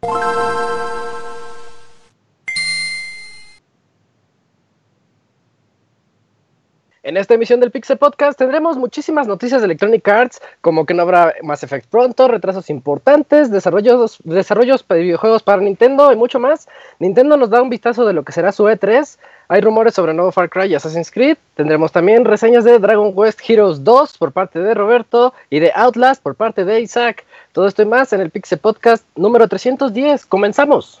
Música En esta emisión del Pixel Podcast tendremos muchísimas noticias de Electronic Arts, como que no habrá Mass Effect pronto, retrasos importantes, desarrollos, desarrollos de videojuegos para Nintendo y mucho más. Nintendo nos da un vistazo de lo que será su E3. Hay rumores sobre nuevo Far Cry y Assassin's Creed. Tendremos también reseñas de Dragon Quest Heroes 2 por parte de Roberto y de Outlast por parte de Isaac. Todo esto y más en el Pixel Podcast número 310. Comenzamos.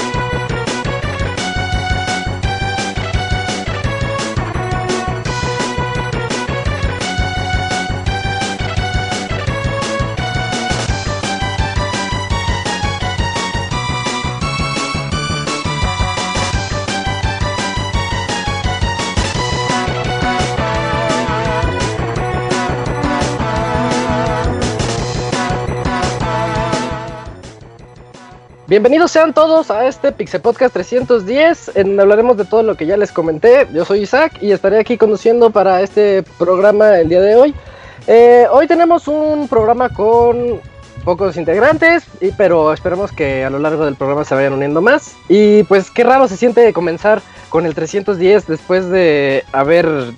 Bienvenidos sean todos a este Pixel Podcast 310, en donde hablaremos de todo lo que ya les comenté. Yo soy Isaac y estaré aquí conduciendo para este programa el día de hoy. Eh, hoy tenemos un programa con pocos integrantes, pero esperemos que a lo largo del programa se vayan uniendo más. Y pues qué raro se siente comenzar con el 310 después de haber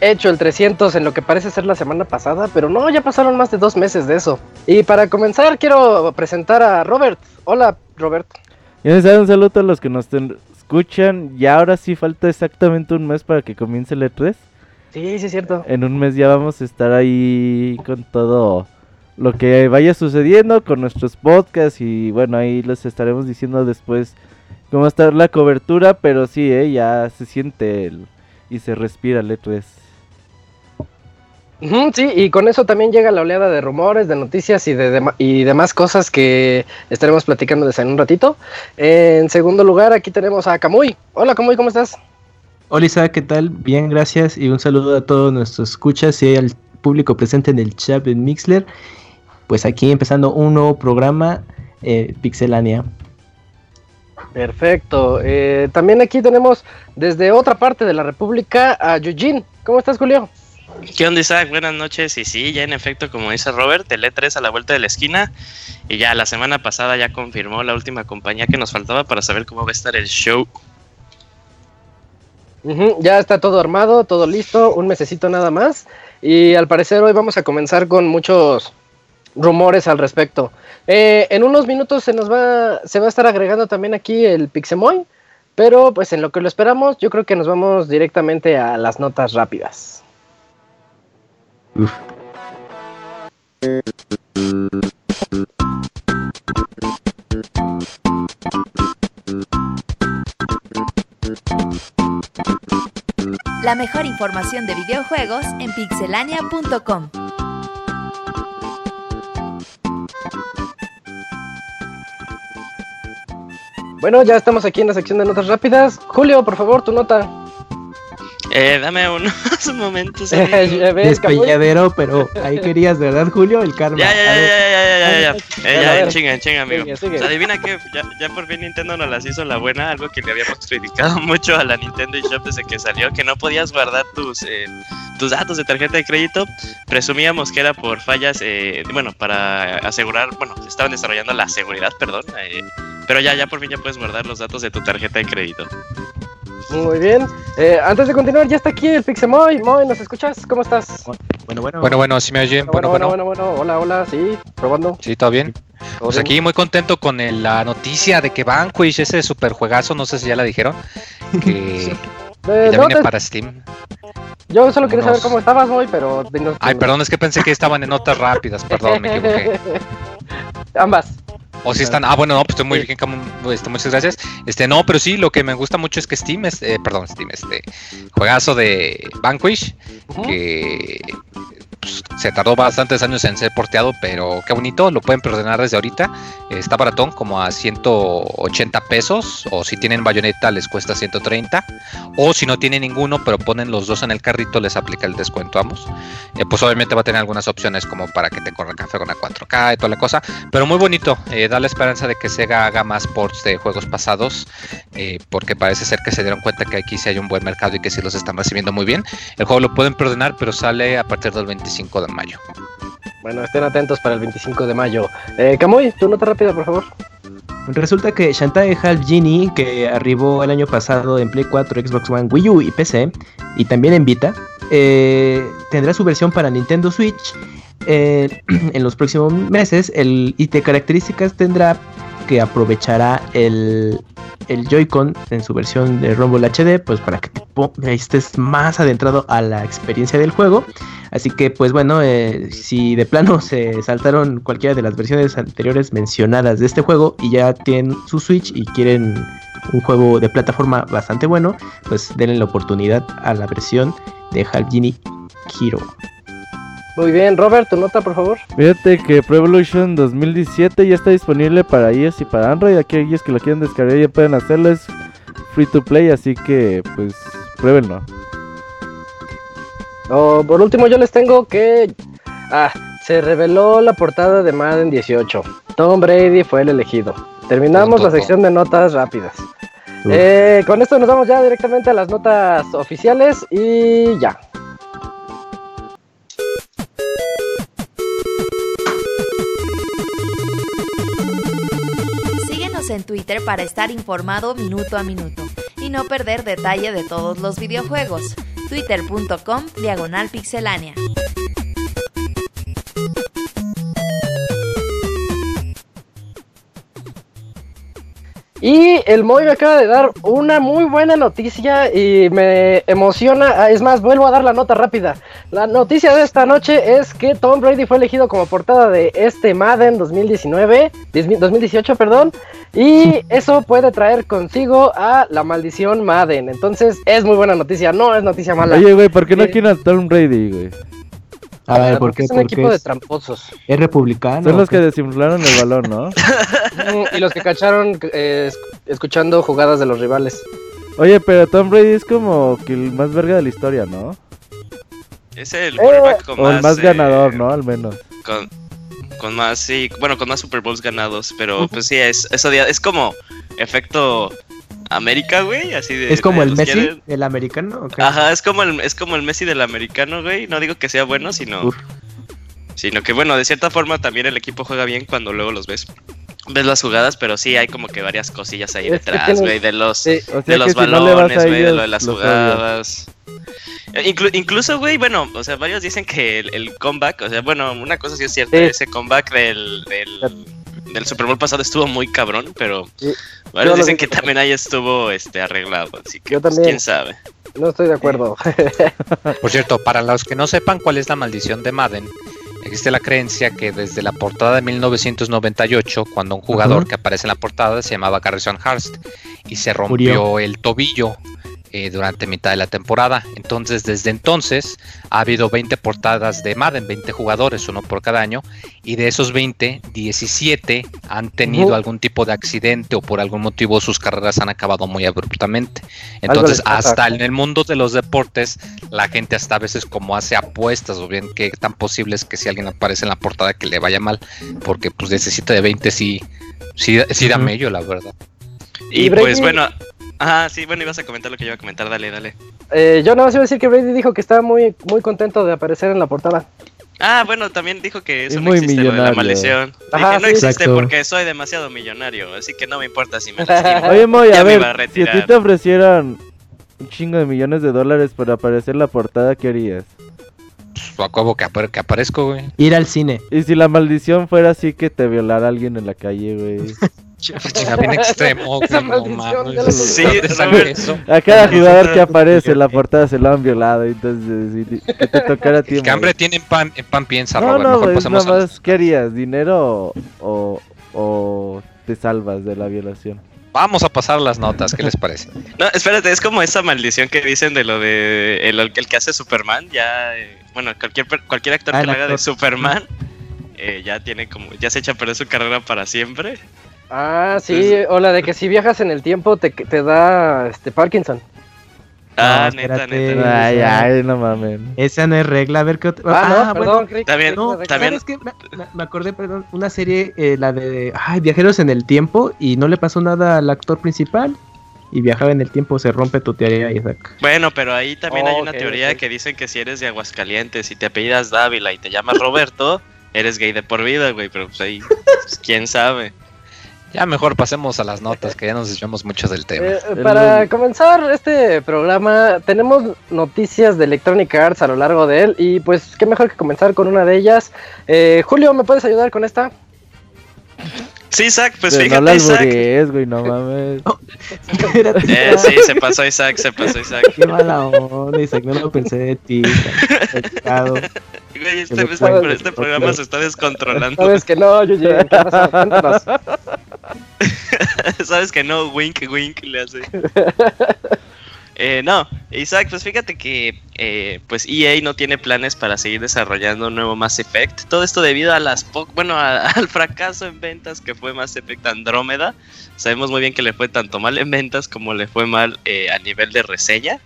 hecho el 300 en lo que parece ser la semana pasada, pero no, ya pasaron más de dos meses de eso. Y para comenzar quiero presentar a Robert. Hola, Robert. Y un saludo a los que nos escuchan. Y ahora sí falta exactamente un mes para que comience el E3. Sí, sí es cierto. En un mes ya vamos a estar ahí con todo lo que vaya sucediendo con nuestros podcasts y bueno, ahí les estaremos diciendo después cómo va a estar la cobertura, pero sí, eh, ya se siente el, y se respira el E3. Sí, y con eso también llega la oleada de rumores, de noticias y de, y demás cosas que estaremos platicándoles en un ratito. En segundo lugar, aquí tenemos a Camuy. Hola, Camuy, ¿cómo estás? Hola Isaac, ¿qué tal? Bien, gracias y un saludo a todos nuestros escuchas y al público presente en el chat en Mixler. Pues aquí empezando un nuevo programa, eh, Pixelania. Perfecto. Eh, también aquí tenemos desde otra parte de la República a Eugene. ¿Cómo estás, Julio? ¿Qué onda, Isaac? Buenas noches. Y sí, ya en efecto, como dice Robert, el E3 a la vuelta de la esquina. Y ya la semana pasada ya confirmó la última compañía que nos faltaba para saber cómo va a estar el show. Ya está todo armado, todo listo, un mesecito nada más. Y al parecer hoy vamos a comenzar con muchos rumores al respecto. Eh, en unos minutos se nos va, se va a estar agregando también aquí el Pixemoy. Pero pues en lo que lo esperamos, yo creo que nos vamos directamente a las notas rápidas. La mejor información de videojuegos en pixelania.com. Bueno, ya estamos aquí en la sección de notas rápidas. Julio, por favor, tu nota. Eh, dame unos momentos. Camuy. Despelladero, pero ahí querías, ¿verdad, Julio? El karma. Ya, ya, ya, ya, ya, ya, ya, ya. Eh, ya, chinga, chinga, amigo. Sigue, sigue. O sea, adivina que ya, ya por fin Nintendo nos las hizo la buena, algo que le habíamos criticado mucho a la Nintendo eShop desde que salió, que no podías guardar tus, eh, tus datos de tarjeta de crédito. Presumíamos que era por fallas, eh, bueno, para asegurar, bueno, estaban desarrollando la seguridad, perdón. eh, pero ya, ya por fin ya puedes guardar los datos de tu tarjeta de crédito. Muy bien. Eh, antes de continuar, ya está aquí el Pixemoy. Moy, ¿nos escuchas? ¿Cómo estás? Bueno, bueno. Bueno, bueno, si me oyen, Bueno, bueno, bueno, bueno. bueno, bueno. Hola, hola, sí. Probando. Sí, todo bien. ¿Todo Pues bien? aquí muy contento con el- la noticia de que Vanquish, ese super juegazo, no sé si ya la dijeron, que Eh, ya no, viene te- para Steam. Yo solo quería saber cómo estabas, Moy, pero... Ay, perdón, es que pensé que estaban en notas rápidas, perdón, me equivoqué. Ambas. O si están, ah, bueno, no, pues estoy muy bien, este, muchas gracias. Este, no, pero sí, lo que me gusta mucho es que Steam, es, eh, perdón, Steam, este, juegazo de Vanquish, que pues, se tardó bastantes años en ser porteado, pero qué bonito, lo pueden preordenar desde ahorita. Está baratón, como a 180 pesos, o si tienen bayoneta les cuesta 130, o si no tienen ninguno, pero ponen los dos en el carrito, les aplica el descuento a ambos. Eh, pues obviamente va a tener algunas opciones como para que te corra café con la 4K y toda la cosa, pero muy bonito, eh, da la esperanza de que Sega haga más ports de juegos pasados, eh, porque parece ser que se dieron cuenta que aquí sí hay un buen mercado y que sí los están recibiendo muy bien. El juego lo pueden preordenar, pero sale a partir del 25 de mayo. Bueno, estén atentos para el 25 de mayo. Eh, Camuy, tu nota rápida, por favor. Resulta que Shantae Half Genie, que arribó el año pasado en Play 4, Xbox One, Wii U y PC, y también en Vita, eh, tendrá su versión para Nintendo Switch eh, en los próximos meses. El, y de características tendrá que aprovechará el, el Joy-Con en su versión de Rumble HD, pues para que te estés más adentrado a la experiencia del juego. Así que, pues bueno, eh, si de plano se saltaron cualquiera de las versiones anteriores mencionadas de este juego y ya tienen su Switch y quieren un juego de plataforma bastante bueno, pues denle la oportunidad a la versión de Half Genie Hero. Muy bien, Robert, tu nota, por favor. Fíjate que Pro Evolution 2017 ya está disponible para iOS y para Android. Aquellos que lo quieran descargar ya pueden hacerlo. Es free to play, así que pues pruébenlo. Oh, por último, yo les tengo que. Ah, se reveló la portada de Madden 18. Tom Brady fue el elegido. Terminamos la Tonto. sección de notas rápidas. Eh, con esto nos vamos ya directamente a las notas oficiales y ya. En Twitter para estar informado minuto a minuto y no perder detalle de todos los videojuegos. Twitter.com Diagonal Pixelánea. Y el Moy me acaba de dar una muy buena noticia y me emociona. Es más, vuelvo a dar la nota rápida. La noticia de esta noche es que Tom Brady fue elegido como portada de este Madden 2019, 10 2018, perdón. Y eso puede traer consigo a la maldición Madden. Entonces es muy buena noticia, no es noticia mala. Oye, güey, ¿por qué no Eh, quieren a Tom Brady, güey? A ver, ¿por Porque qué? Es un Porque equipo de tramposos. es republicano. Son ¿o los que desinflaron el balón, ¿no? Y los que cacharon eh, es- escuchando jugadas de los rivales. Oye, pero Tom Brady es como que el más verga de la historia, ¿no? Es el quarterback con O el más eh, ganador, ¿no? Al menos. Con, con más, sí, bueno, con más Super Bowls ganados, pero pues sí, es, eso es como efecto América, güey, así de... ¿Es como de el Messi, quieren- el americano? ¿o qué? Ajá, es como el, es como el Messi del americano, güey. No digo que sea bueno, sino, Uf. sino que bueno, de cierta forma también el equipo juega bien cuando luego los ves. Ves las jugadas, pero sí hay como que varias cosillas ahí Es detrás, güey, de los, Sí, O sea de los si no balones, güey, de lo de las jugadas. Inclu- incluso, güey, bueno, o sea, varios dicen que el, el comeback, o sea, bueno, una cosa sí es cierta, Sí. ese comeback del, del, del Super Bowl pasado estuvo muy cabrón, pero Sí. Varios dicen que también. también ahí estuvo este arreglado, así que Yo pues, también. quién sabe. no estoy de acuerdo. Por cierto, para los que no sepan cuál es la maldición de Madden, existe la creencia que desde la portada de 1998, cuando un jugador que aparece en la portada se llamaba Garrison Hurst y se rompió Murió. el tobillo eh, durante mitad de la temporada. Entonces, desde entonces ha habido 20 portadas de Madden, 20 jugadores, uno por cada año, y de esos 20, 17 han tenido algún tipo de accidente o por algún motivo sus carreras han acabado muy abruptamente. Entonces, hasta en el mundo de los deportes, la gente hasta a veces como hace apuestas o bien que tan posible es que si alguien aparece en la portada que le vaya mal, porque pues sitio de 20 sí, sí, sí da Ujú. mello, la verdad. Y Y pues bueno, ajá, sí, bueno, ibas a comentar lo que yo iba a comentar, dale, dale. Eh, yo nada más iba a decir que Brady dijo que estaba muy, muy contento de aparecer en la portada. Ah, bueno, también dijo que eso Es no muy existe, lo de la maldición. Ajá, Dije, no sí. existe Exacto. porque soy demasiado millonario, así que no me importa si me lastimo. Oye, Moy, a ver, a si a ti te ofrecieran un chingo de millones de dólares por aparecer en la portada, ¿qué harías? Pues, acabo que, apare- que aparezco, güey. Ir al cine. Y si la maldición fuera así que te violara alguien en la calle, güey. Bien extremo, maldición, mames. Sí, ¿dónde sale Robert. eso? A cada jugador que aparece en la portada se lo han violado, entonces que te tocara a ti. El hambre tiene en pan, en pan piensa, No, Robert. no, Mejor nada más, ¿qué harías? ¿Dinero o, o te salvas de la violación. Vamos a pasar las notas, ¿qué les parece? No, espérate, es como esa maldición que dicen de lo de el, el que hace Superman, ya, eh, bueno, cualquier, cualquier actor Ah, que lo haga de actor. Superman, eh, ya tiene como, ya se echa a perder su carrera para siempre. Ah, sí, o la de que si viajas en el tiempo te, te da este Parkinson. Ah, No, neta, espérate. neta. Ay, esa- ay, no mames. Esa no es regla, a ver qué otra. Ah, no, bueno, perdón, que- También- No, también- ¿sabes qué? Me, acordé, perdón, una serie, eh, la de ay, Viajeros en el Tiempo, y no le pasó nada al actor principal, y viajaba en el tiempo, se rompe tu teoría, Isaac. Bueno, pero ahí también hay una Ok, teoría que dicen que si eres de Aguascalientes y te apellidas Dávila y te llamas Roberto, eres gay de por vida, güey, pero pues ahí, pues, quién sabe. Ya mejor pasemos a las notas, que ya nos desviamos mucho del tema. Eh, para comenzar este programa, tenemos noticias de Electronic Arts a lo largo de él. Y pues, qué mejor que comenzar con una de ellas. Eh, Julio, ¿me puedes ayudar con esta? Sí, Isaac, pues no fíjate, la Isaac. alburees, güey, no mames. Espérate, Eh, sí, se pasó Isaac, se pasó Isaac. Qué mala onda, Isaac, no lo pensé de ti. Isaac. Pecado. Güey, este, me este- puede- este programa se está descontrolando. Sabes que no, Yuji. ¿Qué pasa? Cuéntanos. Sabes que no, wink, wink le hace. Eh, no, Isaac, pues fíjate que eh, pues EA no tiene planes para seguir desarrollando un nuevo Mass Effect. Todo esto debido a las bueno al fracaso en ventas que fue Mass Effect Andrómeda. Sabemos muy bien que le fue tanto mal en ventas como le fue mal eh, a nivel de reseña.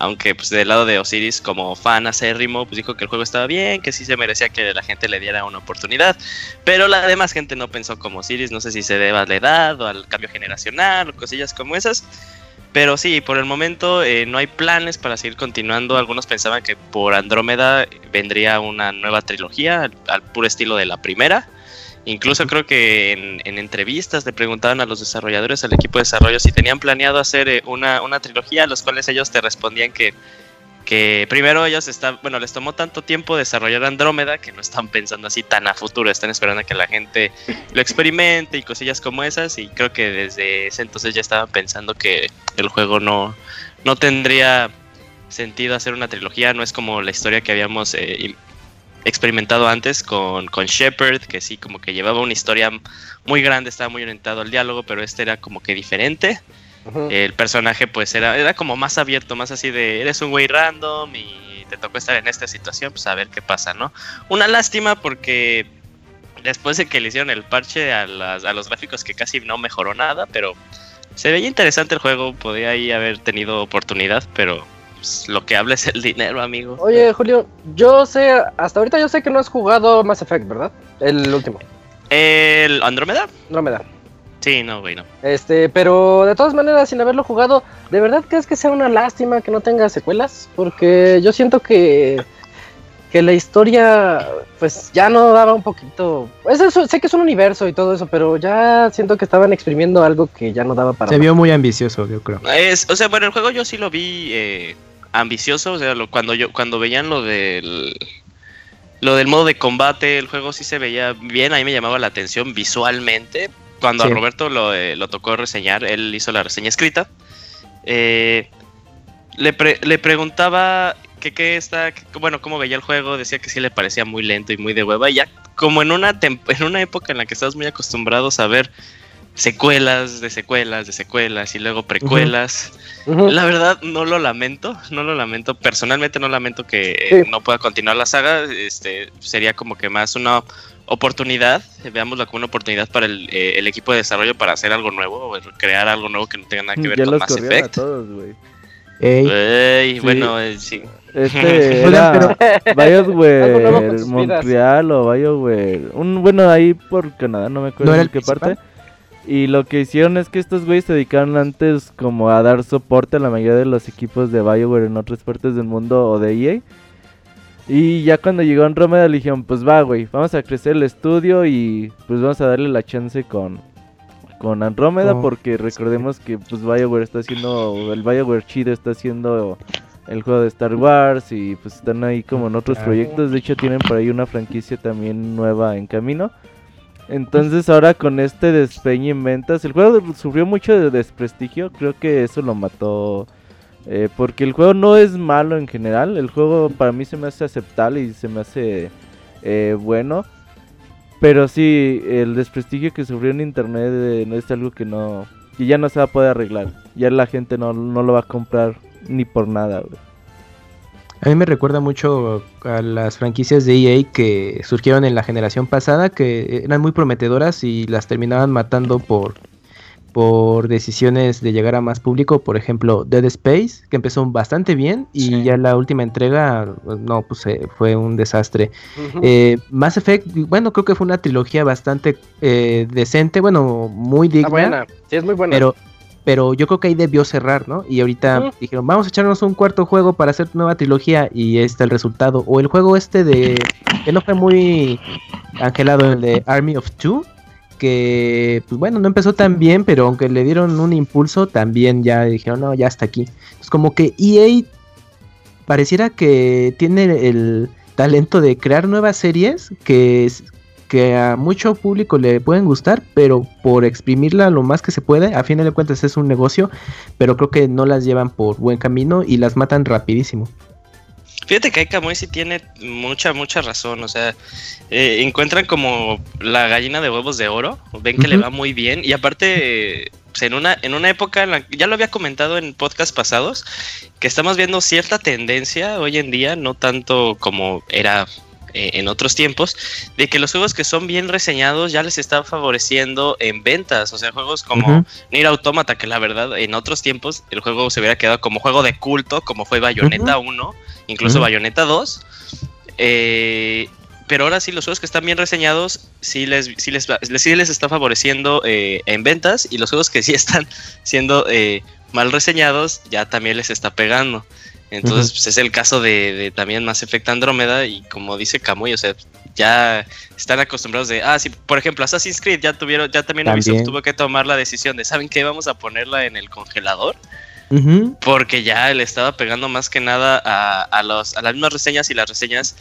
Aunque pues del lado de Osiris como fan acérrimo pues dijo que el juego estaba bien, que sí se merecía que la gente le diera una oportunidad. Pero la demás gente no pensó como Osiris, no sé si se deba a la edad o al cambio generacional o cosillas como esas. Pero sí, por el momento eh, no hay planes para seguir continuando. Algunos pensaban que por Andrómeda vendría una nueva trilogía al, al puro estilo de la primera. Incluso creo que en, en entrevistas le preguntaban a los desarrolladores, al equipo de desarrollo, si tenían planeado hacer eh, una, una trilogía, a los cuales ellos te respondían que, que primero ellos están, bueno, les tomó tanto tiempo desarrollar Andrómeda que no están pensando así tan a futuro, están esperando a que la gente lo experimente y cosillas como esas y creo que desde ese entonces ya estaban pensando que el juego no, no tendría sentido hacer una trilogía, no es como la historia que habíamos eh, im- experimentado antes con, con Shepard, que sí como que llevaba una historia muy grande, estaba muy orientado al diálogo, pero este era como que diferente. El personaje pues era, era como más abierto, más así de eres un güey random y te tocó estar en esta situación, pues a ver qué pasa, ¿no? Una lástima porque después de que le hicieron el parche a, las- a los gráficos que casi no mejoró nada, pero se veía interesante el juego, podría ahí haber tenido oportunidad, pero pues, lo que habla es el dinero, amigo. Oye, Julio, yo sé, hasta ahorita yo sé que no has jugado Mass Effect, ¿verdad? El último, ¿El Andrómeda? no me da. Sí, no, güey, no. Este, pero de todas maneras, sin haberlo jugado, ¿de verdad crees que sea una lástima que no tenga secuelas? Porque yo siento que, que la historia, pues ya no daba un poquito. Es eso, sé que es un universo y todo eso, pero ya siento que estaban exprimiendo algo que ya no daba para. Se más. vio muy ambicioso, yo creo. Es, o sea, bueno, el juego yo sí lo vi eh, ambicioso, o sea, lo- cuando yo cuando veían lo del lo del modo de combate, el juego sí se veía bien, a mí me llamaba la atención visualmente. Cuando Sí. a Roberto lo, eh, lo tocó reseñar, él hizo la reseña escrita. eh, le, pre- le preguntaba que qué está, que- bueno, cómo veía el juego, decía que sí le parecía muy lento y muy de hueva. Y ya como en una, en una época en la que estás muy acostumbrados a ver secuelas de secuelas de secuelas y luego precuelas. La verdad no lo lamento, no lo lamento. Personalmente no lamento que Sí. eh, no pueda continuar la saga. Este sería como que más una oportunidad, veámoslo como una oportunidad para el, eh, el equipo de desarrollo para hacer algo nuevo, o crear algo nuevo que no tenga nada que ver Ya con los Mass a Effect. todos, güey. Ey, Ey, Sí. Bueno, eh, sí. Este era BioWare. Montreal o BioWare. Un, bueno, ahí por Canadá, no me acuerdo ¿No era en el qué principal? parte. Y lo que hicieron es que estos güeyes se dedicaron antes como a dar soporte a la mayoría de los equipos de BioWare en otras partes del mundo o de EA. Y ya cuando llegó Andrómeda le dijeron, pues va, güey, vamos a crecer el estudio y pues vamos a darle la chance con, con Andrómeda Oh, porque recordemos que pues BioWare está haciendo, el BioWare chido está haciendo el juego de Star Wars y pues están ahí como en otros proyectos, de hecho tienen por ahí una franquicia también nueva en camino. Entonces ahora con este despeñe en ventas, el juego sufrió mucho de desprestigio, creo que eso lo mató. Eh, porque el juego no es malo en general, el juego para mí se me hace aceptable y se me hace eh, bueno. Pero sí, el desprestigio que sufrió en internet eh, no es algo que no. que ya no se va a poder arreglar. Ya la gente no, no lo va a comprar ni por nada, güey. A mí me recuerda mucho a las franquicias de EA que surgieron en la generación pasada, que eran muy prometedoras y las terminaban matando por, por decisiones de llegar a más público. Por ejemplo, Dead Space, que empezó bastante bien y Sí. ya la última entrega, no, pues eh, fue un desastre. Eh, Mass Effect, bueno, creo que fue una trilogía bastante eh, decente, bueno, muy digna. Está buena. Sí, es muy buena. Pero, pero yo creo que ahí debió cerrar, ¿no? Y ahorita dijeron, vamos a echarnos un cuarto juego para hacer nueva trilogía y ahí está el resultado. O el juego este de, que no fue muy angelado, el de Army of Two, que, pues bueno, no empezó tan bien, pero aunque le dieron un impulso, también ya dijeron, no, ya hasta aquí. Es como que EA pareciera que tiene el talento de crear nuevas series que, que a mucho público le pueden gustar, pero por exprimirla lo más que se puede, a fin de cuentas es un negocio, pero creo que no las llevan por buen camino y las matan rapidísimo. Fíjate que Kamui sí tiene mucha, mucha razón. O sea, eh, encuentran como la gallina de huevos de oro. Ven que le va muy bien. Y aparte, pues, en una, en una época, en la- ya lo había comentado en podcasts pasados, que estamos viendo cierta tendencia hoy en día, no tanto como era eh, en otros tiempos, de que los juegos que son bien reseñados ya les está favoreciendo en ventas. O sea, juegos como Ujú. Nier Automata, que la verdad en otros tiempos el juego se hubiera quedado como juego de culto, como fue Bayonetta 1, incluso. Bayonetta 2. Eh, pero ahora sí, los juegos que están bien reseñados, sí les, sí les, sí les está favoreciendo eh, en ventas, y los juegos que sí están siendo eh, mal reseñados, ya también les está pegando. Entonces, pues, es el caso de, de también Mass Effect Andrómeda, y como dice Kamui, o sea, ya están acostumbrados de, ah, sí, por ejemplo, Assassin's Creed ya tuvieron, ya también, Ubisoft tuvo que tomar la decisión de, ¿saben qué? Vamos a ponerla en el congelador, Porque ya le estaba pegando más que nada a, a, los, a las mismas reseñas y las reseñas.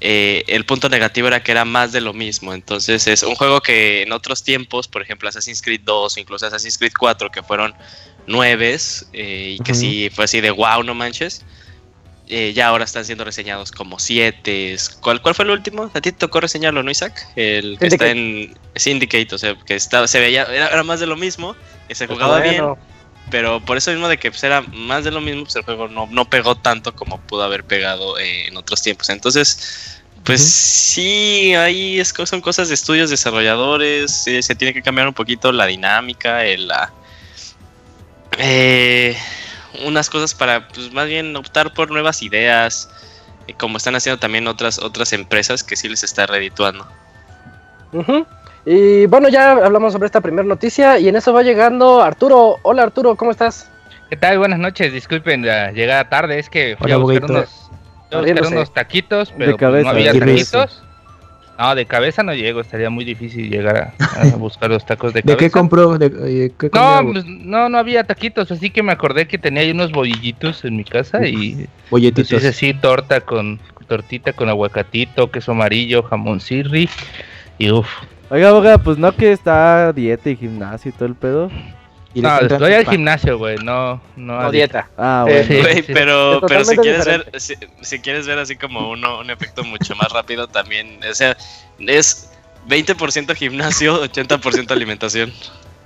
eh, el punto negativo era que era más de lo mismo. Entonces es un juego que en otros tiempos, por ejemplo Assassin's Creed 2 o incluso Assassin's Creed 4, que fueron nueves eh, y que sí fue así de wow, no manches. eh, ya ahora están siendo reseñados como 7. ¿Cuál, ¿Cuál fue el último? ¿A ti te tocó reseñarlo, no, Isaac? El que está en Syndicate, o sea, que estaba, se veía, era, era más de lo mismo, que se jugaba bien, Bueno, pero por eso mismo de que pues, era más de lo mismo, pues el juego no, no pegó tanto como pudo haber pegado eh, en otros tiempos. Entonces, pues sí, ahí es, son cosas de estudios desarrolladores, eh, se tiene que cambiar un poquito la dinámica, el, la, eh, unas cosas para, pues más bien optar por nuevas ideas, eh, como están haciendo también otras, otras empresas que sí les está redituando. ujú. Y bueno, ya hablamos sobre esta primera noticia y en eso va llegando Arturo. Hola Arturo, ¿cómo estás? ¿Qué tal? Buenas noches. Disculpen la llegada tarde. Es que fui Hola, a buscar unos, fui a buscar unos taquitos, pero pues, cabeza, no había taquitos. No, de cabeza no llego. Estaría muy difícil llegar a, a buscar los tacos de ¿De cabeza. qué compró? ¿De, qué No, comió? pues, no, no había taquitos, así que me acordé que tenía ahí unos bolillitos en mi casa y pues, Bolletitos. hice así torta con tortita con aguacatito, queso amarillo, jamón sirri y uff. Oiga, oiga, pues no que está dieta y gimnasio y todo el pedo. Y No, estoy al gimnasio, güey, no, no, No dieta. Ah, bueno. sí, Güey, sí. pero, pero si quieres ver, si, si quieres ver así como uno, un efecto mucho más rápido también, o sea, es 20% gimnasio, 80% alimentación.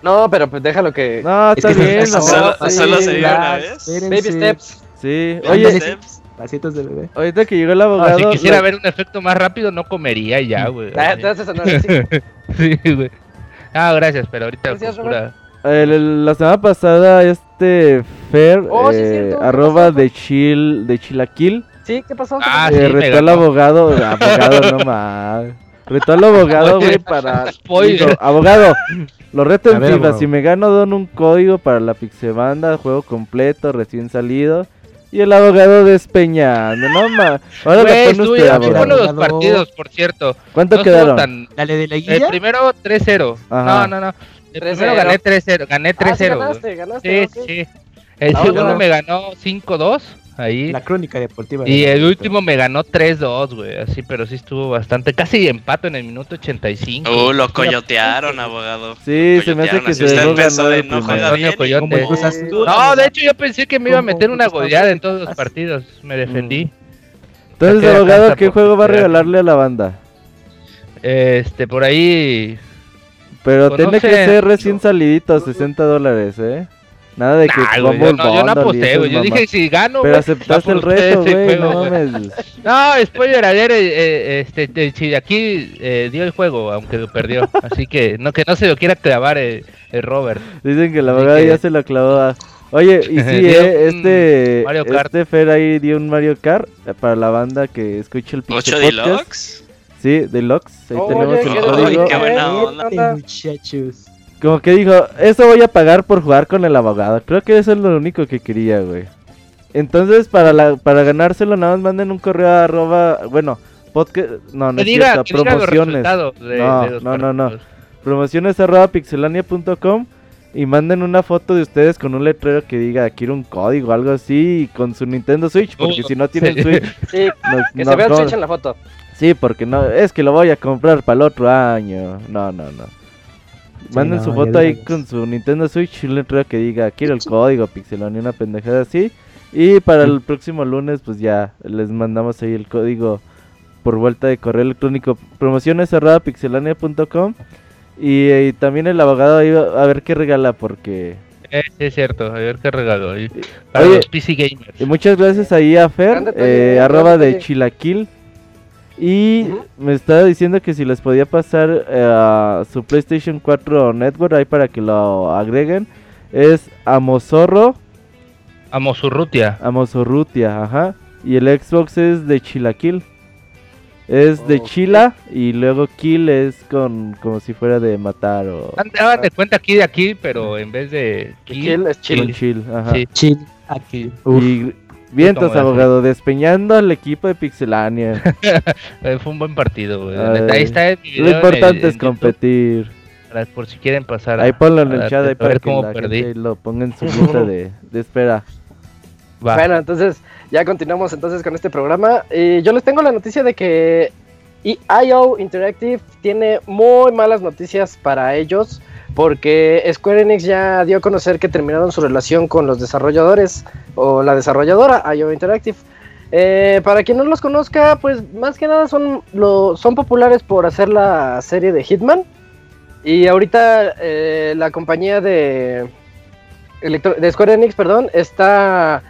No, pero pues déjalo que... No, está Es que bien. no, solo- se dio una vez. Baby steps. Sí, oye, sí. Pasitos de bebé. ahorita que llegó el Ah, abogado. si quisiera la- ver un efecto más rápido, no comería ya, güey. Te, haces sonar así. Sí, güey. Ah, gracias, pero ahorita Gracias, el- el- la semana pasada, este Fer, Oh, sí, eh, cierto, ¿qué arroba de chill, de chilaquil, ¿Sí? ¿Qué pasó? ¿Qué Ah, pasó? eh, sí, retó al abogado, abogado, no más. Retó al abogado, güey, para. Spoiler. dijo, abogado, lo reto en ver, FIFA. Si me gano, don un código para la Pixebanda, juego completo, recién salido. Y el abogado despeñando, no más. Ahora Güey, estuve usted, a muy abogado. buenos los partidos, por cierto. ¿Cuánto No quedaron? tan- Dale de la El guía. primero 3-0. Ajá. No, no, no. El 3-0. primero gané 3-0. Gané Ah, sí, 3-0. ganaste, ganaste. sí, ok. sí. El Ah, segundo me ganó 5-2. Ahí. La crónica deportiva. Y de- el último me ganó 3-2, güey. Así, pero sí estuvo bastante. Casi empato en el minuto 85. Uh, lo coyotearon, abogado. Sí, se me hace que se usted dejó empezó ganar de no juega bien. Coyote. No, de hecho yo pensé que me iba a meter una goleada en todos los partidos. Me defendí. Entonces, abogado, ¿qué juego va a regalarle a la banda? Este, por ahí. Pero tiene que ser recién salidito, 60 dólares, ¿eh? Nada de que Nah, yo no, yo no aposté, güey. Yo dije, si gano, Pero güey, aceptaste el reto, güey, no mames. No, spoiler, ayer eh, eh, este, de- aquí eh, dio el juego, aunque lo perdió. Así que no que no se lo quiera clavar el, el Robert. Dicen que la abogada que- ya se lo clavó a... Oye, y sí, eh, este, Mario Kart. este Fer ahí dio un Mario Kart eh, para la banda que escucha el 8 Podcast. Deluxe. Sí, Deluxe, ahí Oye, tenemos el qué Ay, código. qué buena Eh, onda. muchachos. Como que dijo, eso voy a pagar por jugar con el abogado. Creo que eso es lo único que quería, güey. Entonces, para la para ganárselo, nada más manden un correo a arroba, bueno, podcast, no, no es diga, cierto, promociones. de, No, de no, no, no. Promociones arroba pixelania.com y manden una foto de ustedes con un letrero que diga, quiero un código, algo así, y con su Nintendo Switch, porque Oh, si no tienen sí. Switch, Sí, no, que no se vea el Switch en la foto. Sí, porque no, es que lo voy a comprar para el otro año. No, no, no. Manden no, su foto ahí con su Nintendo Switch y un letrero que diga, quiero el código Pixelón y una pendejada así. Y para el próximo lunes, pues ya les mandamos ahí el código por vuelta de correo electrónico. Promociones arroba pixelania.com. Y, eh, también el abogado ahí va a ver qué regala porque... Eh, sí, es cierto, a ver qué regalo. ahí. Para Oye, los PC gamers. Y muchas gracias ahí a Fer, eh, arroba de. Chilaquil. Y me estaba diciendo que si les podía pasar eh, a su PlayStation 4 Network ahí para que lo agreguen. Es Amozorro, Amosurrutia. Amozorrutia, ajá. Y el Xbox es de Chilaquil. Es de. Chila y luego Kill es con como si fuera de matar o de cuenta aquí de aquí, pero en vez de Kill, kill, es chill. chill, ajá. Sí. Chill. aquí. Uf. Y vientos, abogado, despeñando al equipo de Pixelania. Eh, fue un buen partido, güey. Ay, Neta, Ahí está el video Lo importante es en competir. Para- por si quieren pasar. a- Ahí ponlo en a- el chat a ahí para ver cómo la perdí. gente lo ponga en su lista de, de espera. Va. Bueno, entonces ya continuamos entonces con este programa. Y yo les tengo la noticia de que IO Interactive tiene muy malas noticias para ellos porque Square Enix ya dio a conocer que terminaron su relación con los desarrolladores o la desarrolladora IO Interactive. Eh, para quien no los conozca, pues más que nada son, son populares por hacer la serie de Hitman. Y ahorita eh, la compañía de, de Square Enix, perdón, está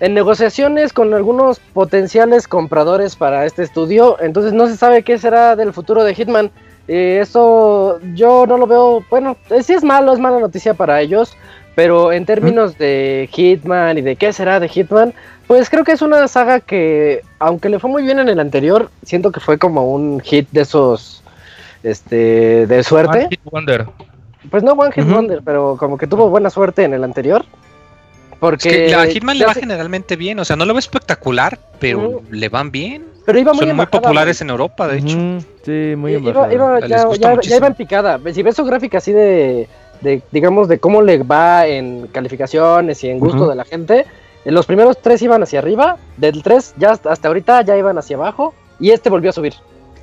en negociaciones con algunos potenciales compradores para este estudio. Entonces no se sabe qué será del futuro de Hitman. Eh, eso yo no lo veo, bueno, eh, sí es malo, es mala noticia para ellos. Pero en términos de Hitman y de qué será de Hitman, pues creo que es una saga que, aunque le fue muy bien en el anterior, siento que fue como un hit de esos, este, de suerte. One Hit Wonder. Pues no One Hit. Wonder, pero como que tuvo buena suerte en el anterior. Es Porque que a Hitman le va se- generalmente bien, o sea, no lo ve espectacular, pero le van bien. pero iba muy Son muy embajada, populares en Europa, de hecho. Sí, muy güey. embajado. Iba, iba- ya, ya- ya iba en picada. Si ves su gráfica así de, de, digamos, de cómo le va en calificaciones y en gusto de la gente, en los primeros tres iban hacia arriba, del 3 ya hasta, ahorita ya iban hacia abajo, y este volvió a subir.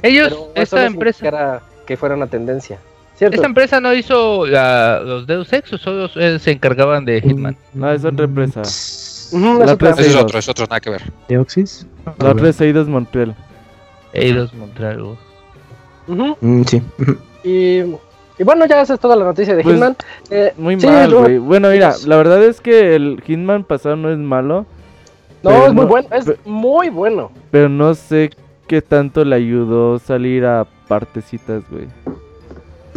Ellos, Pero esta no empresa, que fuera una tendencia. ¿Cierto? esta empresa no hizo la- los Deus Ex o solo eh, se encargaban de Hitman. No, es otra empresa. Ujú, La es otra. es otro, es otro, nada que ver. ¿Deoxys? La otra es Eidos Montreal. Eidos Montreal. Mm, sí. Y, y bueno, ya esa es toda la noticia de Pues, Hitman. Eh, Muy sí, mal, güey. Bueno, mira, la verdad es que el Hitman pasado no es malo, No, es muy no- bueno, es muy bueno. pero no sé qué tanto le ayudó salir a partecitas, güey.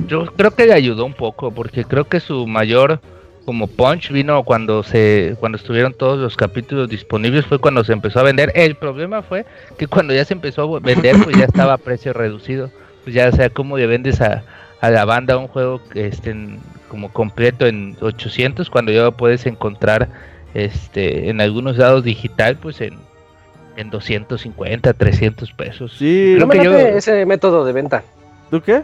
Yo creo que le ayudó un poco porque creo que su mayor como punch vino cuando se cuando estuvieron todos los capítulos disponibles fue cuando se empezó a vender. El problema fue que cuando ya se empezó a vender pues ya estaba a precio reducido. Pues ya o sea, cómo le vendes a, a la banda un juego que esté en- como completo en 800 cuando ya lo puedes encontrar este en algunos lados digital pues en en 250, 300 pesos. Sí, No me yo- ese método de venta. ¿tú qué?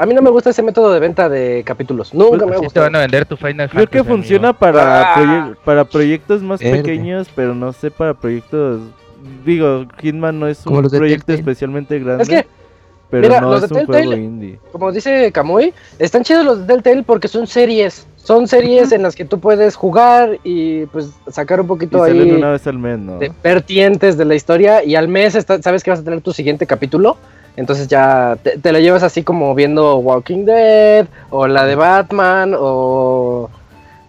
A mí no me gusta ese método de venta de capítulos. Nunca Pues me ha gustado. van a vender tu Final Creo que funciona para, Ah. proye- para proyectos más Verde. pequeños, pero no sé para proyectos... Digo, Hitman no es Como un proyecto especialmente grande, Es que, pero mira, no los es de un juego Telltale- indie. como dice Kamui, están chidos los de Telltale porque son series. Son series en las que tú puedes jugar y pues sacar un Y poquito salen ahí una vez al mes, ¿no? de vertientes de la historia y al mes está- sabes que vas a tener tu siguiente capítulo. Entonces ya te, te la llevas así como viendo Walking Dead, o la de Batman, o...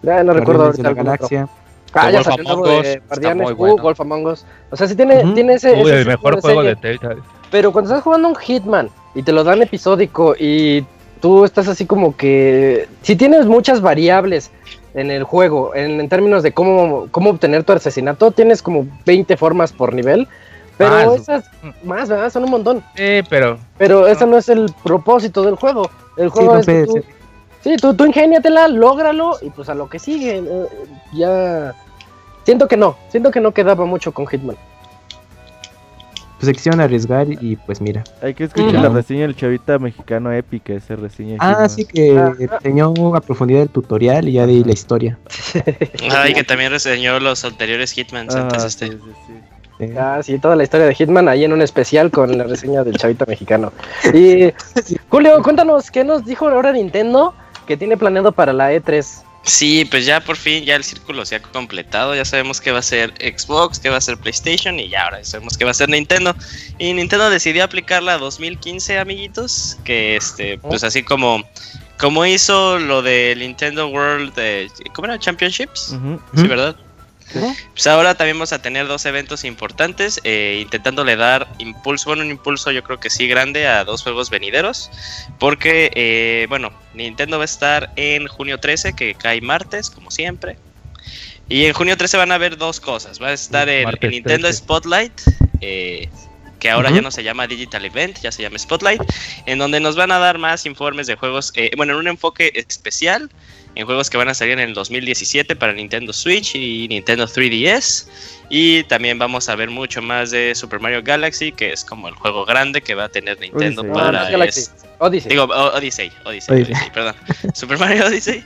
Ya no recuerdo Guardianes de ahorita la otro. Galaxia. Ah, ya salió Among algo Us, de está Guardianes, uh, bueno. Wolf Among Us. O sea, sí tiene, tiene ese... Uy, ese el mejor de juego serie. de Telltale. Pero cuando estás jugando un Hitman y te lo dan episódico y tú estás así como que... Si tienes muchas variables en el juego, en, en términos de cómo, cómo obtener tu asesinato, tienes como 20 formas por nivel. Pero Más. esas más, ¿verdad? Son un montón. Sí, pero Pero ese no es el propósito del juego. El Sí, juego no es tú, ser. sí, tú, tú ingéniatela, lógralo y pues a lo que sigue. eh, ya... Siento que no, siento que no quedaba mucho con Hitman. Pues se quisieron arriesgar y pues mira. Hay que escuchar la reseña del chavita mexicano épica, esa reseña. Ah, Hitman. sí que Ah. enseñó a profundidad el tutorial y ya de ahí la historia. Ay, que también reseñó los anteriores Hitmans. Ah, entonces, sí, este. sí, sí. Eh, Ah, sí, toda la historia de Hitman ahí en un especial con la reseña del chavita mexicano. Y Julio, cuéntanos, ¿qué nos dijo ahora Nintendo que tiene planeado para la E E3? Sí, pues ya por fin ya el círculo se ha completado, ya sabemos que va a ser Xbox, que va a ser PlayStation y ya ahora sabemos que va a ser Nintendo. Y Nintendo decidió aplicar la 2015, amiguitos, que este, pues así como como hizo lo de Nintendo World, eh, ¿cómo era? Championships, Ujú. sí, Ujú. ¿Verdad? Pues ahora también vamos a tener dos eventos importantes, eh, intentándole dar impulso, bueno, un impulso yo creo que sí grande a dos juegos venideros, porque, eh, bueno, Nintendo va a estar en junio 13, que cae martes, como siempre. Y en junio 13 van a haber dos cosas, va a estar el, el Nintendo 13. Spotlight, eh, que ahora Ujú. ya no se llama Digital Event, ya se llama Spotlight, en donde nos van a dar más informes de juegos, eh, bueno, en un enfoque especial en juegos que van a salir en el 2017 para Nintendo Switch y Nintendo 3DS. Y también vamos a ver mucho más de Super Mario Galaxy, que es como el juego grande que va a tener Nintendo Odyssey. No, para... no es Odyssey. digo, O- Odyssey, Odyssey, Odyssey. Odyssey, perdón. Super Mario Odyssey.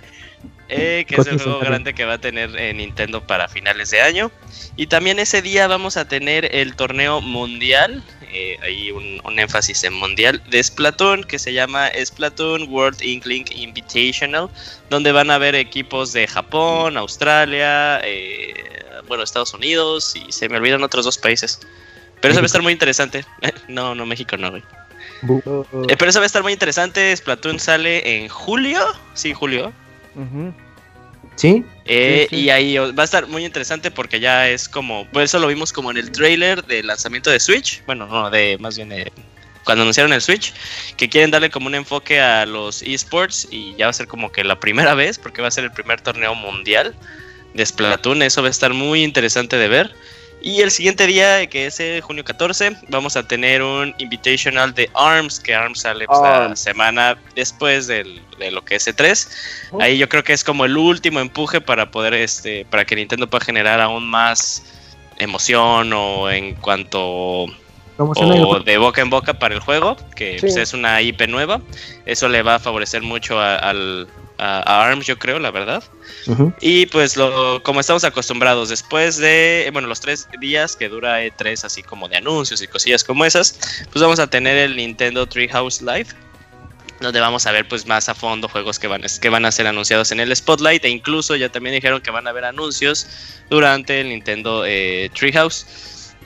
eh, que es el juego grande que va a tener eh, Nintendo para finales de año. Y también ese día vamos a tener el torneo mundial, eh, ahí un, un énfasis en mundial, de Splatoon, que se llama Splatoon World Inkling Invitational, donde van a haber equipos de Japón, Australia, eh, bueno, Estados Unidos, y se me olvidan otros dos países. Pero eso va a estar muy interesante. no, no, México no, güey. Eh, pero eso va a estar muy interesante. Splatoon sale en julio. Sí, julio. Ujú. ¿Sí? Eh, Sí, sí. Y ahí va a estar muy interesante porque ya es como. Pues eso lo vimos como en el trailer del lanzamiento de Switch. Bueno, no, de más bien de cuando anunciaron el Switch. Que quieren darle como un enfoque a los esports. Y ya va a ser como que la primera vez. Porque va a ser el primer torneo mundial de Splatoon. Eso va a estar muy interesante de ver. Y el siguiente día, que es el junio 14, vamos a tener un Invitational de ARMS, que ARMS sale pues, la semana después del- de lo que es E3. Oh. Ahí yo creo que es como el último empuje para poder, este, para que Nintendo pueda generar aún más emoción o en cuanto o de boca en boca para el juego, que Sí. pues, es una IP nueva. Eso le va a favorecer mucho a, al- a- a ARMS, yo creo, la verdad. Y pues lo, como estamos acostumbrados, después de, bueno, los tres días que dura E3, así como de anuncios y cosillas como esas, pues vamos a tener el Nintendo Treehouse Live, donde vamos a ver pues más a fondo juegos que van, a- que van a ser anunciados en el Spotlight, e incluso ya también dijeron que van a haber anuncios durante el Nintendo eh, Treehouse.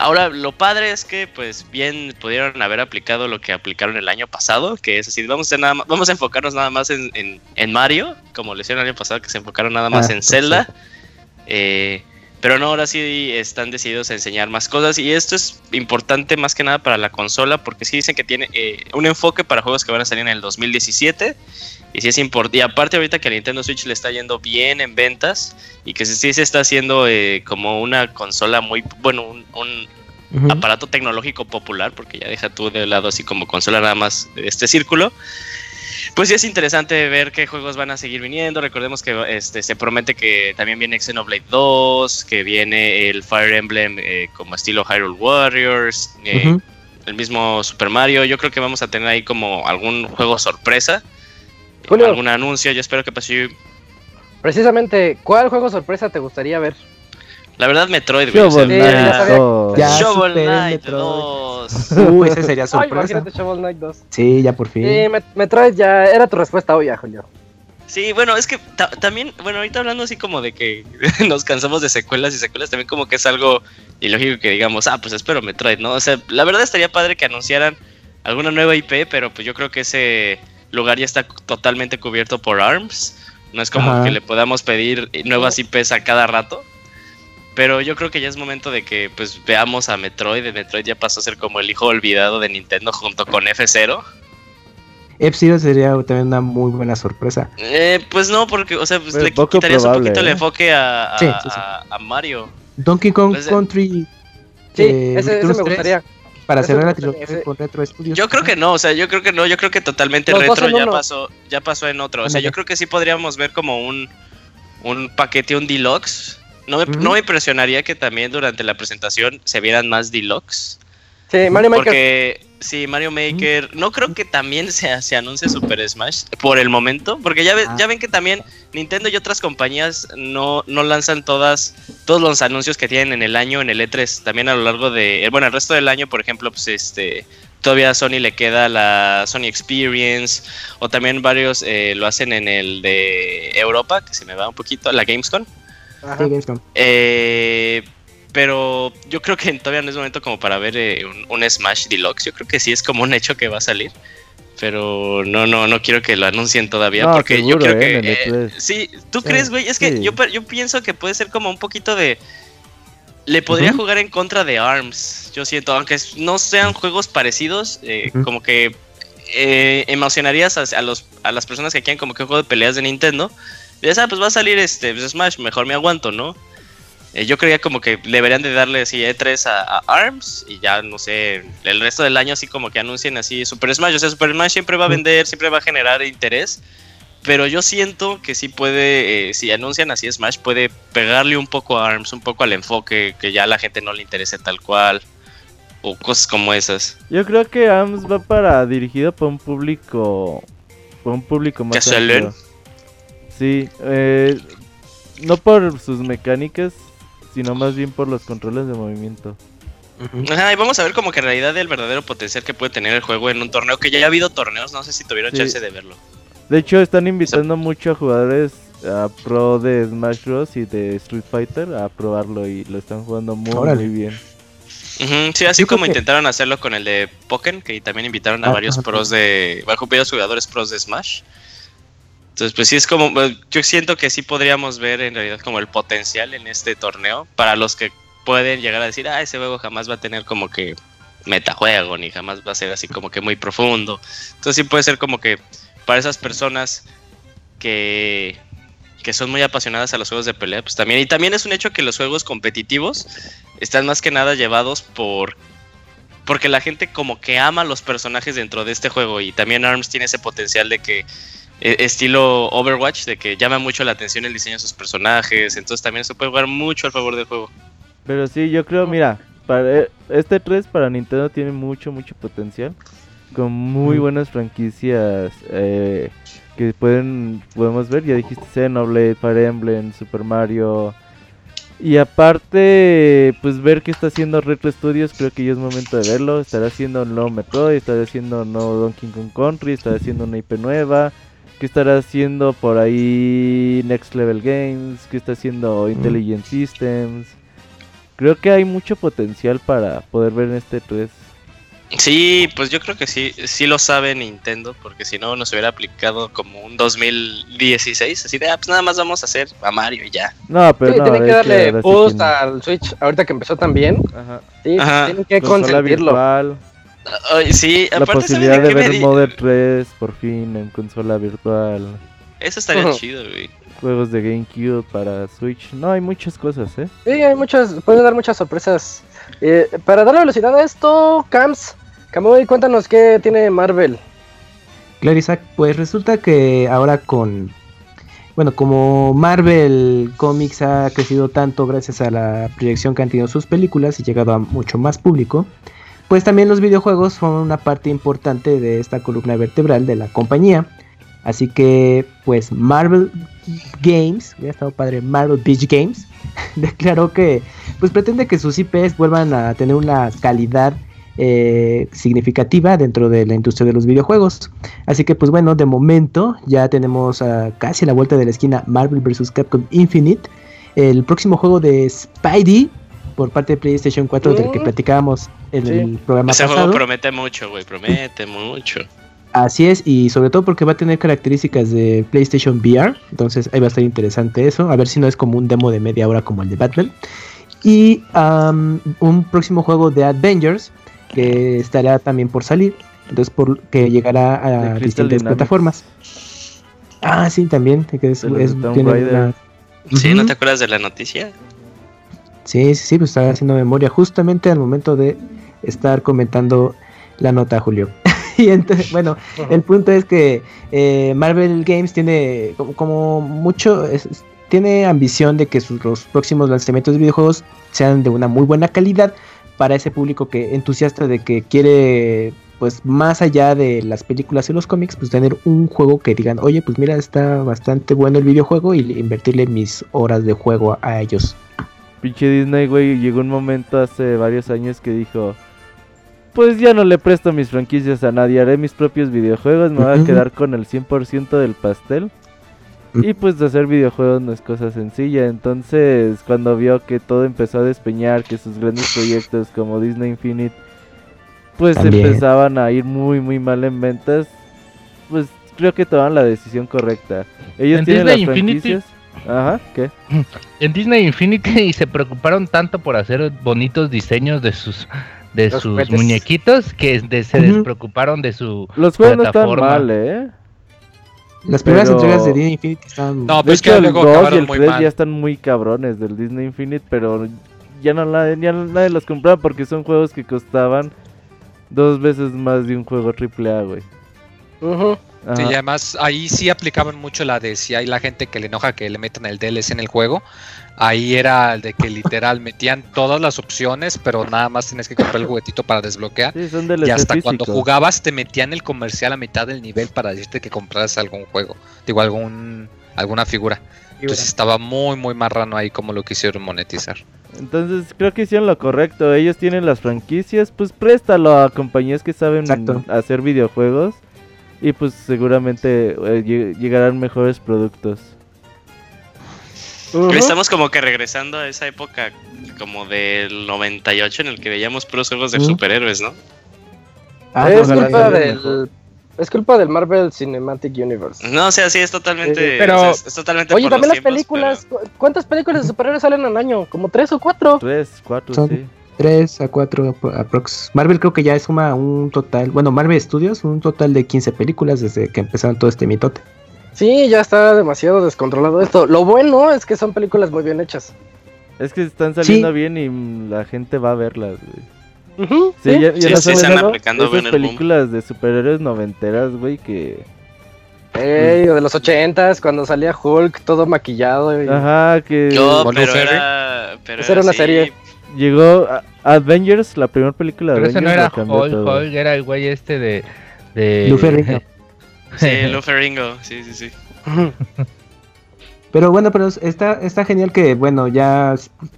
Ahora, lo padre es que, pues, bien pudieron haber aplicado lo que aplicaron el año pasado, que es así, vamos a, nada más- vamos a enfocarnos nada más en, en- en Mario, como lo hicieron el año pasado, que se enfocaron nada más Ah, en pues, Zelda. Eh, pero no, ahora sí están decididos a enseñar más cosas y esto es importante más que nada para la consola porque sí dicen que tiene eh, un enfoque para juegos que van a salir en el 2017 y sí es importante. Y aparte ahorita que a Nintendo Switch le está yendo bien en ventas y que sí, se está haciendo eh, como una consola muy, bueno, un, aparato tecnológico popular, porque ya deja tú de lado así como consola nada más de este círculo. Pues sí es interesante ver qué juegos van a seguir viniendo. Recordemos que este se promete que también viene Xenoblade 2, que viene el Fire Emblem eh, como estilo Hyrule Warriors, eh, el mismo Super Mario. Yo creo que vamos a tener ahí como algún juego sorpresa, Julio. algún anuncio. Yo espero que pase. Precisamente, ¿cuál juego sorpresa te gustaría ver? La verdad, Metroid, güey. Shovel Knight. Ya Shovel Knight Metroid. 2. Uh, ese sería Ay, sorpresa. imagínate Shovel Knight 2. Sí, ya por fin. Sí, Met- Metroid ya era tu respuesta obvia, Julio. Sí, bueno, es que ta- también, bueno, ahorita hablando así como de que nos cansamos de secuelas y secuelas, también como que es algo ilógico que digamos, ah, pues espero Metroid, ¿no? O sea, la verdad estaría padre que anunciaran alguna nueva IP, pero pues yo creo que ese lugar ya está totalmente cubierto por ARMS. No es como Ajá. que le podamos pedir nuevas IPs a cada rato. Pero yo creo que ya es momento de que pues veamos a Metroid. Metroid ya pasó a ser como el hijo olvidado de Nintendo junto con F0. F-Zero sería también una muy buena sorpresa. Eh, pues no, porque, o sea, pues Pero le quitarías un poquito el ¿eh? enfoque a, a, Sí, sí, sí. a- a Mario. Donkey Kong Pues, eh, Country. Sí, eh, ese, me 3, gustaría. Para cerrar la trilogía ese- con Retro Studios. Yo creo que no, o sea, yo creo que no, yo creo que totalmente Los retro ya uno. pasó, ya pasó en otro. O sea, yo creo que sí podríamos ver como un, un paquete, un deluxe. No me, no me impresionaría que también durante la presentación se vieran más deluxe. Sí, Mario Maker. Sí, Mario Maker, no creo que también se, se anuncie Super Smash por el momento, porque ya, ve- Ah. ya ven que también Nintendo y otras compañías no, no lanzan todas todos los anuncios que tienen en el año en el E3, también a lo largo de, bueno, el resto del año, por ejemplo, pues este todavía a Sony le queda la Sony Experience o también varios eh, lo hacen en el de Europa, que se me va un poquito, la Gamescom. Ajá. Sí, Gamescom. Eh, pero yo creo que todavía no es momento como para ver eh, un, un Smash Deluxe. Yo creo que sí es como un hecho que va a salir. Pero no, no, no quiero que lo anuncien todavía. No, porque seguro, yo creo eh, que. eh, E3. sí, ¿tú crees, güey? Es que Sí. yo, yo pienso que puede ser como un poquito de. Le podría jugar en contra de ARMS. Yo siento, aunque no sean juegos parecidos, eh, Ujú. como que emocionarías a, a los, a las personas que quieren como que un juego de peleas de Nintendo. Y dices, ah, pues va a salir este pues, Smash, mejor me aguanto, ¿no? Eh, yo creía como que deberían de darle así E3 a, a ARMS y ya, no sé, el resto del año así como que anuncien así Super Smash. O sea, Super Smash siempre va a vender, siempre va a generar interés. Pero yo siento que sí puede, eh, si anuncian así Smash, puede pegarle un poco a ARMS, un poco al enfoque, que ya a la gente no le interese tal cual. O cosas como esas. Yo creo que ARMS va para dirigido para un público para un público más amplio. Sí, eh, no por sus mecánicas, sino más bien por los controles de movimiento. Ajá, y vamos a ver como que en realidad el verdadero potencial que puede tener el juego en un torneo, que ya ha habido torneos, no sé si tuvieron Sí. chance de verlo. De hecho, están invitando mucho a jugadores a pro de Smash Bros y de Street Fighter a probarlo y lo están jugando muy, Órale. muy bien. Ujú, sí, así como que- intentaron hacerlo con el de Pokken, que también invitaron a Ah, varios ajá. pros de. Varios jugadores pros de Smash. Entonces, pues sí, es como. eh, Yo siento que sí podríamos ver en realidad como el potencial en este torneo para los que pueden llegar a decir, ah, ese juego jamás va a tener como que metajuego, ni jamás va a ser así como que muy profundo. Entonces, sí puede ser como que para esas personas que que son muy apasionadas a los juegos de pelea, pues también. Y también es un hecho que los juegos competitivos están más que nada llevados por. Porque la gente como que ama los personajes dentro de este juego. Y también ARMS tiene ese potencial de que. Eh, estilo Overwatch, de que llama mucho la atención el diseño de sus personajes. Entonces también se puede jugar mucho al favor del juego. Pero sí, yo creo, mira, para eh, este 3 para Nintendo tiene mucho, mucho potencial. Con muy Mm. buenas franquicias eh, que pueden podemos ver. Ya dijiste Xenoblade, Fire Emblem, Super Mario. Y aparte, pues ver qué está haciendo Retro Studios, creo que ya es momento de verlo. Estará haciendo un nuevo Metroid, estará haciendo un nuevo Donkey Kong Country, estará haciendo una IP nueva. ¿Qué estará haciendo por ahí Next Level Games? ¿Qué está haciendo Intelligent Systems? Creo que hay mucho potencial para poder ver en este 3. Sí, pues yo creo que sí, sí lo sabe Nintendo, porque si no nos hubiera aplicado como un 2016, así de, ah, pues nada más vamos a hacer a Mario y ya. No, pero Sí, no, tienen que darle sí boost tiene- al Switch ahorita que empezó también. Ajá. Sí, Ajá. tienen que Consola consentirlo. virtual, Ay, sí, la aparte posibilidad ¿saben de me ver Mother 3 por fin en consola virtual, Eso estaría chido, güey. juegos de GameCube para Switch. No, hay muchas cosas, ¿eh? Sí, hay muchas, pueden dar muchas sorpresas. Eh, para darle velocidad a esto, Camps, Kamui, cuéntanos qué tiene Marvel. Claro, Isaac, pues resulta que ahora con. Bueno, como Marvel Comics ha crecido tanto gracias a la proyección que han tenido sus películas y llegado a mucho más público, pues también los videojuegos son una parte importante de esta columna vertebral de la compañía. Así que, pues Marvel Games, hubiera estado padre, Marvel Beach Games, declaró que pues pretende que sus IPs vuelvan a tener una calidad eh, significativa dentro de la industria de los videojuegos. Así que pues bueno, de momento ya tenemos casi a la vuelta de la esquina Marvel vs. Capcom Infinite, el próximo juego de Spidey por parte de PlayStation 4 del que Mm. platicábamos en Sí. el programa Ese pasado. juego promete mucho, güey, promete mucho. Así es, y sobre todo porque va a tener características de PlayStation VR, entonces ahí va a estar interesante eso, a ver si no es como un demo de media hora como el de Batman. Y am, un próximo juego de Avengers que estará también por salir, entonces por que llegará a De distintas Dynamics. plataformas. Ah, sí, también, que es, es- tiene una- ¿Sí? ¿No te acuerdas de la noticia? Sí, sí, sí, pues estaba haciendo memoria justamente al momento de estar comentando la nota, Julio. y entonces, bueno, el punto es que eh, Marvel Games tiene como, como mucho, es- tiene ambición de que sus, los próximos lanzamientos de videojuegos sean de una muy buena calidad para ese público que entusiasta de que quiere, pues más allá de las películas y los cómics, pues tener un juego que digan, oye, pues mira, está bastante bueno el videojuego y invertirle mis horas de juego a ellos. Pinche Disney, güey, llegó un momento hace varios años que dijo, pues ya no le presto mis franquicias a nadie, haré mis propios videojuegos, me voy a quedar con el 100% del pastel. Y pues hacer videojuegos no es cosa sencilla, entonces cuando vio que todo empezó a despeñar, que sus grandes proyectos como Disney Infinite, pues También. empezaban a ir muy muy mal en ventas, pues creo que tomaron la decisión correcta. Ellos En tienen Disney las Infinity- franquicias. Ajá, ¿qué? En Disney Infinity y se preocuparon tanto por hacer bonitos diseños de sus de Los sus juguetes. muñequitos que de- se despreocuparon de su Los juegos no están plataforma. mal, ¿eh? Las primeras Pero- entregas de Disney Infinity estaban... No, De pues hecho, que el luego 2 y el muy 3 mal. ya están muy cabrones del Disney Infinite, pero ya no la- ya no- nadie los compraba porque son juegos que costaban dos veces más de un juego AAA, güey. Ujú. Sí, y además ahí sí aplicaban mucho la de si hay la gente que le enoja que le metan el DLC en el juego. Ahí era el de que literal metían todas las opciones, pero nada más tienes que comprar el juguetito para desbloquear. Sí, son Y hasta cuando jugabas te metían el comercial a mitad del nivel para decirte que compraras algún juego. Digo, algún alguna figura. Entonces estaba muy, muy marrano ahí como lo quisieron monetizar. Entonces creo que hicieron lo correcto. Ellos tienen las franquicias, pues préstalo a compañías que saben Exacto. hacer videojuegos. Y pues seguramente eh, lleg- llegarán mejores productos. Estamos como que regresando a esa época como del 98 en el que veíamos puros juegos de superhéroes, ¿no? Ah, es, culpa del, es culpa del Marvel Cinematic Universe. No, o sea, sí, es totalmente... Eh, pero- o sea, es, es totalmente Oye, por también los las tiempos, películas. ¿cu- ¿Cuántas películas de superhéroes salen al año? ¿Como tres o cuatro? Tres, cuatro, Son- sí. 3 a 4 aprox. Marvel creo que ya suma un total, bueno, Marvel Studios, un total de 15 películas desde que empezaron todo este mitote. Sí, ya está demasiado descontrolado esto. Lo bueno es que son películas muy bien hechas. Es que están saliendo bien y mm, la gente va a verlas, güey. Ujú, Sí, sí. ya, ya Sí, no sí, son están aplicando esas bien el películas de superhéroes noventeras, güey, que... Ey, o de los ochentas, cuando salía Hulk todo maquillado. y- Ajá, que No, pero era... Pero Esa era una serie. Llegó a- Avengers, la primera película de Pero ese Avengers. no era Hulk. Hulk era el güey este de de Luffy Ringo. Sí, Luferingo, sí, sí, sí. Pero bueno, pero está, está genial que, bueno, ya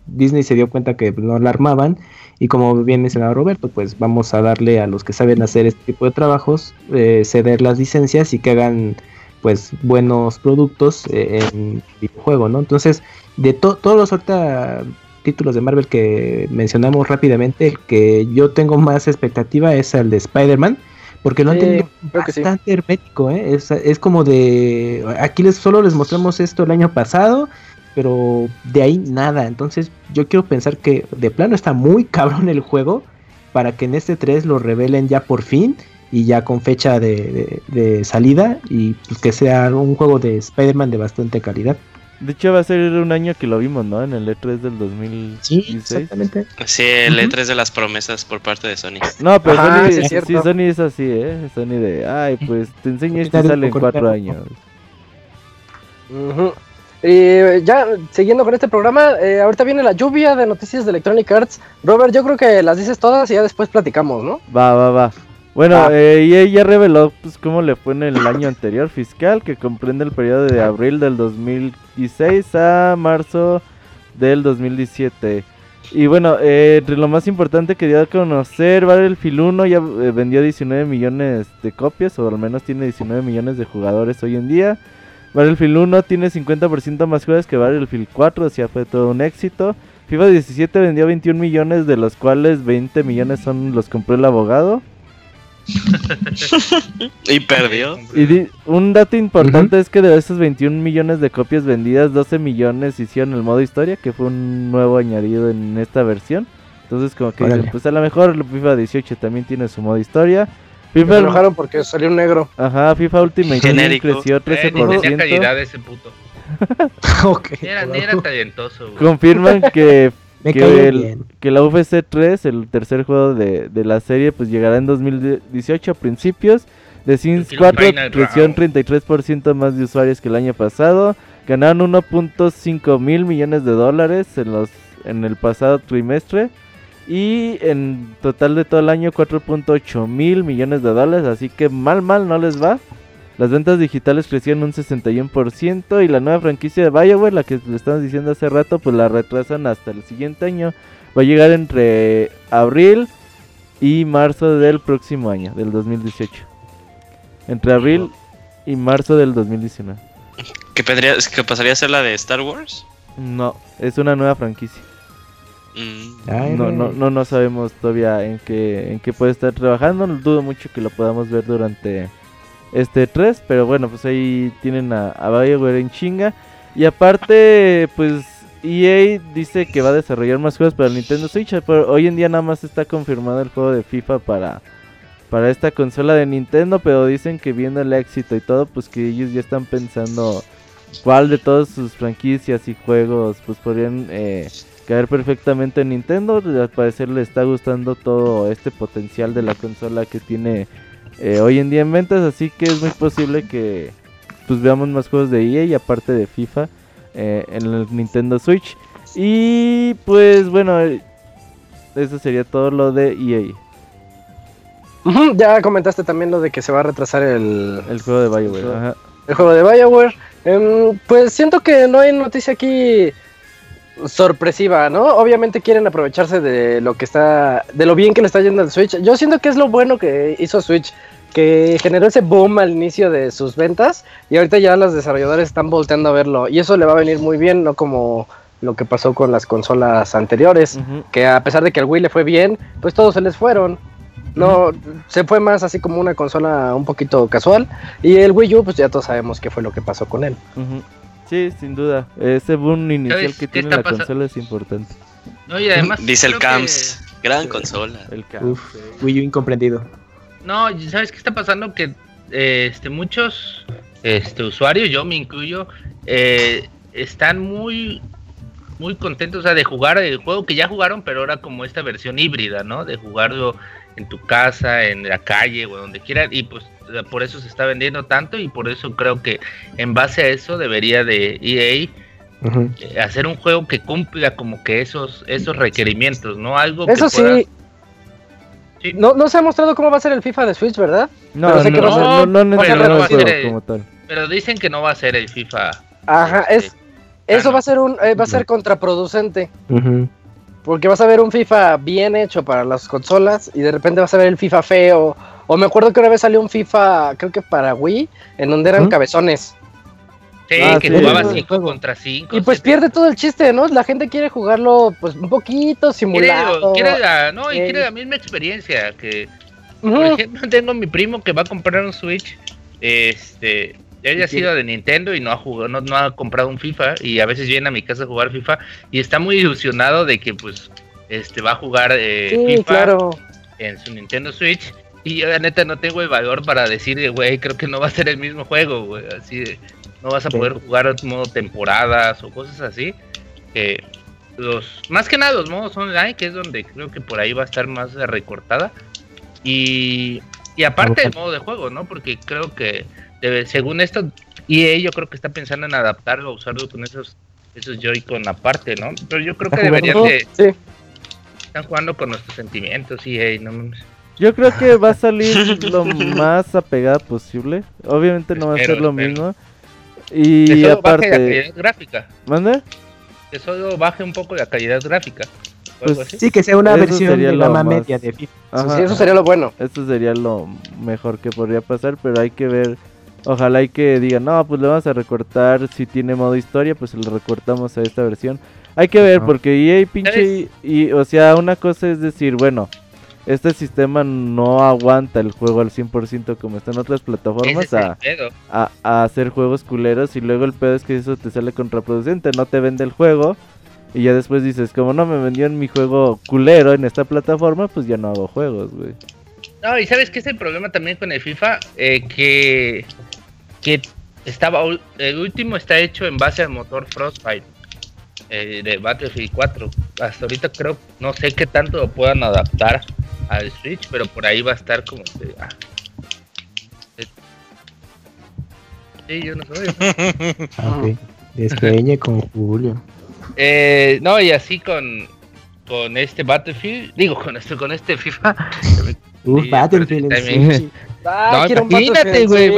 Disney se dio cuenta que no la armaban. Y como bien mencionaba Roberto, pues vamos a darle a los que saben hacer este tipo de trabajos, eh, ceder las licencias y que hagan pues buenos productos eh, en videojuego, ¿no? Entonces, de to- todos los ahorita títulos de Marvel que mencionamos rápidamente, el que yo tengo más expectativa es el de Spider-Man, porque lo han tenido sí. bastante hermético, ¿eh? Es, es como de... Aquí les, solo les mostramos esto el año pasado, pero de ahí nada. Entonces yo quiero pensar que de plano está muy cabrón el juego para que en este 3 lo revelen ya por fin y ya con fecha de, de- de salida y pues que sea un juego de Spider-Man de bastante calidad. De hecho, va a ser un año que lo vimos, ¿no? En el E3 del 2016. exactamente. Sí, el Ujú. E3 de las promesas por parte de Sony. No, pero Ajá, Sony, sí es sí, cierto. Sony es así, ¿eh? Sony de, ay, pues te enseño esto y sale en cuatro años. Ujú. Y ya siguiendo con este programa, eh, ahorita viene la lluvia de noticias de Electronic Arts. Robert, yo creo que las dices todas y ya después platicamos, ¿no? Va, va, va. Bueno, Ah. eh, EA ya reveló pues cómo le fue en el año anterior fiscal, que comprende el periodo de abril del 2016 a marzo del 2017. Y bueno, eh, entre lo más importante que dio a conocer, Battlefield 1 ya eh, vendió 19 millones de copias, o al menos tiene 19 millones de jugadores hoy en día. Battlefield 1 tiene 50% más jugadores que Battlefield 4, o sea, fue todo un éxito. FIFA 17 vendió 21 millones, de los cuales 20 millones son los compró el abogado. Y perdió. Y di- un dato importante es que de esos 21 millones de copias vendidas, 12 millones hicieron el modo historia, que fue un nuevo añadido en esta versión. Entonces como que dicen, pues a lo mejor FIFA 18 también tiene su modo historia. FIFA, enojaron porque salió un negro. ajá, FIFA Ultimate Genérico. creció Eh, ni tenía 13%. calidad ese puto. ok. Ni era, ni era talentoso, güey. Confirman que Me que el- bien. que la UFC 3, el tercer juego de, de la serie, pues llegará en 2018 a principios. The Sims El 4 Final creció en Round. 33% más de usuarios que el año pasado. Ganaron 1.5 mil millones de dólares en, los, en el pasado trimestre. Y en total de todo el año 4.8 mil millones de dólares. Así que mal, mal no les va. Las ventas digitales crecieron un 61% y la nueva franquicia de Bioware, la que le estamos diciendo hace rato, pues la retrasan hasta el siguiente año. Va a llegar entre abril y marzo del próximo año, del 2018. Entre abril y marzo del 2019. ¿Qué, podría- qué pasaría a ser la de Star Wars? No, es una nueva franquicia. Mm, No, no, no sabemos todavía en qué, en qué puede estar trabajando. Dudo mucho que lo podamos ver durante este 3. Pero bueno, pues ahí tienen a, a BioWare en chinga. Y aparte, pues EA dice que va a desarrollar más juegos para Nintendo Switch. Pero hoy en día nada más está confirmado el juego de FIFA para, para esta consola de Nintendo. Pero dicen que viendo el éxito y todo, pues que ellos ya están pensando cuál de todas sus franquicias y juegos pues podrían eh, caer perfectamente en Nintendo. Al parecer le está gustando todo este potencial de la consola que tiene eh, hoy en día en ventas. Así que es muy posible que pues veamos más juegos de EA y aparte de FIFA eh, en el Nintendo Switch. Y pues bueno, eso sería todo lo de EA, Ya comentaste también lo de que se va a retrasar el, el juego de BioWare. El juego de Bioware. Em, pues siento que no hay noticia aquí sorpresiva, ¿no? Obviamente quieren aprovecharse de lo que está, de lo bien que le está yendo al Switch. Yo siento que es lo bueno que hizo Switch, que generó ese boom al inicio de sus ventas y ahorita ya los desarrolladores están volteando a verlo y eso le va a venir muy bien, no como lo que pasó con las consolas anteriores, que a pesar de que al Wii le fue bien, pues todos se les fueron. No, se fue más así como una consola un poquito casual. Y el Wii U, pues ya todos sabemos qué fue lo que pasó con él. Sí, sin duda. Ese boom inicial ¿Sabes que tiene la consola es importante. No, y además. Dice el creo que- Camps. Gran consola. El ca- Uf, sí. Wii U incomprendido. No, ¿sabes qué está pasando? Que eh, este, muchos este, usuarios, yo me incluyo, eh, están muy muy contentos o sea, de jugar el juego que ya jugaron, pero ahora como esta versión híbrida, ¿no? De jugarlo en tu casa, en la calle o donde quieran. Y pues por eso se está vendiendo tanto y por eso creo que en base a eso debería de EA eh, hacer un juego que cumpla como que esos esos requerimientos, ¿no? Algo Eso que pueda- sí, Sí. no, no se ha mostrado cómo va a ser el FIFA de Switch, ¿verdad? No, Pero sé no, que va a no, ser- no, no, no, pero no va a ser, eh, como tal. Pero dicen que no va a ser el FIFA. Ajá, este, es, eso no. va a ser un, eh, va a No. ser contraproducente. Porque vas a ver un FIFA bien hecho para las consolas y de repente vas a ver el FIFA feo. O me acuerdo que una vez salió un FIFA, creo que para Wii, en donde eran ¿Mm? cabezones. Sí, Ah, que sí, jugaba sí, 5 contra 5. Y pues pierde todo el chiste, ¿no? La gente quiere jugarlo pues un poquito simulado. Quiere, quiere la, no, y Eh. quiere la misma experiencia. Que, por ejemplo, tengo mi primo que va a comprar un Switch. Este, él ya ha sido de Nintendo y no ha jugado, no, no ha comprado un FIFA. Y a veces viene a mi casa a jugar FIFA. Y está muy ilusionado de que, pues, este va a jugar eh, Sí, FIFA claro. en su Nintendo Switch. Y yo, la neta, no tengo el valor para decir, güey, creo que no va a ser el mismo juego, güey. Así de, no vas a Sí. poder jugar modo temporadas o cosas así. Que los, más que nada los modos online, que es donde creo que por ahí va a estar más eh, recortada. Y, y aparte el modo de juego, ¿no? Porque creo que, debe- según esto, EA yo creo que está pensando en adaptarlo, a usarlo con esos esos Joy-Con aparte, ¿no? Pero yo creo que deberían de... Sí. Están jugando con nuestros sentimientos, EA, no mames. Yo creo que va a salir lo más apegada posible. Obviamente no va a ser lo espero. mismo. Y solo baje la aparte, calidad gráfica. ¿mande? Que solo baje un poco la calidad gráfica. Pues. Sí, que sea una Eso versión de gama más- media de FIFA. Ajá. Sí, eso sería lo bueno. Esto sería lo mejor que podría pasar, pero hay que ver. Ojalá y que digan, no, pues le vamos a recortar. Si tiene modo historia, pues le recortamos a esta versión. Hay que ver, porque EA pinche. Y, o sea, una cosa es decir, bueno, este sistema no aguanta el juego al 100% como está en otras plataformas es a, a, a hacer juegos culeros. Y luego el pedo es que eso te sale contraproducente, no te vende el juego. Y ya después dices, como no me vendió en mi juego culero en esta plataforma, pues ya no hago juegos, güey. No, y sabes que es el problema también con el FIFA, Eh, que, que estaba el último está hecho en base al motor Frostbite eh, de Battlefield 4. Hasta ahorita creo, no sé qué tanto lo puedan adaptar al Switch, pero por ahí va a estar como que. ah. Sí, yo no soy. Ah, ok. Despeñe con Julio. Eh, no, y así con, con este Battlefield, digo, con este, con este FIFA. Uf, Sí, Battlefield. Ah, No, imagínate, güey.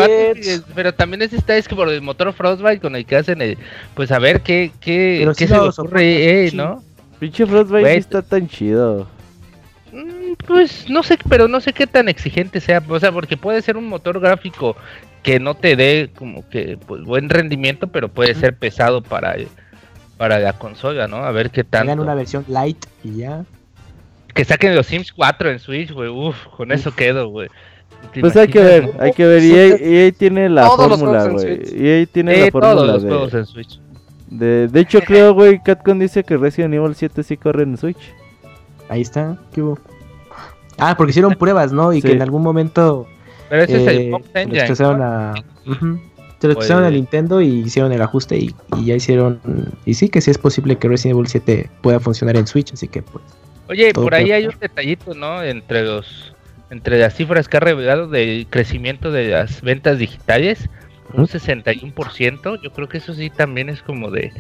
Pero también ese está es que por el motor Frostbite con el que hacen el. Pues a ver qué, qué, Pero qué sí se ocurre, eh. ¿no? Pinche Frostbite está tan chido. Pues no sé, pero no sé qué tan exigente sea. O sea, porque puede ser un motor gráfico que no te dé como que pues, buen rendimiento, pero puede ser pesado para, para la consola, ¿no? A ver qué Hagan tanto. una versión light y ya. Que saquen los Sims 4 en Switch, güey. Uf, con eso quedo, güey. ¿Te Pues hay que ver, hay que ver. EA, EA tiene la Todos fórmula, güey. Switch. EA tiene Eh, la todos fórmula los de, juegos en Switch. de... De hecho, creo, güey, Capcom dice que Resident Evil 7 sí corre en Switch. Ahí está. ¿Qué hubo? Ah, porque hicieron pruebas, ¿no? Y Sí. que en algún momento Pero ese es eh, el Fox lo Engine. expresaron ¿no? a. Ujú. Se lo a Pues- Nintendo y hicieron el ajuste y, y ya hicieron. Y sí que sí es posible que Resident Evil 7 pueda funcionar en Switch, así que pues. Oye, por ahí hay un detallito, ¿no? Entre los entre las cifras que ha revelado del crecimiento de las ventas digitales, un Ujú. 61%. Yo creo que eso sí también es como de,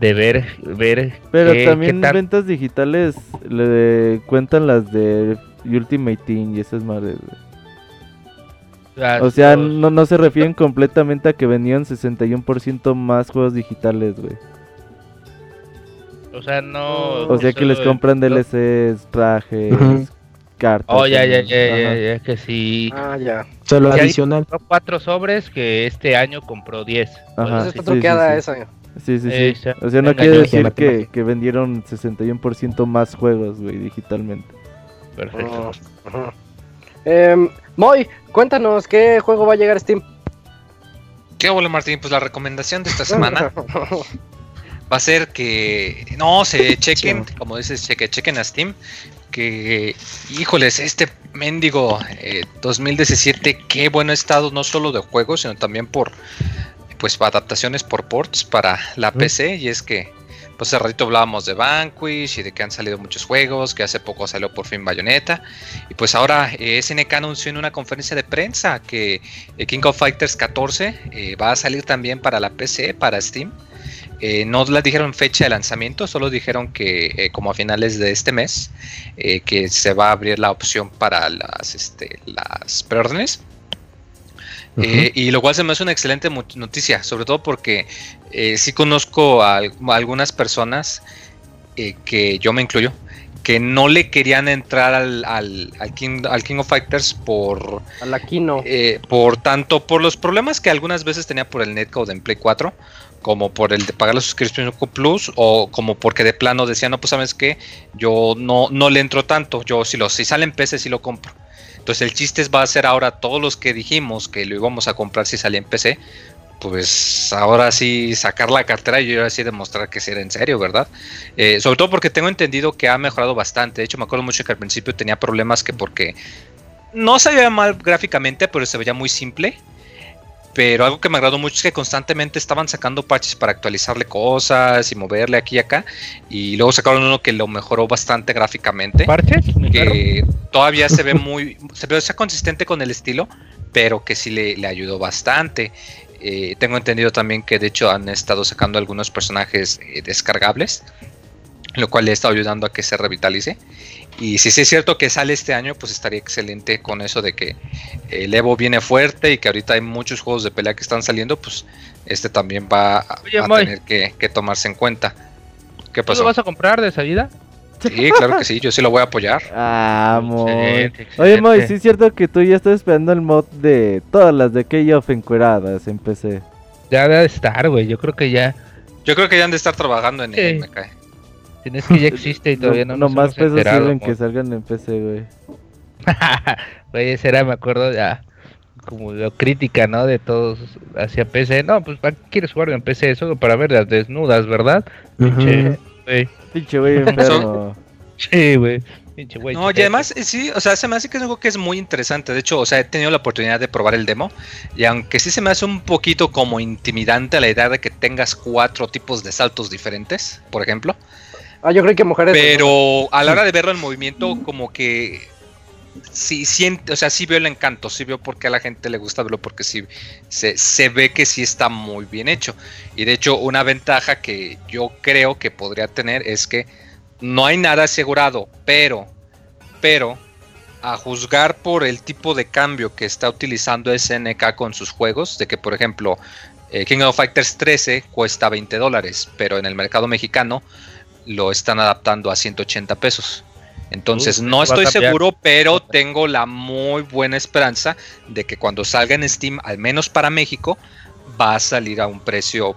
de ver, ver. Pero qué- también qué tan- ventas digitales le cuentan las de Ultimate Team y esas madres. güey. O sea, no, no se refieren completamente a que vendían 61% más juegos digitales, güey. o sea, no. O sea que les compran DLCs, trajes, cartas. Oh, ya, ya, también. ya, ya, Ajá. ya, que sí. Ah, ya. Solo adicional. Compró cuatro sobres que este año compró 10. Ajá. Entonces sí, está truqueada sí. esa. Sí, sí, sí. Eh. O sea, no quiere decir que, que vendieron 61% más juegos, güey, digitalmente. Perfecto. Em, Moy, cuéntanos qué juego va a llegar a Steam. ¿Qué hola Martín? Pues la recomendación de esta semana va a ser que no se chequen, como dices, cheque, chequen a Steam. Que, híjoles, este mendigo eh, 2017, qué bueno estado, no solo de juegos, sino también por pues adaptaciones por ports para la Mm. PC. Y es que, pues hace ratito hablábamos de Vanquish y de que han salido muchos juegos, que hace poco salió por fin Bayonetta. Y pues ahora eh, SNK anunció en una conferencia de prensa que eh, King of Fighters 14 eh, va a salir también para la PC, para Steam. No les dijeron fecha de lanzamiento, solo dijeron que como a finales de este mes que se va a abrir la opción para las, este, las preórdenes. Eh, y lo cual se me hace una excelente noticia, sobre todo porque eh, sí conozco a, al- a algunas personas eh, que yo me incluyo que no le querían entrar al, al, al King, al King of Fighters por, A la Kino. eh, por tanto por los problemas que algunas veces tenía por el netcode en Play 4 como por el de pagar la suscripción Plus o como porque de plano decía no pues sabes que yo no no le entro tanto yo si lo si sale en PC sí lo compro entonces el chiste va a ser ahora todos los que dijimos que lo íbamos a comprar si salía en PC pues ahora sí sacar la cartera y ahora sí demostrar que sí era en serio, ¿verdad? Eh, sobre todo porque tengo entendido que ha mejorado bastante. De hecho, me acuerdo mucho que al principio tenía problemas que porque no se veía mal gráficamente, pero se veía muy simple. Pero algo que me agradó mucho es que constantemente estaban sacando parches para actualizarle cosas y moverle aquí y acá. Y luego sacaron uno que lo mejoró bastante gráficamente. ¿Parches? Que todavía se ve muy. Se ve sea consistente con el estilo, pero que sí le, le ayudó bastante. Eh, tengo entendido también que de hecho han estado sacando algunos personajes eh, descargables, lo cual le ha estado ayudando a que se revitalice. Y si sí es cierto que sale este año, pues estaría excelente con eso de que el Evo viene fuerte y que ahorita hay muchos juegos de pelea que están saliendo, pues este también va a, Oye, a Moy. tener que, que tomarse en cuenta. ¿Qué ¿Tú lo pasó? vas a comprar de salida? Sí, claro que sí, yo sí lo voy a apoyar. Ah. Excelente, Oye, Moy, sí es cierto que tú ya estás esperando el mod de todas las de K-Off encueradas en PC. Ya debe estar, güey. Yo creo que ya. Yo creo que ya han de estar trabajando en Sí. me cae. Tienes que ya existe y todavía no, no nos más hemos pesos enterado, sirven que salgan en PC, güey. Güey, esa era, me acuerdo, ya como la crítica, ¿no? De todos hacia PC. No, pues ¿para qué quieres jugar en PC? Solo para ver las desnudas, ¿verdad? Pinche, güey. Pinche güey enfermo. Sí, güey. Pinche güey. No, y además, sí, o sea, se me hace que es algo que es muy interesante. De hecho, o sea, he tenido la oportunidad de probar el demo. Y aunque sí se me hace un poquito como intimidante la idea de que tengas cuatro tipos de saltos diferentes, por ejemplo. Ah, yo creo que mujeres. Pero a la hora de verlo en movimiento, como que sí siente, o sea, sí veo el encanto, sí veo por qué a la gente le gusta verlo, porque sí se, se ve que sí está muy bien hecho. Y de hecho, una ventaja que yo creo que podría tener es que no hay nada asegurado, pero, pero, a juzgar por el tipo de cambio que está utilizando SNK con sus juegos, de que por ejemplo, eh, King of Fighters 13 cuesta 20 dólares, pero en el mercado mexicano lo están adaptando a 180 pesos. Entonces Uf, no estoy seguro, pero tengo la muy buena esperanza de que cuando salga en Steam, al menos para México, va a salir a un precio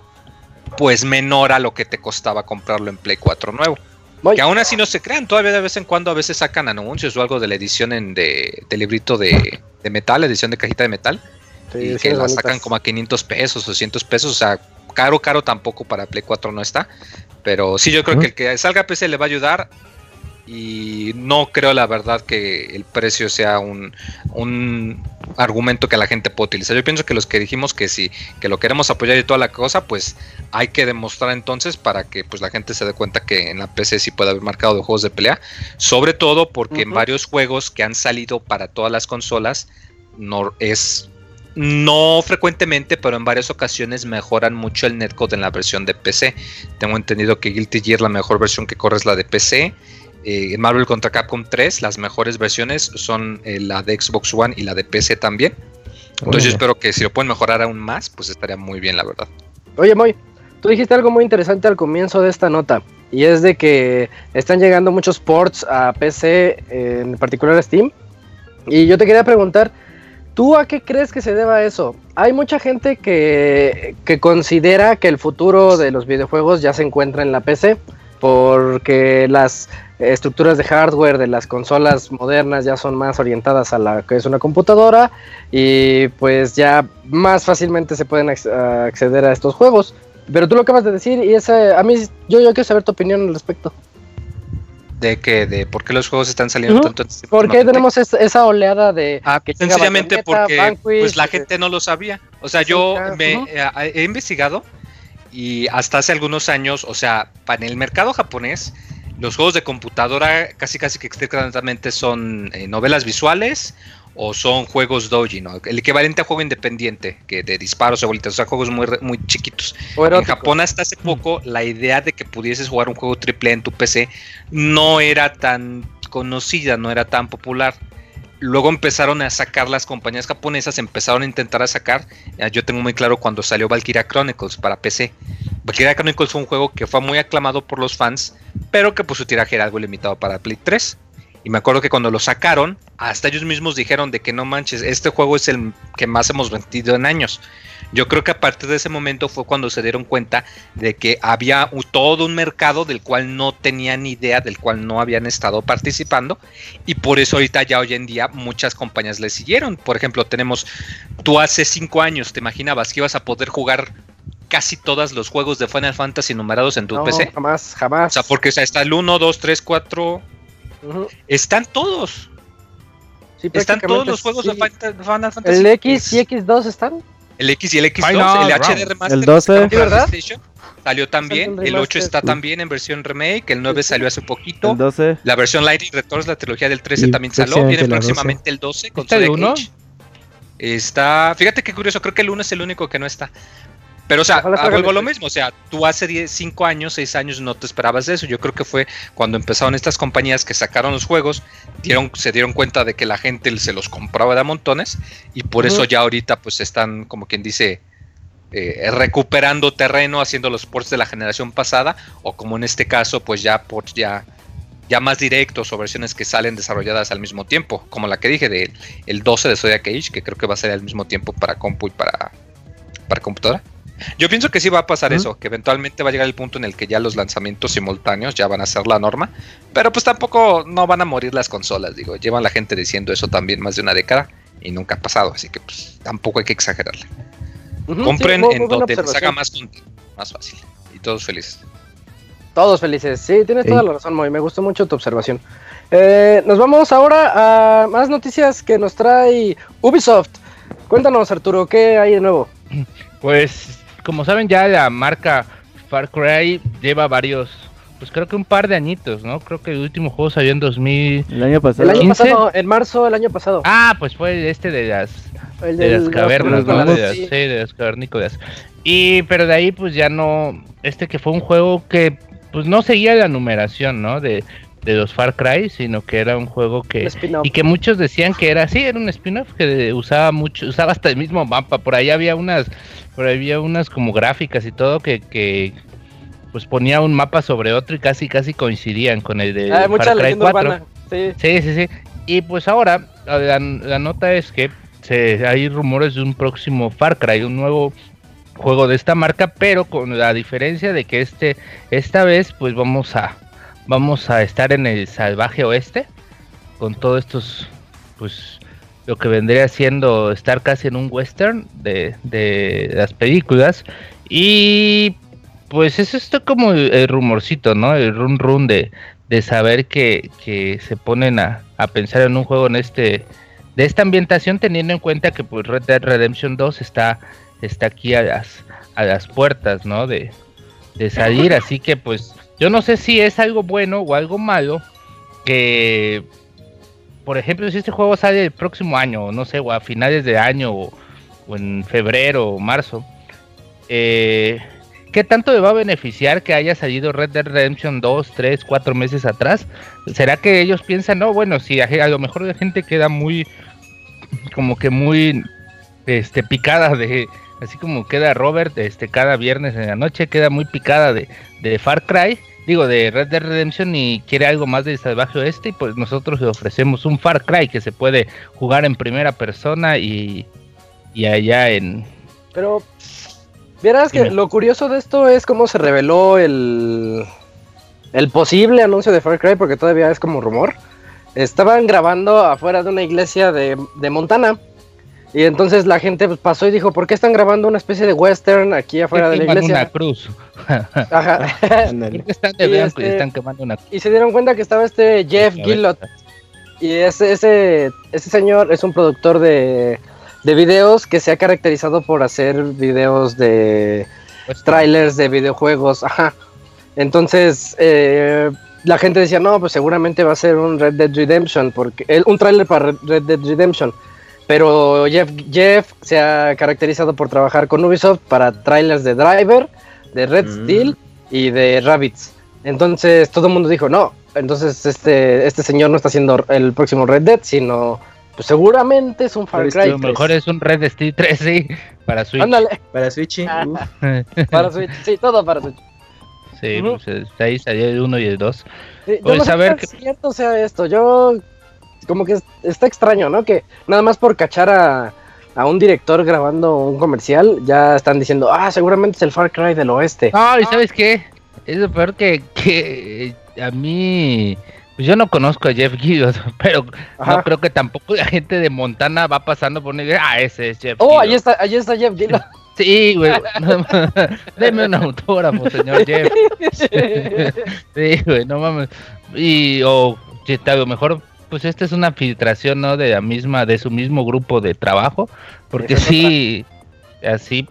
pues menor a lo que te costaba comprarlo en Play 4 nuevo. Voy. Que aún así no se crean, todavía de vez en cuando a veces sacan anuncios o algo de la edición en de, de librito de, de metal, edición de cajita de metal, Sí, y que la bonitas. sacan como a 500 pesos o 200 pesos, o sea, caro, caro tampoco para Play 4 no está, pero sí yo creo que el que salga a PC le va a ayudar y no creo la verdad que el precio sea un, un argumento que la gente pueda utilizar. Yo pienso que los que dijimos que sí, que lo queremos apoyar y toda la cosa, pues hay que demostrar entonces para que pues la gente se dé cuenta que en la PC sí puede haber marcado de juegos de pelea, sobre todo porque en varios juegos que han salido para todas las consolas no es no frecuentemente, pero en varias ocasiones mejoran mucho el netcode en la versión de PC. Tengo entendido que Guilty Gear la mejor versión que corre es la de PC. Eh, en Marvel contra Capcom 3 las mejores versiones son eh, la de Xbox One y la de PC también. Entonces yo espero que si lo pueden mejorar aún más, pues estaría muy bien, la verdad. Oye, Moy, tú dijiste algo muy interesante al comienzo de esta nota. Y es de que están llegando muchos ports a PC, en particular a Steam. Y yo te quería preguntar, ¿tú a qué crees que se deba eso? Hay mucha gente que, que considera que el futuro de los videojuegos ya se encuentra en la PC. Porque las estructuras de hardware de las consolas modernas ya son más orientadas a la que es una computadora y pues ya más fácilmente se pueden acceder a estos juegos. Pero tú lo acabas de decir y ese, a mí yo, yo quiero saber tu opinión al respecto. De que de por qué los juegos están saliendo Ujú. tanto en Steam ¿Por qué tenemos es- esa oleada de Ah, que sencillamente porque Vanquish, pues la eh, gente no lo sabía. O sea, yo me eh, he investigado y hasta hace algunos años, o sea, para en el mercado japonés, los juegos de computadora casi casi que estrictamente son eh, novelas visuales o son juegos doji, ¿no? El equivalente a juego independiente, que de disparos o bolitas, o sea, juegos muy, muy chiquitos. En. Japón hasta hace poco la idea de que pudieses jugar un juego triple en tu PC no era tan conocida, no era tan popular. Luego empezaron a sacar las compañías japonesas, empezaron a intentar a sacar. Yo tengo muy claro cuando salió Valkyria Chronicles para PC. Valkyria Chronicles fue un juego que fue muy aclamado por los fans, pero que pues su tiraje era algo limitado para Play 3. Y me acuerdo que cuando lo sacaron, hasta ellos mismos dijeron de que no manches, este juego es el que más hemos vendido en años. Yo creo que a partir de ese momento fue cuando se dieron cuenta de que había todo un mercado del cual no tenían idea, del cual no habían estado participando y por eso ahorita ya hoy en día muchas compañías le siguieron. Por ejemplo, tenemos, tú hace cinco años te imaginabas que ibas a poder jugar casi todos los juegos de Final Fantasy numerados en tu No, PC. jamás, jamás. O sea, porque o sea, está el 1, 2, 3, 4, Ujú. están todos. Sí, Están todos los juegos sí. de Final Fantasy. El X y X2 están. El X y el X2, Final el HD. Remaster El que 12. sacaron ¿Sí, para verdad? PlayStation, salió también. El El 8 remaster. está también en versión remake. El 9 salió hace poquito. El 12. La versión Lightning Returns, la trilogía del 13 Y también salió. Viene la 12. próximamente el 12 con. Age. Está, fíjate qué curioso, creo que el 1 es el único que no está. Pero, o sea, vuelvo a lo mismo. O sea, tú hace 5 años, 6 años no te esperabas de eso. Yo creo que fue cuando empezaron estas compañías que sacaron los juegos, dieron, se dieron cuenta de que la gente se los compraba de a montones. Y por eso ya ahorita, pues están, como quien dice, eh, recuperando terreno, haciendo los ports de la generación pasada. O como en este caso, pues ya ports ya ya más directos o versiones que salen desarrolladas al mismo tiempo, como la que dije del el 12 de Zodiac Age, que creo que va a ser al mismo tiempo para compu y para, para computadora. Yo pienso que sí va a pasar eso, que eventualmente va a llegar el punto en el que ya los lanzamientos simultáneos ya van a ser la norma, pero pues tampoco no van a morir las consolas, digo, llevan la gente diciendo eso también más de una década y nunca ha pasado, así que pues tampoco hay que exagerarle. Compren sí, en donde les haga más, más fácil y todos felices. Todos felices. Sí, tienes Sí. toda la razón, Moy. Me gustó mucho tu observación. Eh, nos vamos ahora a más noticias que nos trae Ubisoft. Cuéntanos, Arturo, ¿qué hay de nuevo? Pues, como saben ya la marca Far Cry lleva varios, pues creo que un par de añitos, ¿no? Creo que el último juego salió en 2000... El año El pasado. año 15? pasado, en marzo del año pasado. Ah, pues fue este de las el de las cavernas, ¿no? cavernícolas, De las, sí. sí, de las cavernícolas. Y pero de ahí pues ya no, este que fue un juego que pues no seguía la numeración, ¿no? De, de los Far Cry, sino que era un juego que y que muchos decían que era así, era un spin-off que usaba mucho, usaba hasta el mismo mapa, por ahí había unas, por ahí había unas como gráficas y todo que, que pues ponía un mapa sobre otro y casi casi coincidían con el de Ah, Far Cry leyenda 4. urbana. Sí. Sí, sí, sí. Y pues ahora la, la nota es que se, hay rumores de un próximo Far Cry, un nuevo juego de esta marca, pero con la diferencia de que este esta vez pues vamos a vamos a estar en el salvaje oeste con todos estos pues lo que vendría siendo estar casi en un western de, de las películas y pues es esto como el, el rumorcito, ¿no? El run run de, de saber que, que se ponen a, a pensar en un juego en este de esta ambientación teniendo en cuenta que pues Red Dead Redemption 2 está está aquí a las a las puertas, ¿no? De, de salir, así que pues yo no sé si es algo bueno o algo malo que por ejemplo, si este juego sale el próximo año, no sé, o a finales de año, o, o en febrero o marzo, eh, ¿qué tanto le va a beneficiar que haya salido Red Dead Redemption 2, 3, 4 meses atrás? ¿Será que ellos piensan, no, bueno, si a, a lo mejor la gente queda muy, como que muy, este, picada de, así como queda Robert, este, cada viernes en la noche, queda muy picada de, de Far Cry, digo, de Red Dead Redemption y quiere algo más de Salvaje Oeste, y pues nosotros le ofrecemos un Far Cry que se puede jugar en primera persona y, y allá en... Pero, vieras que lo curioso de esto es cómo se reveló el, el posible anuncio de Far Cry, porque todavía es como rumor. Estaban grabando afuera de una iglesia de, de Montana. Y entonces la gente pues, pasó y dijo, ¿por qué están grabando una especie de western aquí afuera de la iglesia? una cruz. Ajá. Están de Y blanco y este- están quemando una cruz. y se dieron cuenta que estaba este Jeff Gillot. Y ese, ese, ese señor es un productor de, de videos que se ha caracterizado por hacer videos de Pues, trailers de videojuegos, ajá. Entonces, eh, la gente decía, no, pues seguramente va a ser un Red Dead Redemption, porque el- un trailer para Red Dead Redemption. Pero Jeff, Jeff se ha caracterizado por trabajar con Ubisoft para trailers de Driver, de Red Mm. Steel y de Rabbits. Entonces todo el mundo dijo, no, entonces este, este señor no está haciendo el próximo Red Dead, sino pues seguramente es un Far Cry. A lo mejor es un Red Steel 3, sí, para Switch. Ándale, Para Switch, sí. Ah. para Switch, sí, todo para Switch. sí, Ujú. pues eh, ahí salió el 1 y el 2. Sí, yo Pues, no sé a ver qué cierto sea esto. Yo como que es- está extraño, ¿no? Que nada más por cachar a, a un director grabando un comercial ya están diciendo, ah, seguramente es el Far Cry del oeste. No, y ¿sabes qué? Es lo peor que, que eh, a mí... Pues yo no conozco a Jeff Gibbs, pero Ajá. no creo que tampoco la gente de Montana va pasando por un... Ah, ese es Jeff Oh, Gibbs". ahí está, ahí está Jeff Gillot. Sí, güey. Deme un autógrafo, señor Jeff. Sí, güey, no mames. Y, o, lo mejor, pues esta es una filtración, ¿no? De la misma, de su mismo grupo de trabajo. Porque sí, así.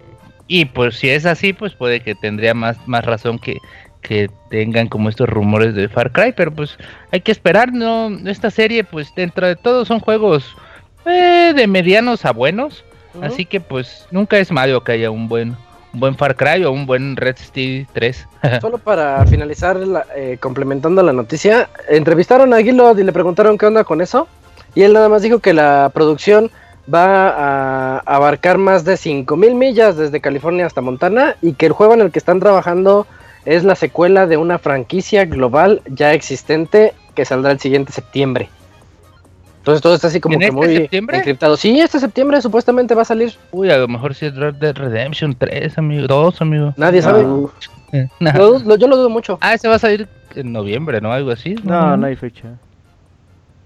Y pues si es así, pues puede que tendría más, más razón que, que tengan como estos rumores de Far Cry. Pero pues hay que esperar, ¿no? Esta serie, pues dentro de todo son juegos eh, de medianos a buenos. Así que pues nunca es malo que haya un buen un buen Far Cry o un buen Red Steel 3. Solo para finalizar, la- eh, complementando la noticia, entrevistaron a Gillot y le preguntaron qué onda con eso. Y él nada más dijo que la producción va a abarcar más de 5000 millas desde California hasta Montana y que el juego en el que están trabajando es la secuela de una franquicia global ya existente que saldrá el siguiente septiembre. Entonces todo está así como ¿En que este muy septiembre? encriptado. Sí, este septiembre supuestamente va a salir. Uy, a lo mejor sí es Red Dead Redemption 3, amigo. 2, amigo. Nadie sabe. No, Eh, nah. Lo- lo- yo lo dudo mucho. Ah, ese va a salir en noviembre, ¿no? Algo así. No, no hay fecha.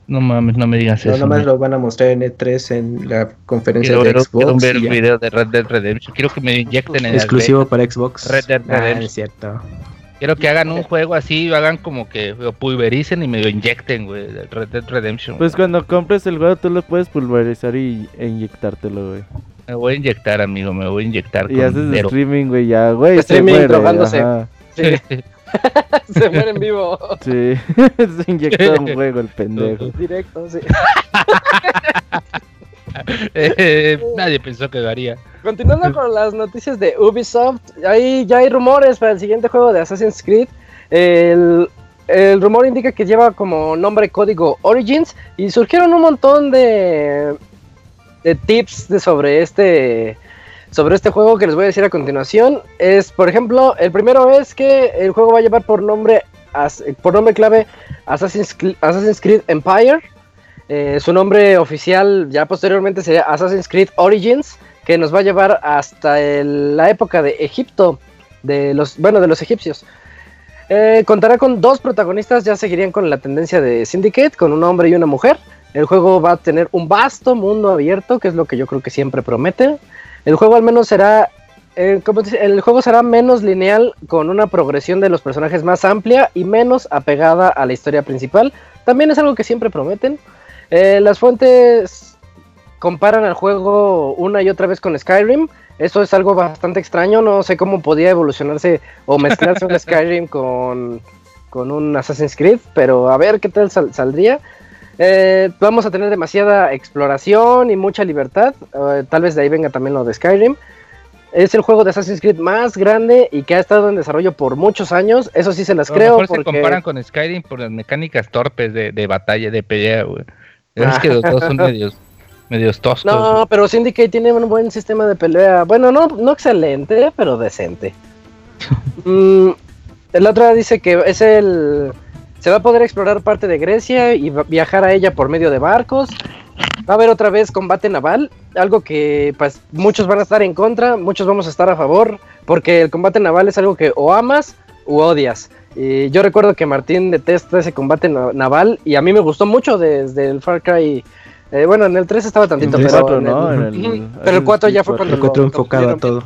No mames, no me digas no, eso. nomás lo van a mostrar en E3 en la conferencia Quiero de ver, quiero Xbox. ver ya. video de Red Dead Redemption. Quiero que me inyecten en Exclusivo para Xbox. Red Dead Ah, Redemption. es cierto. Quiero que hagan un juego así, lo hagan como que lo pulvericen y me lo inyecten, güey. de Red Dead Redemption. Pues cuando compres el juego tú lo puedes pulverizar y, e inyectártelo, güey. Me voy a inyectar, amigo, me voy a inyectar. Y con haces dinero. streaming, güey, ya, güey. Streaming, muere, drogándose. ajá. Sí, se muere en vivo. Sí, se inyectó un juego el pendejo. Directo, sí. Eh, nadie pensó que lo haría. Continuando con las noticias de Ubisoft, ahí ya hay rumores para el siguiente juego de Assassin's Creed. El, el rumor indica que lleva como nombre código Origins y surgieron un montón de, de tips de sobre este sobre este juego que les voy a decir a continuación. Es, por ejemplo, el primero es que el juego va a llevar por nombre por nombre clave Assassin's Creed Empire. Eh, su nombre oficial ya posteriormente sería Assassin's Creed Origins, que nos va a llevar hasta la época de Egipto, de los, bueno, de los egipcios. Eh, contará con dos protagonistas, ya seguirían con la tendencia de Syndicate, con un hombre y una mujer. El juego va a tener un vasto mundo abierto, que es lo que yo creo que siempre promete. El juego al menos será, eh, el juego será menos lineal, con una progresión de los personajes más amplia y menos apegada a la historia principal. También es algo que siempre prometen. Eh, las fuentes comparan al juego una y otra vez con Skyrim. Eso es algo bastante extraño. No sé cómo podía evolucionarse o mezclarse un Skyrim con, con un Assassin's Creed, pero a ver qué tal sal- saldría. Eh, vamos a tener demasiada exploración y mucha libertad. Eh, tal vez de ahí venga también lo de Skyrim. Es el juego de Assassin's Creed más grande y que ha estado en desarrollo por muchos años. Eso sí se las A creo. mejor se porque- comparan con Skyrim por las mecánicas torpes de, de batalla, de pelea, güey. Es que los dos son medios, medios toscos. No, pero Syndicate tiene un buen sistema de pelea. Bueno, no, no excelente, pero decente. Mm, la otra dice que es el. Se va a poder explorar parte de Grecia y viajar a ella por medio de barcos. Va a haber otra vez combate naval, algo que pues muchos van a estar en contra, muchos vamos a estar a favor, porque el combate naval es algo que o amas u odias. Y yo recuerdo que Martín detesta ese combate na- naval y a mí me gustó mucho desde el Far Cry. eh, bueno, en el 3 estaba tantito, En el pero, cuatro, en ¿no? el- En el- Ujú, pero el 4 ya fue cuando El 4 lo- lo enfocado a todo.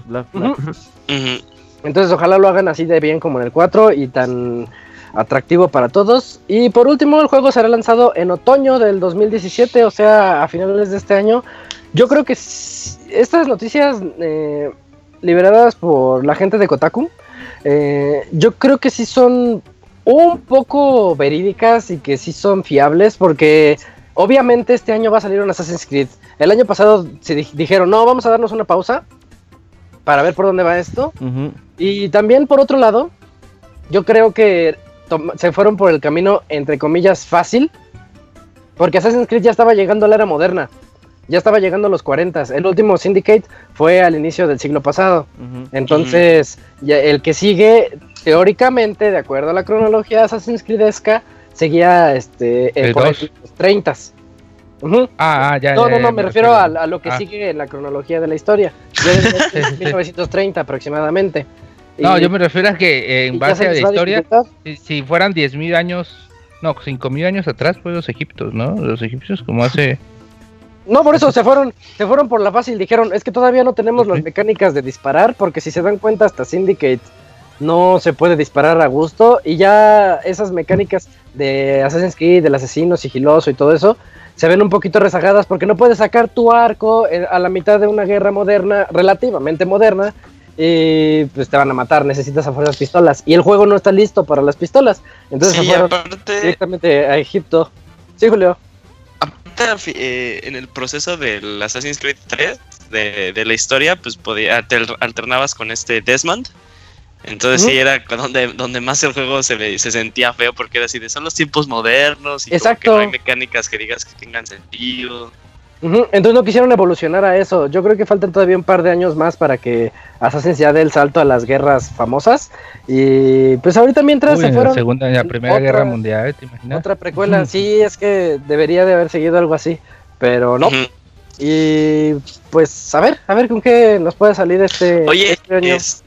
Entonces ojalá lo hagan así de bien como en el 4 y tan atractivo para todos. Y por último, el juego será lanzado en otoño del 2017, o sea, a finales de este año. Yo creo que estas noticias eh, liberadas por la gente de Kotaku, eh, yo creo que sí son un poco verídicas y que sí son fiables porque obviamente este año va a salir un Assassin's Creed. El año pasado se di- dijeron, no, vamos a darnos una pausa para ver por dónde va esto. Y también por otro lado, yo creo que se fueron por el camino, entre comillas, fácil. Porque Assassin's Creed ya estaba llegando a la era moderna. Ya estaba llegando a los 40. El último Syndicate fue al inicio del siglo pasado. Entonces, ya el que sigue, teóricamente, de acuerdo a la cronología Assassin's Creedesca, seguía este, eh, por ahí los 30. Ujú. Ah, ah, ya. No, ya, no, no, me refiero a, a lo que Ah. sigue en la cronología de la historia. Ya desde 1930 aproximadamente. No, Y- yo me refiero a que eh, en base se a la historia, si, si fueran 10.000 años, no, 5.000 años atrás, pues los egipcios, ¿no? Los egipcios como hace... No, por eso se fueron, se fueron por la fácil. Dijeron, es que todavía no tenemos las mecánicas de disparar, porque si se dan cuenta hasta Syndicate no se puede disparar a gusto. Y ya esas mecánicas de Assassin's Creed, del asesino sigiloso y todo eso, se ven un poquito rezagadas porque no puedes sacar tu arco eh, a la mitad de una guerra moderna, relativamente moderna, y pues te van a matar, necesitas a fuerzas pistolas. Y el juego no está listo para las pistolas. Entonces se fueron aparte, directamente a Egipto. Sí, Julio. Fi- eh, en el proceso del Assassin's Creed 3, de, de la historia, pues podía, alter- alternabas con este Desmond. Entonces sí era donde, donde más el juego se, se sentía feo porque era así de son los tiempos modernos y Exacto. no hay mecánicas que digas que tengan sentido. Ujú, Entonces no quisieron evolucionar a eso. Yo creo que faltan todavía un par de años más para que Assassin's ya dé el salto a las guerras famosas. Y pues ahorita mientras Uy, se en la fueron segunda, la primera otra- guerra mundial, ¿te imaginas? otra precuela, sí, es que debería de haber seguido algo así, pero no. Ujú. Y pues a ver, a ver con qué nos puede salir este, Oye, este año. es-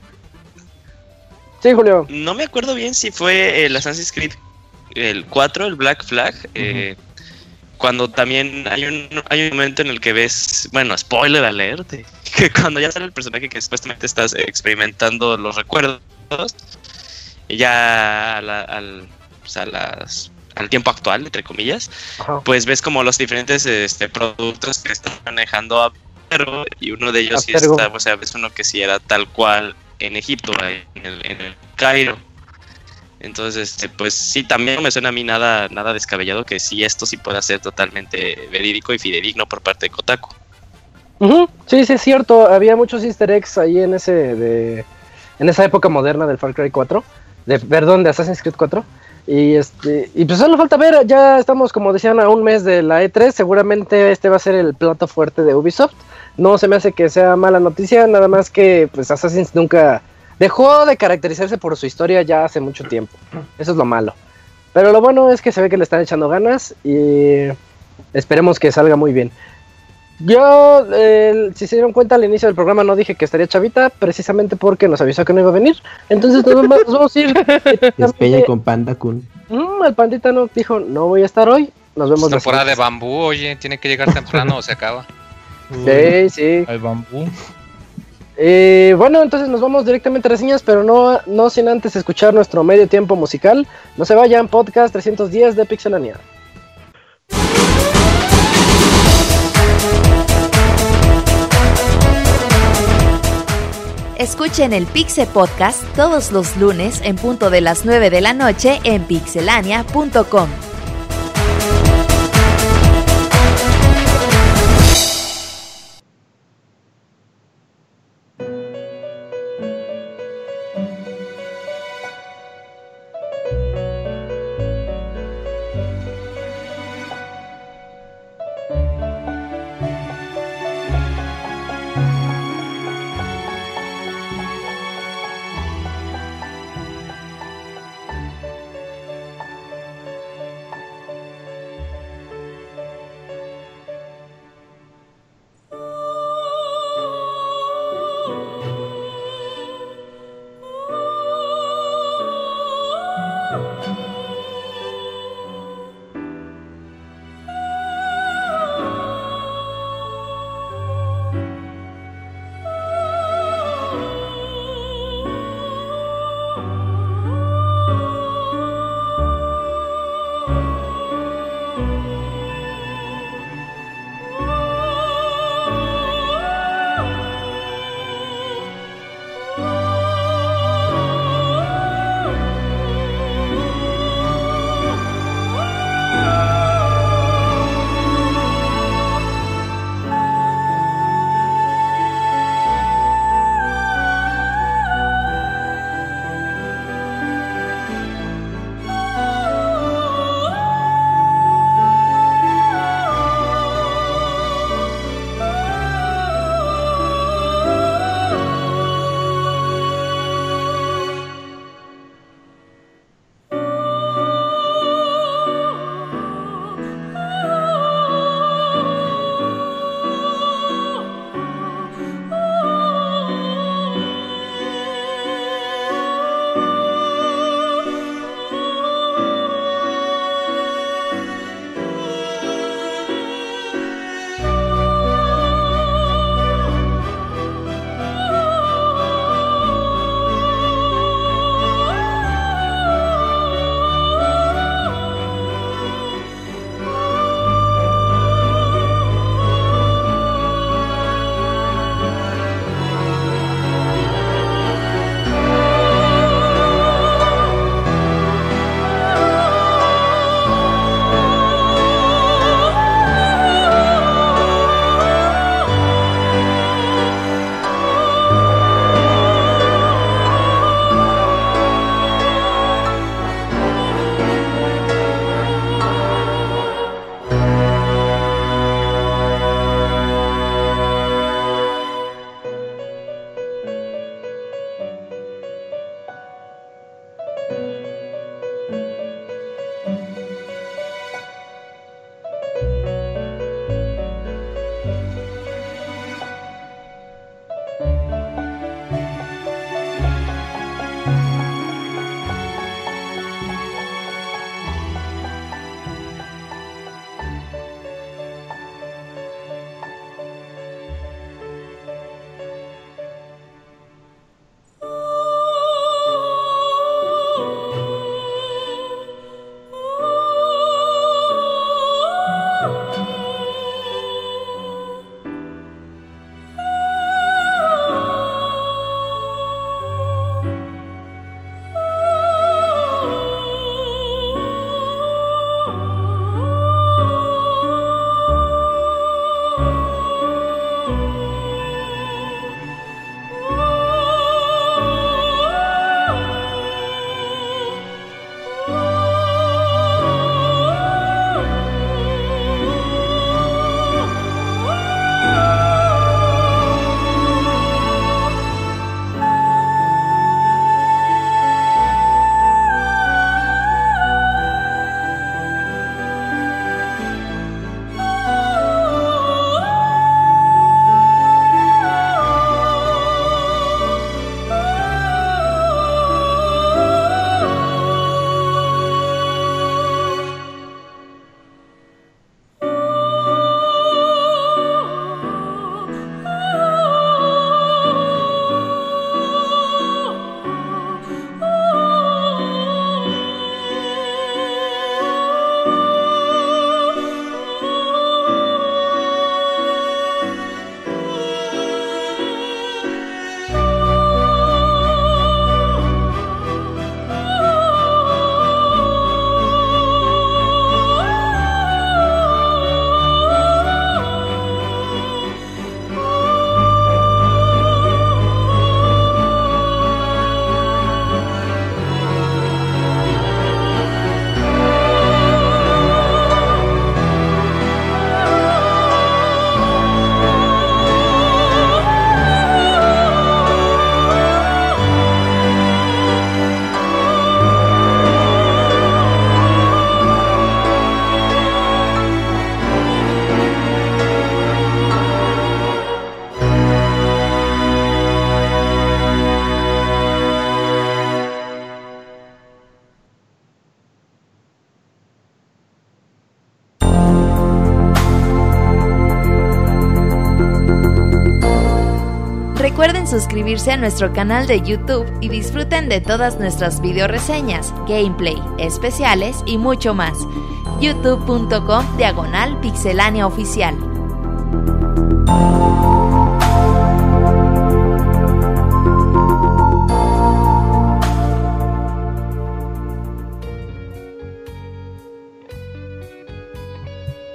Sí, Julio. no me acuerdo bien si fue el Assassin's Creed el 4, el Black Flag, eh, cuando también hay un, hay un momento en el que ves, bueno, spoiler alert, que cuando ya sale el personaje que supuestamente estás experimentando los recuerdos, ya a la- al, pues, a las, al tiempo actual, entre comillas, Ajá. pues ves como los diferentes este, productos que están manejando a Perro y uno de ellos sí está, o sea, ves uno que sí era tal cual en Egipto, en el, en el Cairo. Entonces, este, pues sí, también me suena a mí nada, nada descabellado que sí esto sí pueda ser totalmente verídico y fidedigno por parte de Kotaku. Ujú, Sí, sí, es cierto. Había muchos easter eggs ahí en ese de, en esa época moderna del Far Cry 4, de, perdón, de Assassin's Creed 4. Y este, y pues solo falta ver, ya estamos como decían a un mes de la E3, seguramente este va a ser el plato fuerte de Ubisoft. No se me hace que sea mala noticia, nada más que pues Assassin's nunca dejó de caracterizarse por su historia ya hace mucho tiempo. Eso es lo malo. Pero lo bueno es que se ve que le están echando ganas y esperemos que salga muy bien. Yo, eh, si se dieron cuenta al inicio del programa no dije que estaría chavita, precisamente porque nos avisó que no iba a venir. Entonces nos vamos, nos vamos a ir. Despeña con Panda Kun. Mm, el pandita no dijo, no voy a estar hoy. Nos vemos la Temporada de bambú, oye, tiene que llegar temprano o se acaba. Sí, sí. Al bambú. Eh, bueno, entonces nos vamos directamente a reseñas, pero no, no sin antes escuchar nuestro medio tiempo musical. No se vayan, podcast 310 de Pixelania. Escuchen el Pixe Podcast todos los lunes en punto de las 9 de la noche en pixelania.com. Suscribirse a nuestro canal de YouTube y disfruten de todas nuestras video reseñas, gameplay, especiales y mucho más. youtube.com diagonal pixelánea oficial.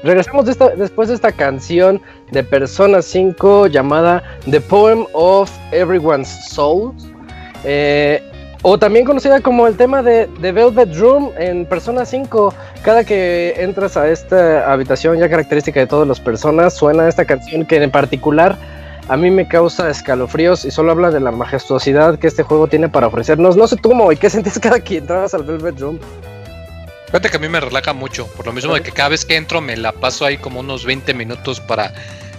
Regresamos después de esta canción de Persona 5 llamada The Poem of Everyone's Souls. eh, o también conocida como el tema de, de Velvet Room en Persona 5. Cada que entras a esta habitación ya característica de todas las personas, suena esta canción que en particular a mí me causa escalofríos y solo habla de la majestuosidad que este juego tiene para ofrecernos. No sé tú, Moy, ¿qué sentías cada que entrabas al Velvet Room? Fíjate que a mí me relaja mucho, por lo mismo de que cada vez que entro me la paso ahí como unos 20 minutos para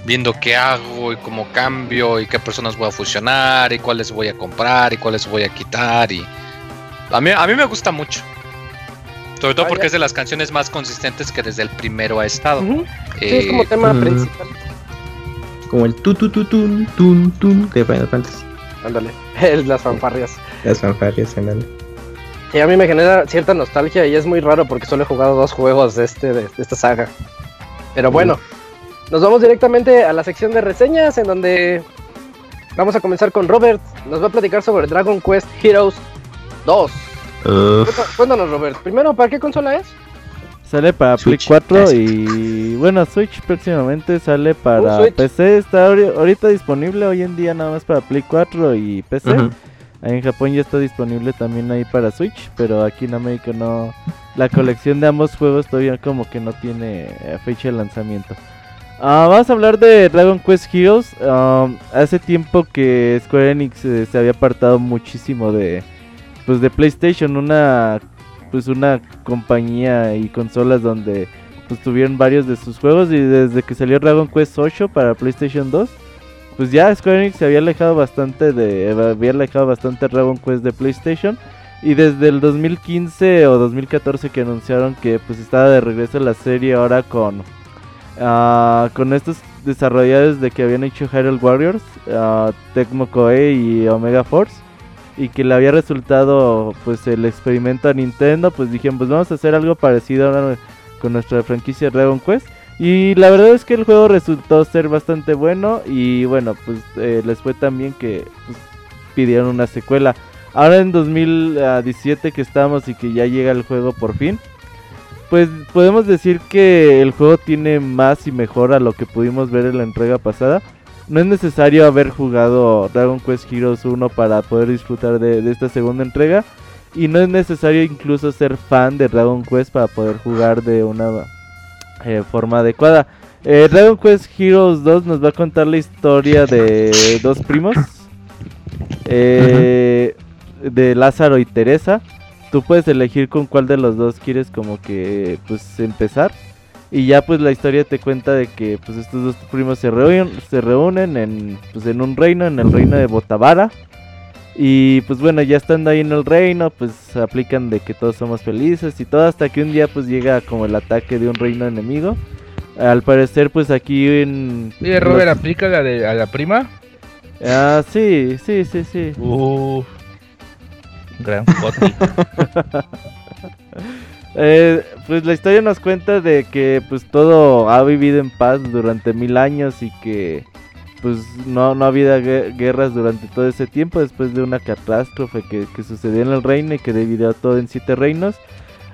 viendo qué hago y cómo cambio y qué personas voy a fusionar y cuáles voy a comprar y cuáles voy a quitar y a mí, a mí me gusta mucho. Sobre todo porque es de las canciones más consistentes que desde el primero ha estado. Eh, es como tema ujú. principal. Como el tu tu tu tun tun tun de Final Fantasy. Ándale, las fanfarrias. Las fanfarrias, ándale. Y a mí me genera cierta nostalgia y es muy raro porque solo he jugado dos juegos de, este, de, de esta saga. Pero bueno, nos vamos directamente a la sección de reseñas en donde vamos a comenzar con Robert. Nos va a platicar sobre Dragon Quest Heroes 2. Uf, Cuenta- Cuéntanos, Robert. Primero, ¿para qué consola es? Sale para Play Switch. 4 Ah, y bueno, Switch próximamente sale para Switch. PC. Está ahori- ahorita disponible hoy en día nada más para Play 4 y PC. ujú. Ahí en Japón ya está disponible también ahí para Switch, pero aquí en América no. La colección de ambos juegos todavía como que no tiene eh, fecha de lanzamiento. Ah, vamos a hablar de Dragon Quest Heroes. Um, hace tiempo que Square Enix eh, se había apartado muchísimo de pues de PlayStation, una pues una compañía y consolas donde pues tuvieron varios de sus juegos y desde que salió Dragon Quest 8 para PlayStation 2 pues ya Square Enix se había alejado bastante de había alejado bastante Dragon Quest de PlayStation y desde el 2015 o 2014 que anunciaron que pues estaba de regreso la serie ahora con ah, con estos desarrolladores de que habían hecho Hyrule Warriors, ah, Tecmo Koei y Omega Force y que le había resultado pues el experimento a Nintendo, pues dijeron pues vamos a hacer algo parecido ahora con nuestra franquicia Dragon Quest y la verdad es que el juego resultó ser bastante bueno y bueno pues eh, les fue tan bien que pues, pidieron una secuela. Ahora en 2017 que estamos y que ya llega el juego por fin, pues podemos decir que el juego tiene más y mejor a lo que pudimos ver en la entrega pasada. No es necesario haber jugado Dragon Quest Heroes 1 para poder disfrutar de, de esta segunda entrega. Y no es necesario incluso ser fan de Dragon Quest para poder jugar de una eh, forma adecuada. Eh, Dragon Quest Heroes 2 nos va a contar la historia de dos primos. eh, De Lázaro y Teresa. Tú puedes elegir con cuál de los dos quieres como que pues empezar. Y ya pues la historia te cuenta de que pues estos dos primos se reúnen, se reúnen en, pues, en un reino, en el reino de Botavara. Y pues bueno, ya estando ahí en el reino, pues aplican de que todos somos felices y todo hasta que un día pues llega como el ataque de un reino enemigo. Al parecer pues aquí en... Oye, Robert, los- ¿aplica la de a la prima? Ah, sí, sí, sí, sí. Uf. Gran. Eh, pues la historia nos cuenta de que pues todo ha vivido en paz durante mil años y que pues no, no ha habido gue- guerras durante todo ese tiempo después de una catástrofe que, que sucedió en el reino y que dividió todo en siete reinos.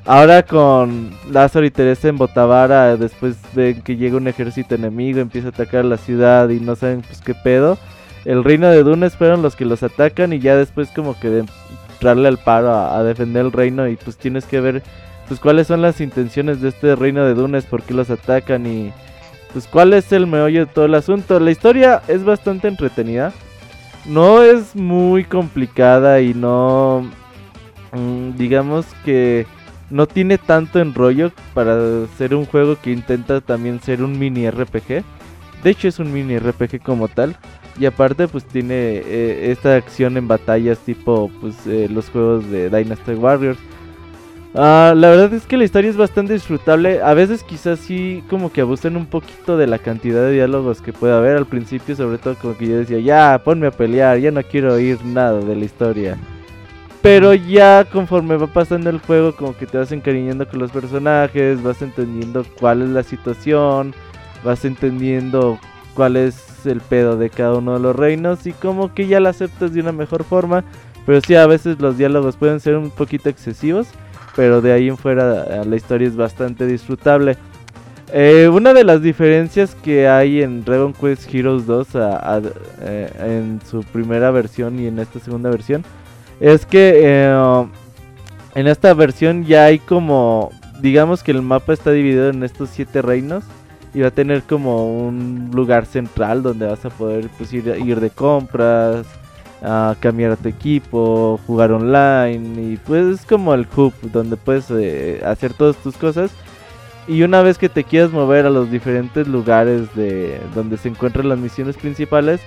Ahora con Lázaro y Teresa en Botavara, después ven que llega un ejército enemigo, empieza a atacar la ciudad y no saben pues qué pedo. El reino de Dunes fueron los que los atacan y ya después como que de entrarle al paro a, defender el reino y pues tienes que ver pues cuáles son las intenciones de este reino de Dunes, por qué los atacan y pues cuál es el meollo de todo el asunto. La historia es bastante entretenida. No es muy complicada y no mm, digamos que no tiene tanto enrollo para ser un juego que intenta también ser un mini RPG. De hecho es un mini RPG como tal. Y aparte pues tiene eh, esta acción en batallas tipo pues eh, los juegos de Dynasty Warriors. Ah, la verdad es que la historia es bastante disfrutable. A veces quizás sí como que abusan un poquito de la cantidad de diálogos que puede haber al principio, sobre todo como que yo decía, ya, ponme a pelear, ya no quiero oír nada de la historia. Pero ya conforme va pasando el juego, como que te vas encariñando con los personajes, vas entendiendo cuál es la situación, vas entendiendo cuál es el pedo de cada uno de los reinos y como que ya la aceptas de una mejor forma. Pero sí, a veces los diálogos pueden ser un poquito excesivos pero de ahí en fuera eh, la historia es bastante disfrutable. Eh, una de las diferencias que hay en Dragon Quest Heroes 2 eh, en su primera versión y en esta segunda versión es que en esta versión ya hay como, digamos que el mapa está dividido en estos siete reinos y va a tener como un lugar central donde vas a poder pues, ir, ir de compras, a cambiar a tu equipo, jugar online y pues es como el hub donde puedes eh, hacer todas tus cosas. Y una vez que te quieras mover a los diferentes lugares de donde se encuentran las misiones principales,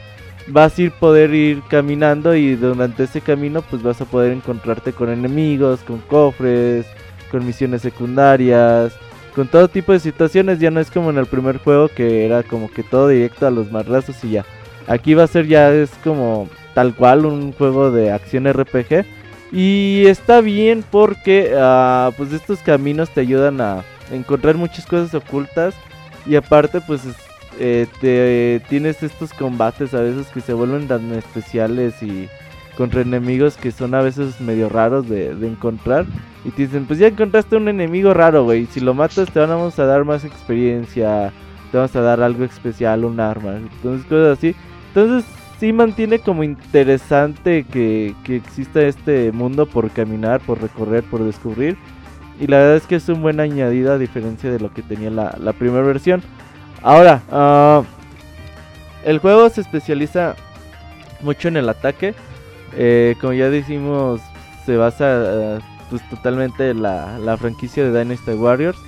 vas a ir poder ir caminando y durante ese camino pues vas a poder encontrarte con enemigos, con cofres, con misiones secundarias, con todo tipo de situaciones. Ya no es como en el primer juego que era como que todo directo a los marrazos y ya. Aquí va a ser ya es como tal cual un juego de acción RPG. Y está bien porque ah, pues estos caminos te ayudan a encontrar muchas cosas ocultas. Y aparte pues eh, te, tienes estos combates a veces que se vuelven tan especiales y contra enemigos que son a veces medio raros de, encontrar. Y te dicen, pues ya encontraste un enemigo raro, güey. Si lo matas te vamos a dar más experiencia. Te vamos a dar algo especial, un arma. Entonces cosas así. Entonces sí mantiene como interesante que, exista este mundo por caminar, por recorrer, por descubrir. Y la verdad es que es un buen añadido a diferencia de lo que tenía la, primera versión. Ahora, ah, el juego se especializa mucho en el ataque. Eh, como ya decimos, se basa ah, pues, totalmente en la, la franquicia de Dynasty Warriors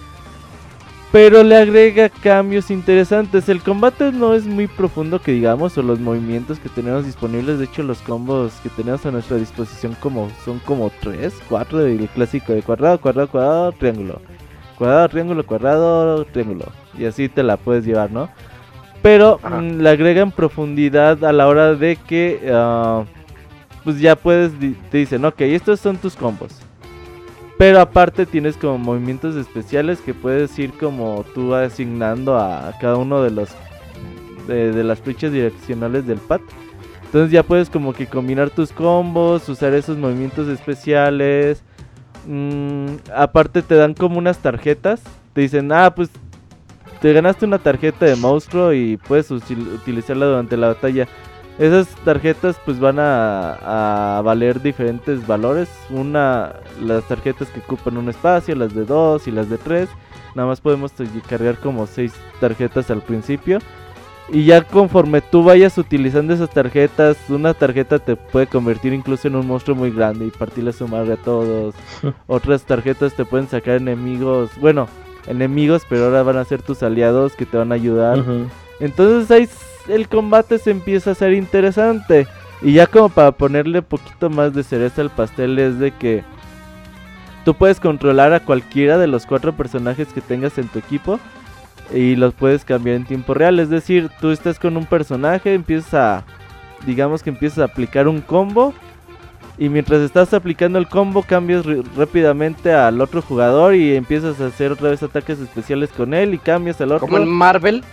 pero le agrega cambios interesantes. El combate no es muy profundo que digamos, o los movimientos que tenemos disponibles, de hecho los combos que tenemos a nuestra disposición como son como 3, 4 del clásico de cuadrado, cuadrado, cuadrado, triángulo. Cuadrado, triángulo, cuadrado, triángulo. Y así te la puedes llevar, ¿no? Pero mm, le agregan profundidad a la hora de que uh, pues ya puedes, te dicen, ok, estos son tus combos. Pero aparte tienes como movimientos especiales que puedes ir como tú asignando a cada uno de los de, las flechas direccionales del pad. Entonces ya puedes como que combinar tus combos, usar esos movimientos especiales. Mm, aparte te dan como unas tarjetas. Te dicen, ah, pues te ganaste una tarjeta de monstruo y puedes utilizarla durante la batalla. Esas tarjetas pues van a, valer diferentes valores. Una, las tarjetas que ocupan un espacio, las de dos y las de tres. Nada más podemos cargar como seis tarjetas al principio. Y ya conforme tú vayas utilizando esas tarjetas, una tarjeta te puede convertir incluso en un monstruo muy grande y partirle su madre a todos. Otras tarjetas te pueden sacar enemigos, bueno, enemigos, pero ahora van a ser tus aliados que te van a ayudar. Entonces hay el combate se empieza a hacer interesante. Y ya como para ponerle poquito más de cereza al pastel es de que tú puedes controlar a cualquiera de los cuatro personajes que tengas en tu equipo y los puedes cambiar en tiempo real. Es decir, tú estás con un personaje, empiezas a, digamos que empiezas a aplicar un combo y mientras estás aplicando el combo cambias rápidamente al otro jugador y empiezas a hacer otra vez ataques especiales con él y cambias al otro. Como en Marvel.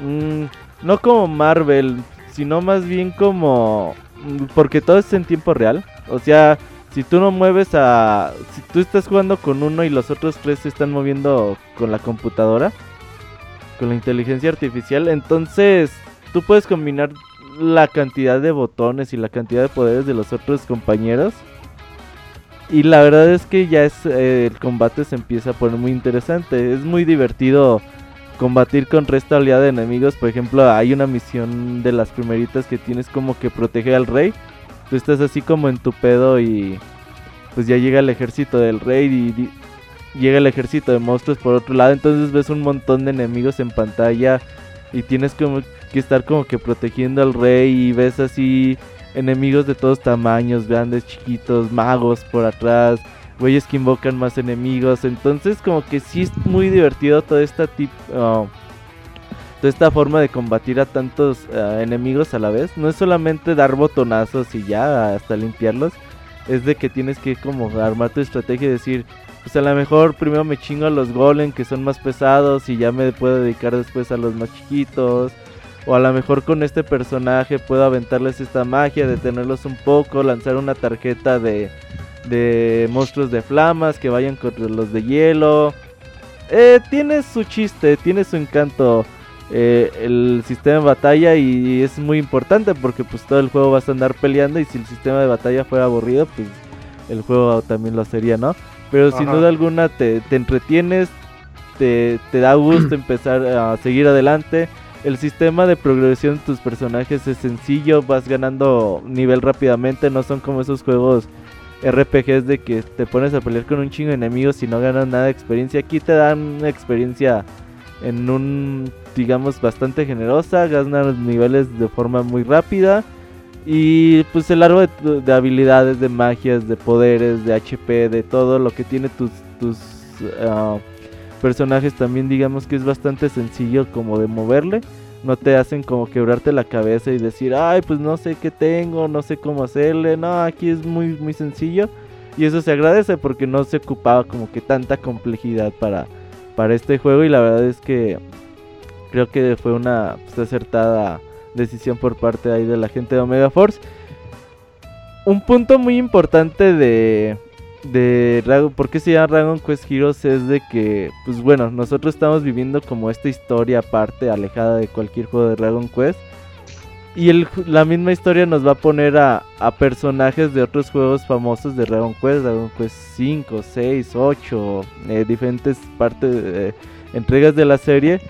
Mm, no como Marvel, sino más bien como... Porque todo es en tiempo real. O sea, si tú no mueves a... Si tú estás jugando con uno y los otros tres se están moviendo con la computadora, con la inteligencia artificial, entonces tú puedes combinar la cantidad de botones y la cantidad de poderes de los otros compañeros. Y la verdad es que ya es eh, el combate se empieza a poner muy interesante. Es muy divertido combatir con resto aliado de enemigos. Por ejemplo, hay una misión de las primeritas que tienes como que proteger al rey. Tú estás así como en tu pedo y pues ya llega el ejército del rey y, llega el ejército de monstruos por otro lado. Entonces ves un montón de enemigos en pantalla y tienes como que estar como que protegiendo al rey y ves así enemigos de todos tamaños, grandes, chiquitos, magos por atrás güeyes que invocan más enemigos. Entonces como que sí es muy divertido toda esta tip, ah, toda esta forma de combatir a tantos ah, enemigos a la vez. No es solamente dar botonazos y ya hasta limpiarlos. Es de que tienes que como armar tu estrategia y decir, pues a lo mejor primero me chingo a los golem que son más pesados y ya me puedo dedicar después a los más chiquitos. O a lo mejor con este personaje puedo aventarles esta magia, detenerlos un poco, lanzar una tarjeta de, de monstruos de flamas que vayan contra los de hielo. Eh, tiene su chiste, tiene su encanto eh, el sistema de batalla y es muy importante porque pues todo el juego vas a andar peleando y si el sistema de batalla fuera aburrido pues el juego también lo sería, ¿no? Pero sin Ajá. duda alguna te, te entretienes, te, te da gusto empezar a seguir adelante. El sistema de progresión de tus personajes es sencillo, vas ganando nivel rápidamente, no son como esos juegos RPGs de que te pones a pelear con un chingo de enemigos y no ganas nada de experiencia. Aquí te dan experiencia en un, digamos, bastante generosa, ganas niveles de forma muy rápida. Y pues el árbol de, de habilidades, de magias, de poderes, de HP, de todo lo que tiene tus, tus ah, personajes también digamos que es bastante sencillo como de moverle. No te hacen como quebrarte la cabeza y decir, ay, pues no sé qué tengo, no sé cómo hacerle. No, aquí es muy, muy sencillo. Y eso se agradece porque no se ocupaba como que tanta complejidad para, para este juego. Y la verdad es que creo que fue una pues, acertada decisión por parte ahí de la gente de Omega Force. Un punto muy importante de, de Dragon, ¿por qué se llama Dragon Quest Heroes? Es de que, pues bueno, nosotros estamos viviendo como esta historia aparte, alejada de cualquier juego de Dragon Quest. Y el, la misma historia nos va a poner a, a personajes de otros juegos famosos de Dragon Quest, Dragon Quest 5, 6, 8, eh, diferentes partes, eh, entregas de la serie.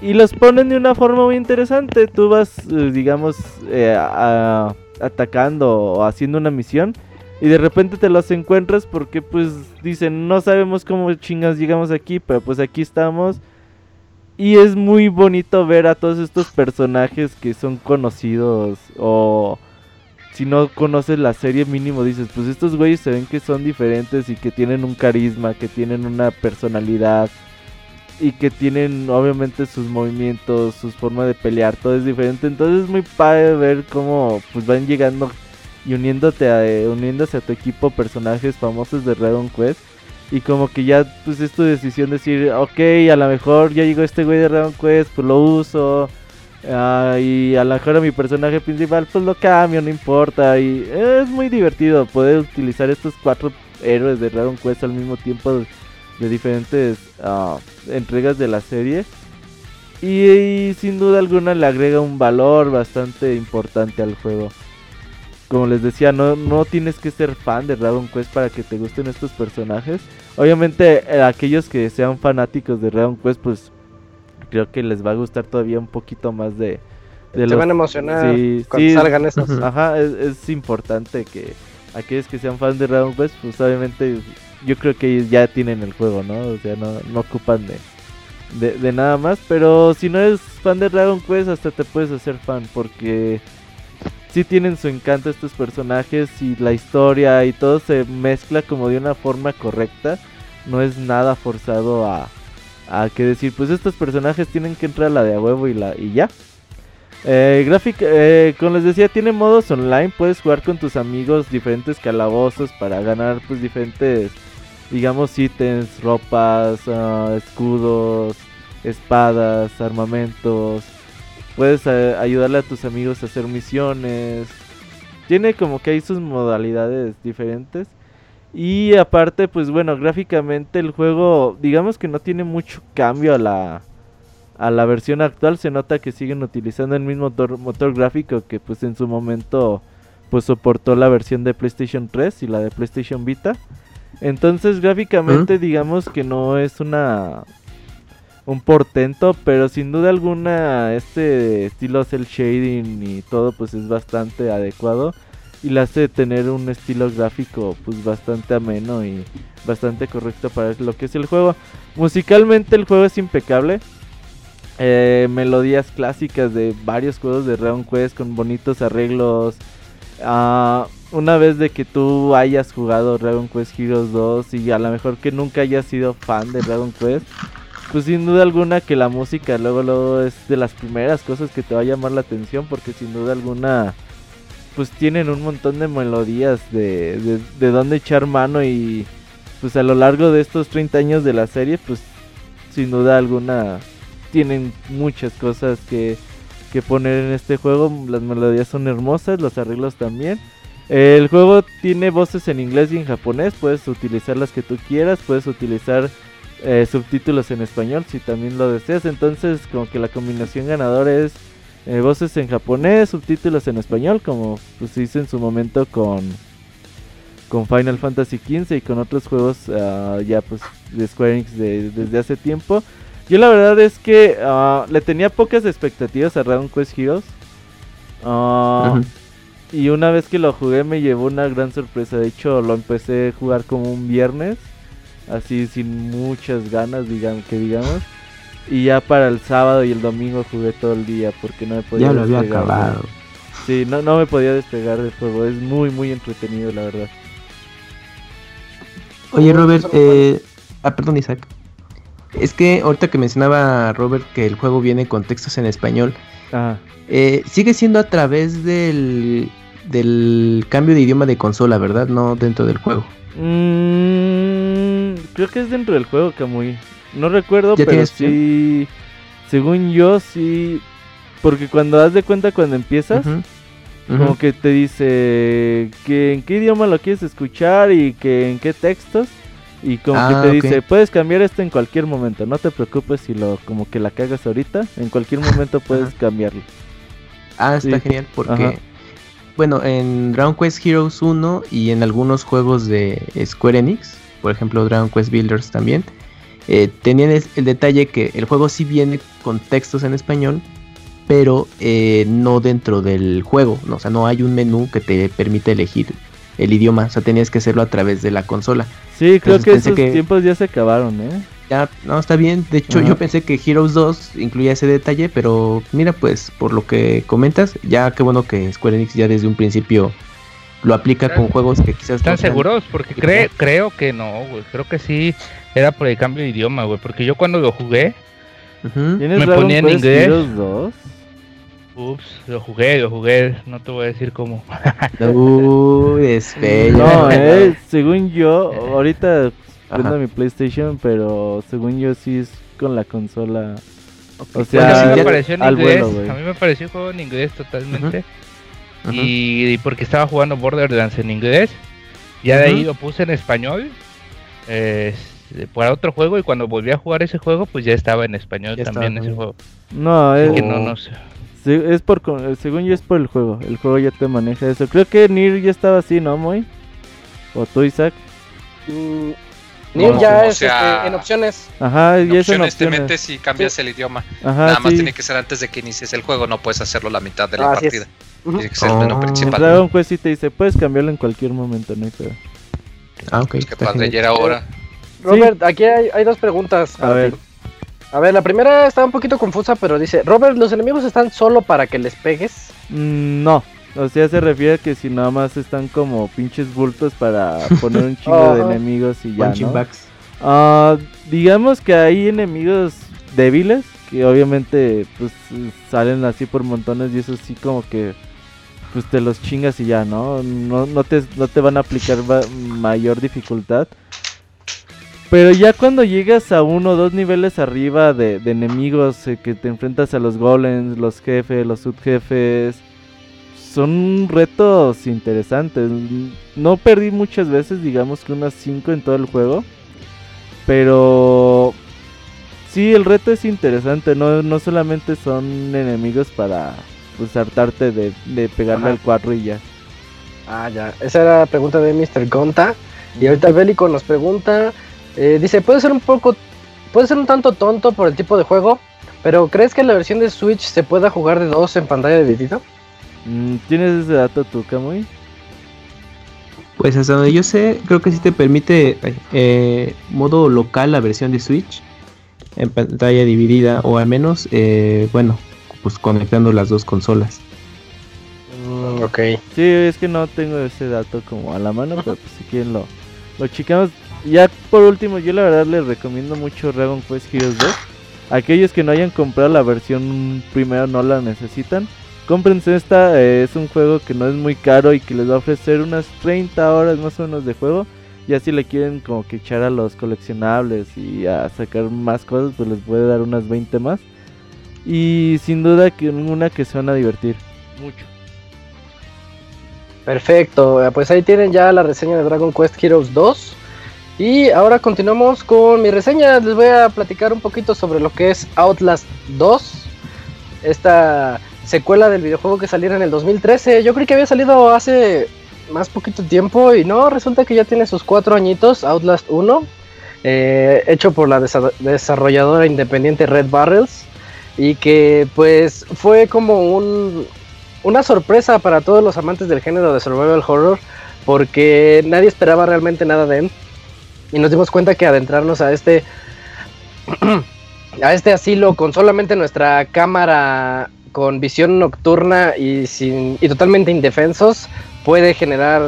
Y los ponen de una forma muy interesante. Tú vas, eh, digamos, eh, a- atacando o haciendo una misión. Y de repente te los encuentras porque pues dicen, no sabemos cómo chingas llegamos aquí, pero pues aquí estamos. Y es muy bonito ver a todos estos personajes que son conocidos o si no conoces la serie mínimo dices, pues estos güeyes se ven que son diferentes y que tienen un carisma, que tienen una personalidad y que tienen obviamente sus movimientos, sus formas de pelear, todo es diferente. Entonces es muy padre ver cómo pues van llegando y uniéndote a, eh, uniéndose a tu equipo personajes famosos de Dragon Quest. Y como que ya pues es tu decisión decir, ok, a lo mejor ya llegó este güey de Dragon Quest, pues lo uso. ah, y a lo mejor a mi personaje principal pues lo cambio, no importa. Y es muy divertido poder utilizar estos cuatro héroes de Dragon Quest al mismo tiempo de, diferentes ah, entregas de la serie. Y sin duda alguna le agrega un valor bastante importante al juego. Como les decía, no, no tienes que ser fan de Dragon Quest para que te gusten estos personajes. Obviamente, eh, aquellos que sean fanáticos de Dragon Quest, pues creo que les va a gustar todavía un poquito más de, de Se van a emocionar Sí, cuando sí, salgan estos. Ujú. Ajá, es, es importante que aquellos que sean fans de Dragon Quest, pues obviamente yo creo que ellos ya tienen el juego, ¿no? O sea, no, no ocupan de, de, de nada más. Pero si no eres fan de Dragon Quest, hasta te puedes hacer fan porque sí tienen su encanto estos personajes y la historia y todo se mezcla como de una forma correcta. No es nada forzado a, a que decir, pues estos personajes tienen que entrar a la de a huevo y, la, y ya. Eh, gráfica, eh, como les decía, tiene modos online. Puedes jugar con tus amigos diferentes calabozos para ganar, pues, diferentes, digamos, ítems, ropas, ah, escudos, espadas, armamentos. Puedes eh, ayudarle a tus amigos a hacer misiones. Tiene como que hay sus modalidades diferentes. Y aparte, pues bueno, gráficamente el juego, digamos que no tiene mucho cambio a la, a la versión actual se nota que siguen utilizando el mismo motor, motor gráfico que pues en su momento pues soportó la versión de PlayStation 3 y la de PlayStation Vita. Entonces gráficamente digamos que no es una un portento, pero sin duda alguna este estilo cel shading y todo pues es bastante adecuado y le hace tener un estilo gráfico pues bastante ameno y bastante correcto para lo que es el juego. Musicalmente el juego es impecable. Eh, melodías clásicas de varios juegos de Dragon Quest con bonitos arreglos. Ah, una vez de que tú hayas jugado Dragon Quest Heroes 2 y a lo mejor que nunca hayas sido fan de Dragon Quest, pues sin duda alguna que la música luego luego es de las primeras cosas que te va a llamar la atención porque sin duda alguna pues tienen un montón de melodías de, de, de dónde echar mano y pues a lo largo de estos 30 años de la serie pues sin duda alguna tienen muchas cosas que, que poner en este juego. Las melodías son hermosas, los arreglos también. El juego tiene voces en inglés y en japonés, puedes utilizar las que tú quieras, puedes utilizar eh, subtítulos en español si también lo deseas. Entonces como que la combinación ganadora es eh, voces en japonés, subtítulos en español, como pues se hizo en su momento con, con Final Fantasy XV y con otros juegos uh, ya pues de Square Enix de, desde hace tiempo. Yo la verdad es que uh, le tenía pocas expectativas a Dragon Quest Heroes. Uh, -huh. Y una vez que lo jugué me llevó una gran sorpresa. De hecho lo empecé a jugar como un viernes. Así sin muchas ganas, digamos, que digamos. Y ya para el sábado y el domingo jugué todo el día porque no me podía ya lo había acabado. Sí, no, no me podía despegar del juego. Es muy, muy entretenido, la verdad. Oye, Robert, eh... ah, perdón, Isaac. Es que ahorita que mencionaba Robert que el juego viene con textos en español, Ajá. Eh, sigue siendo a través del, del cambio de idioma de consola, ¿verdad? No dentro del juego. Mm, creo que es dentro del juego, Kamui. No recuerdo, pero sí. Según yo, sí. Porque cuando das de cuenta cuando empiezas, uh -huh. Uh -huh. como que te dice que en qué idioma lo quieres escuchar y que en qué textos. Y como ah, que te okay. dice, puedes cambiar esto en cualquier momento, no te preocupes si lo como que la cagas ahorita, en cualquier momento puedes Ajá. cambiarlo. Ah, está sí. genial porque Ajá. bueno, en Dragon Quest Heroes 1 y en algunos juegos de Square Enix, por ejemplo Dragon Quest Builders también, eh, tenían el, el, detalle que el juego sí viene con textos en español, pero eh, no dentro del juego, no, o sea, no hay un menú que te permite elegir el idioma, o sea, tenías que hacerlo a través de la consola. Sí, creo que esos que tiempos ya se acabaron, ¿eh? Ya, no, está bien. De hecho, yo pensé que Heroes 2 incluía ese detalle, pero mira, pues, por lo que comentas, ya qué bueno que Square Enix ya desde un principio lo aplica con juegos que quizás... ¿Están no seguros? Porque cre creo que no, güey. Creo que sí era por el cambio de idioma, güey. Porque yo cuando lo jugué, uh -huh. me ponía en inglés. 2? Ups, lo jugué, lo jugué, no te voy a decir cómo. Uy, es feo. No, eh, según yo, ahorita prendo mi PlayStation, pero según yo sí es con la consola. Okay. O sea, a mí me pareció en inglés, vuelo, a mí me pareció un juego en inglés totalmente. Uh -huh. Y, y, porque estaba jugando Borderlands en inglés, ya de uh -huh. ahí lo puse en español. Eh, para otro juego y cuando volví a jugar ese juego pues ya estaba en español ya también ese juego. No, es... que no, no sé. Sí, es por, según yo es por el juego. El juego ya te maneja eso. Creo que Nir ya estaba así, ¿no, Moy? ¿O tú, Isaac? Mm, Nir no, ya es sea, este, en opciones. Ajá, en ya opciones, es en opciones. te metes y cambias sí. el idioma. Ajá, Nada más sí. tiene que ser antes de que inicies el juego. No puedes hacerlo la mitad de la Así partida. Uh -huh. Tiene que ser oh. el menú En principal. Dragon Quest sí te dice, puedes cambiarlo en cualquier momento, no hay pedo. Ah, ok. Es que padre, ya era hora. Robert, aquí hay, hay, dos preguntas. A ver. Ti. A ver, la primera está un poquito confusa, pero dice, Robert, ¿los enemigos están solo para que les pegues? Mm, no, o sea, se refiere a que si nada más están como pinches bultos para poner un chingo oh, de enemigos y ya, ¿no? Uh, digamos que hay enemigos débiles, que obviamente pues salen así por montones y eso sí como que pues te los chingas y ya, ¿no? No, no, te, no te van a aplicar mayor dificultad. Pero ya cuando llegas a uno o dos niveles arriba de, enemigos, eh, que te enfrentas a los golems, los jefes, los subjefes, son retos interesantes. No perdí muchas veces, digamos que unas 5 en todo el juego. Pero sí, el reto es interesante. No, no solamente son enemigos para pues, hartarte de, de pegarle Ajá. al 4 y ya. Ah, ya. Esa era la pregunta de Mr. Gonta. Y ahorita Bélico nos pregunta... Eh, dice, puede ser un poco, puede ser un tanto tonto por el tipo de juego, pero ¿crees que la versión de Switch se pueda jugar de dos en pantalla dividida? Mm, ¿Tienes ese dato tú, Kamui? Pues hasta donde yo sé, creo que sí te permite eh, modo local la versión de Switch en pantalla dividida, o al menos, eh, bueno, pues conectando las dos consolas. Ok. Sí, es que no tengo ese dato como a la mano, pero pues si quieren lo, lo chicamos. Ya por último, yo la verdad les recomiendo mucho Dragon Quest Heroes 2. Aquellos que no hayan comprado la versión primero no la necesitan. Cómprense esta, eh, es un juego que no es muy caro y que les va a ofrecer unas 30 horas más o menos de juego. Ya si le quieren como que echar a los coleccionables y a sacar más cosas, pues les puede dar unas 20 más. Y sin duda que una que se van a divertir mucho. Perfecto, eh, pues ahí tienen ya la reseña de Dragon Quest Heroes 2. Y ahora continuamos con mi reseña. Les voy a platicar un poquito sobre lo que es Outlast 2. Esta secuela del videojuego que saliera en el 2013. Yo creí que había salido hace más poquito tiempo y no, resulta que ya tiene sus cuatro añitos. Outlast 1, eh, hecho por la desa- desarrolladora independiente Red Barrels. Y que pues fue como un, una sorpresa para todos los amantes del género de survival horror. Porque nadie esperaba realmente nada de él. Y nos dimos cuenta que adentrarnos a este a este asilo con solamente nuestra cámara con visión nocturna y sin y totalmente indefensos puede generar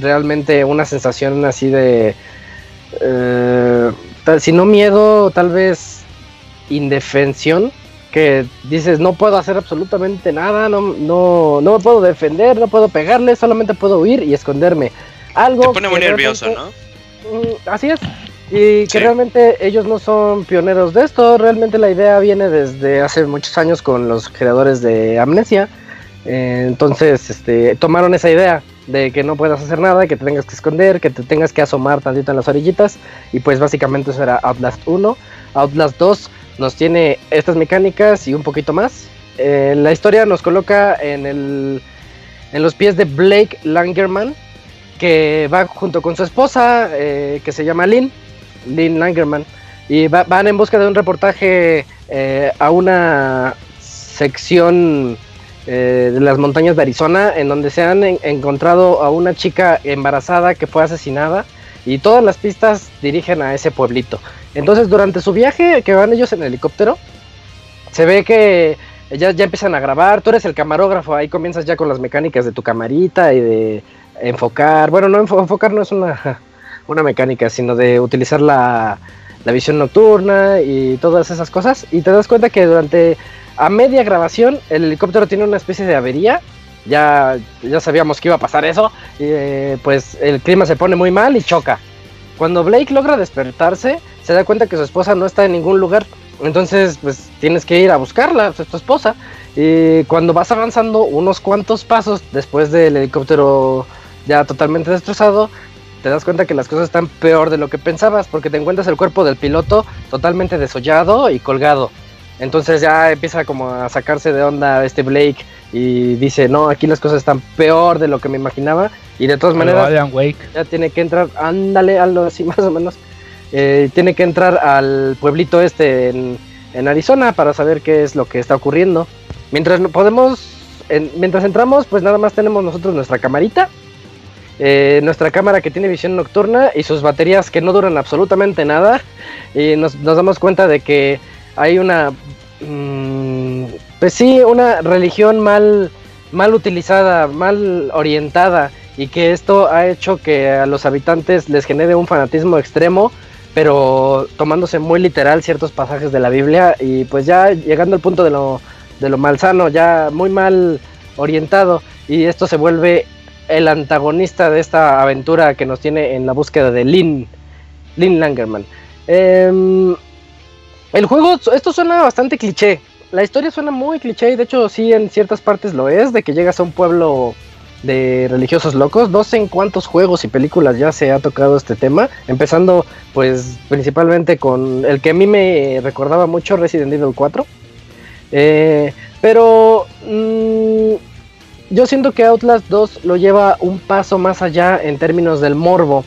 realmente una sensación así de eh, si no miedo tal vez indefensión que dices no puedo hacer absolutamente nada no no no me puedo defender no puedo pegarle solamente puedo huir y esconderme algo Te pone muy nervioso, ¿no? Mm, Así es. Y que Sí. realmente ellos no son pioneros de esto. Realmente la idea viene desde hace muchos años con los creadores de Amnesia. Eh, entonces, este, tomaron esa idea de que no puedas hacer nada, que te tengas que esconder, que te tengas que asomar tantito en las orillitas. Y pues básicamente eso era Outlast 1. Outlast 2 nos tiene estas mecánicas y un poquito más. Eh, la historia nos coloca en, el, en los pies de Blake Langerman, que va junto con su esposa, eh, que se llama Lynn, Lynn Langerman, y va- van en busca de un reportaje eh, a una sección eh, de las montañas de Arizona, en donde se han en- encontrado a una chica embarazada que fue asesinada, y todas las pistas dirigen a ese pueblito. Entonces, durante su viaje, que van ellos en helicóptero, se ve que ya, ya empiezan a grabar, tú eres el camarógrafo, ahí comienzas ya con las mecánicas de tu camarita y de enfocar, bueno, no enfo- enfocar no es una, una mecánica, sino de utilizar la, la visión nocturna y todas esas cosas. Y te das cuenta que durante a media grabación el helicóptero tiene una especie de avería. Ya, ya sabíamos que iba a pasar eso. Y eh, pues el clima se pone muy mal y choca. Cuando Blake logra despertarse, se da cuenta que su esposa no está en ningún lugar. Entonces, pues tienes que ir a buscarla, pues, es tu esposa. Y cuando vas avanzando unos cuantos pasos después del helicóptero ya totalmente destrozado, te das cuenta que las cosas están peor de lo que pensabas, porque te encuentras el cuerpo del piloto totalmente desollado y colgado. Entonces ya empieza como a sacarse de onda este Blake y dice, no, aquí las cosas están peor de lo que me imaginaba. Y de todas maneras, Alan Wake. ya tiene que entrar, ándale, algo así más o menos. Eh, tiene que entrar al pueblito este en, en Arizona para saber qué es lo que está ocurriendo. Mientras no podemos, en- mientras entramos, pues nada más tenemos nosotros nuestra camarita, eh, nuestra cámara que tiene visión nocturna y sus baterías que no duran absolutamente nada. Y nos, nos damos cuenta de que hay una, mm, pues sí, una religión mal, mal utilizada, mal orientada y que esto ha hecho que a los habitantes les genere un fanatismo extremo, pero tomándose muy literal ciertos pasajes de la Biblia y pues ya llegando al punto de lo, de lo malsano, ya muy mal orientado y esto se vuelve el antagonista de esta aventura que nos tiene en la búsqueda de Lynn, Lynn Langerman. Em, el juego, esto suena bastante cliché. La historia suena muy cliché y de hecho sí en ciertas partes lo es, de que llegas a un pueblo de religiosos locos. No sé en cuántos juegos y películas ya se ha tocado este tema, empezando pues principalmente con el que a mí me recordaba mucho Resident Evil 4. Eh, pero mm, yo siento que Outlast 2 lo lleva un paso más allá en términos del morbo.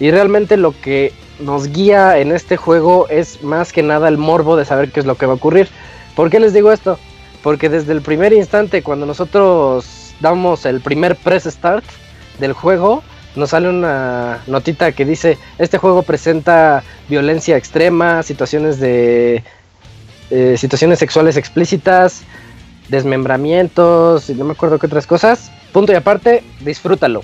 Y realmente lo que nos guía en este juego es más que nada el morbo de saber qué es lo que va a ocurrir. ¿Por qué les digo esto? Porque desde el primer instante, cuando nosotros damos el primer press start del juego, nos sale una notita que dice, este juego presenta violencia extrema, situaciones de... eh, situaciones sexuales explícitas, desmembramientos y no me acuerdo qué otras cosas. punto y aparte, disfrútalo.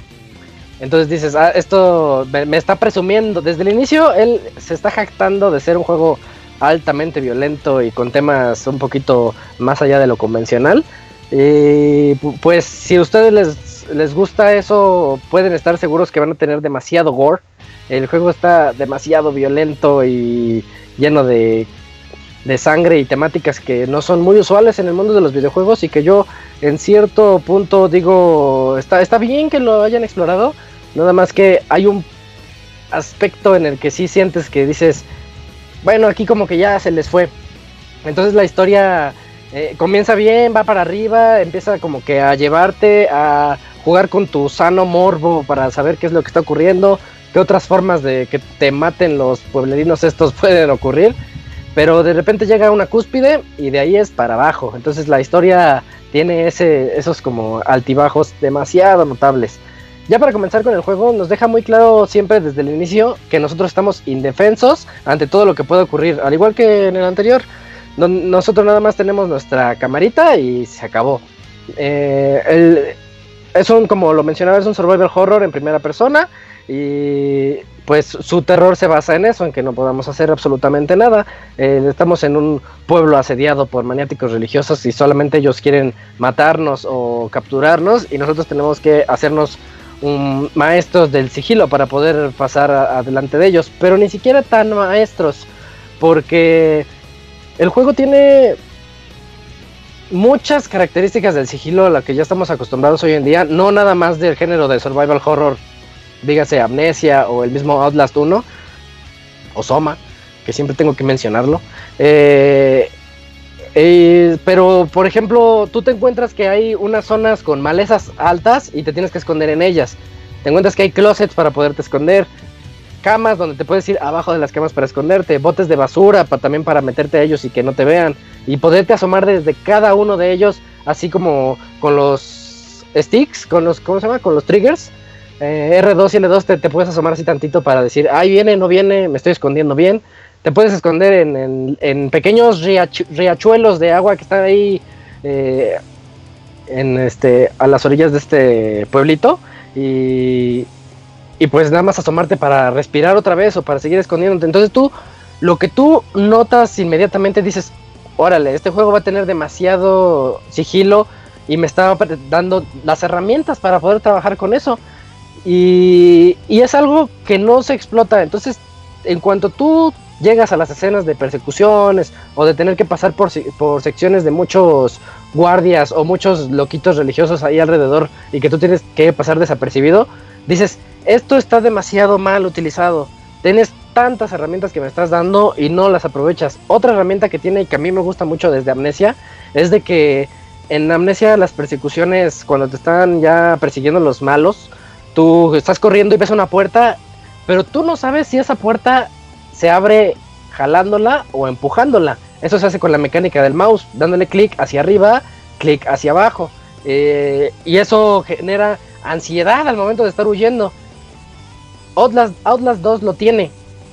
Entonces dices, ah, esto me, me está presumiendo. Desde el inicio, él se está jactando de ser un juego altamente violento y con temas un poquito más allá de lo convencional. Y pu- pues si a ustedes les, les gusta eso, pueden estar seguros que van a tener demasiado gore. El juego está demasiado violento y lleno de, de sangre y temáticas que no son muy usuales en el mundo de los videojuegos y que yo en cierto punto digo, está, está bien que lo hayan explorado, nada más que hay un aspecto en el que sí sientes que dices, bueno, aquí como que ya se les fue. Entonces la historia eh, comienza bien, va para arriba, empieza como que a llevarte a jugar con tu sano morbo para saber qué es lo que está ocurriendo, qué otras formas de que te maten los pueblerinos estos pueden ocurrir. Pero de repente llega una cúspide y de ahí es para abajo. Entonces la historia tiene ese, esos como altibajos demasiado notables. Ya para comenzar con el juego, nos deja muy claro siempre desde el inicio que nosotros estamos indefensos ante todo lo que puede ocurrir. Al igual que en el anterior, no- nosotros nada más tenemos nuestra camarita y se acabó. Eh, es un, como lo mencionaba, es un survival horror en primera persona y pues su terror se basa en eso, en que no podamos hacer absolutamente nada. Eh, estamos en un pueblo asediado por maniáticos religiosos y solamente ellos quieren matarnos o capturarnos y nosotros tenemos que hacernos maestros del sigilo para poder pasar adelante de ellos, pero ni siquiera tan maestros, porque el juego tiene muchas características del sigilo a la que ya estamos acostumbrados hoy en día, no nada más del género de survival horror, dígase Amnesia o el mismo Outlast 1 o Soma, que siempre tengo que mencionarlo. Eh, eh, pero, por ejemplo, tú te encuentras que hay unas zonas con malezas altas y te tienes que esconder en ellas. Te encuentras que hay closets para poderte esconder, camas donde te puedes ir abajo de las camas para esconderte, botes de basura también para meterte a ellos y que no te vean, y poderte asomar desde cada uno de ellos, así como con los sticks, con los, ¿cómo se llama? Con los triggers. eh, R2 y L2 te, te puedes asomar así tantito para decir, ahí viene, no viene, me estoy escondiendo bien. Te puedes esconder en, en- pequeños riachu- riachuelos de agua que están ahí eh, en este, a las orillas de este pueblito. Y, y pues nada más asomarte para respirar otra vez o para seguir escondiéndote. Entonces tú, lo que tú notas inmediatamente dices, órale, este juego va a tener demasiado sigilo y me está dando las herramientas para poder trabajar con eso. Y, y es algo que no se explota. Entonces, en cuanto tú llegas a las escenas de persecuciones o de tener que pasar por, por secciones de muchos guardias o muchos loquitos religiosos ahí alrededor y que tú tienes que pasar desapercibido, dices, esto está demasiado mal utilizado. Tienes tantas herramientas que me estás dando y no las aprovechas. Otra herramienta que tiene y que a mí me gusta mucho desde Amnesia es de que en Amnesia las persecuciones, cuando te están ya persiguiendo los malos, tú estás corriendo y ves una puerta, pero tú no sabes si esa puerta se abre jalándola o empujándola. Eso se hace con la mecánica del mouse, dándole clic hacia arriba, clic hacia abajo. Eh, y eso genera ansiedad al momento de estar huyendo. Outlast, Outlast 2 lo tiene.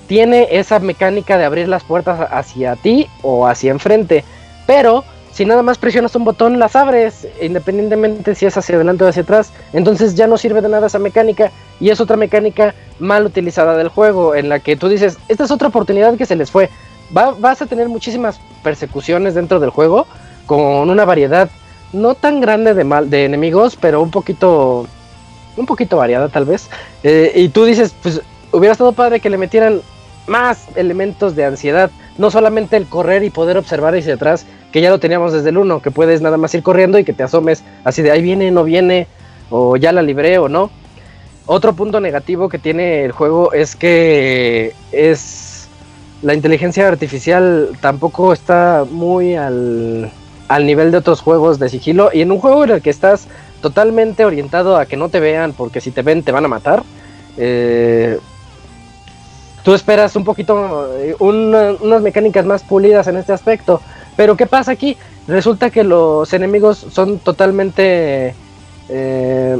Tiene esa mecánica de abrir las puertas hacia ti o hacia enfrente. Pero si nada más presionas un botón, las abres, independientemente si es hacia adelante o hacia atrás. Entonces ya no sirve de nada esa mecánica. Y es otra mecánica mal utilizada del juego, en la que tú dices, esta es otra oportunidad que se les fue. Va- vas a tener muchísimas persecuciones dentro del juego, con una variedad no tan grande de, mal, de enemigos, pero un poquito, un poquito variada tal vez. Eh, y tú dices, pues hubiera estado padre que le metieran más elementos de ansiedad, no solamente el correr y poder observar hacia atrás, que ya lo teníamos desde el 1, que puedes nada más ir corriendo y que te asomes así de ahí viene, no viene, o ya la libré o no. Otro punto negativo que tiene el juego es que es la inteligencia artificial tampoco está muy al, al nivel de otros juegos de sigilo y en un juego en el que estás totalmente orientado a que no te vean porque si te ven te van a matar. eh, tú esperas un poquito, eh, una- unas mecánicas más pulidas en este aspecto. Pero ¿qué pasa aquí? Resulta que los enemigos son totalmente... eh,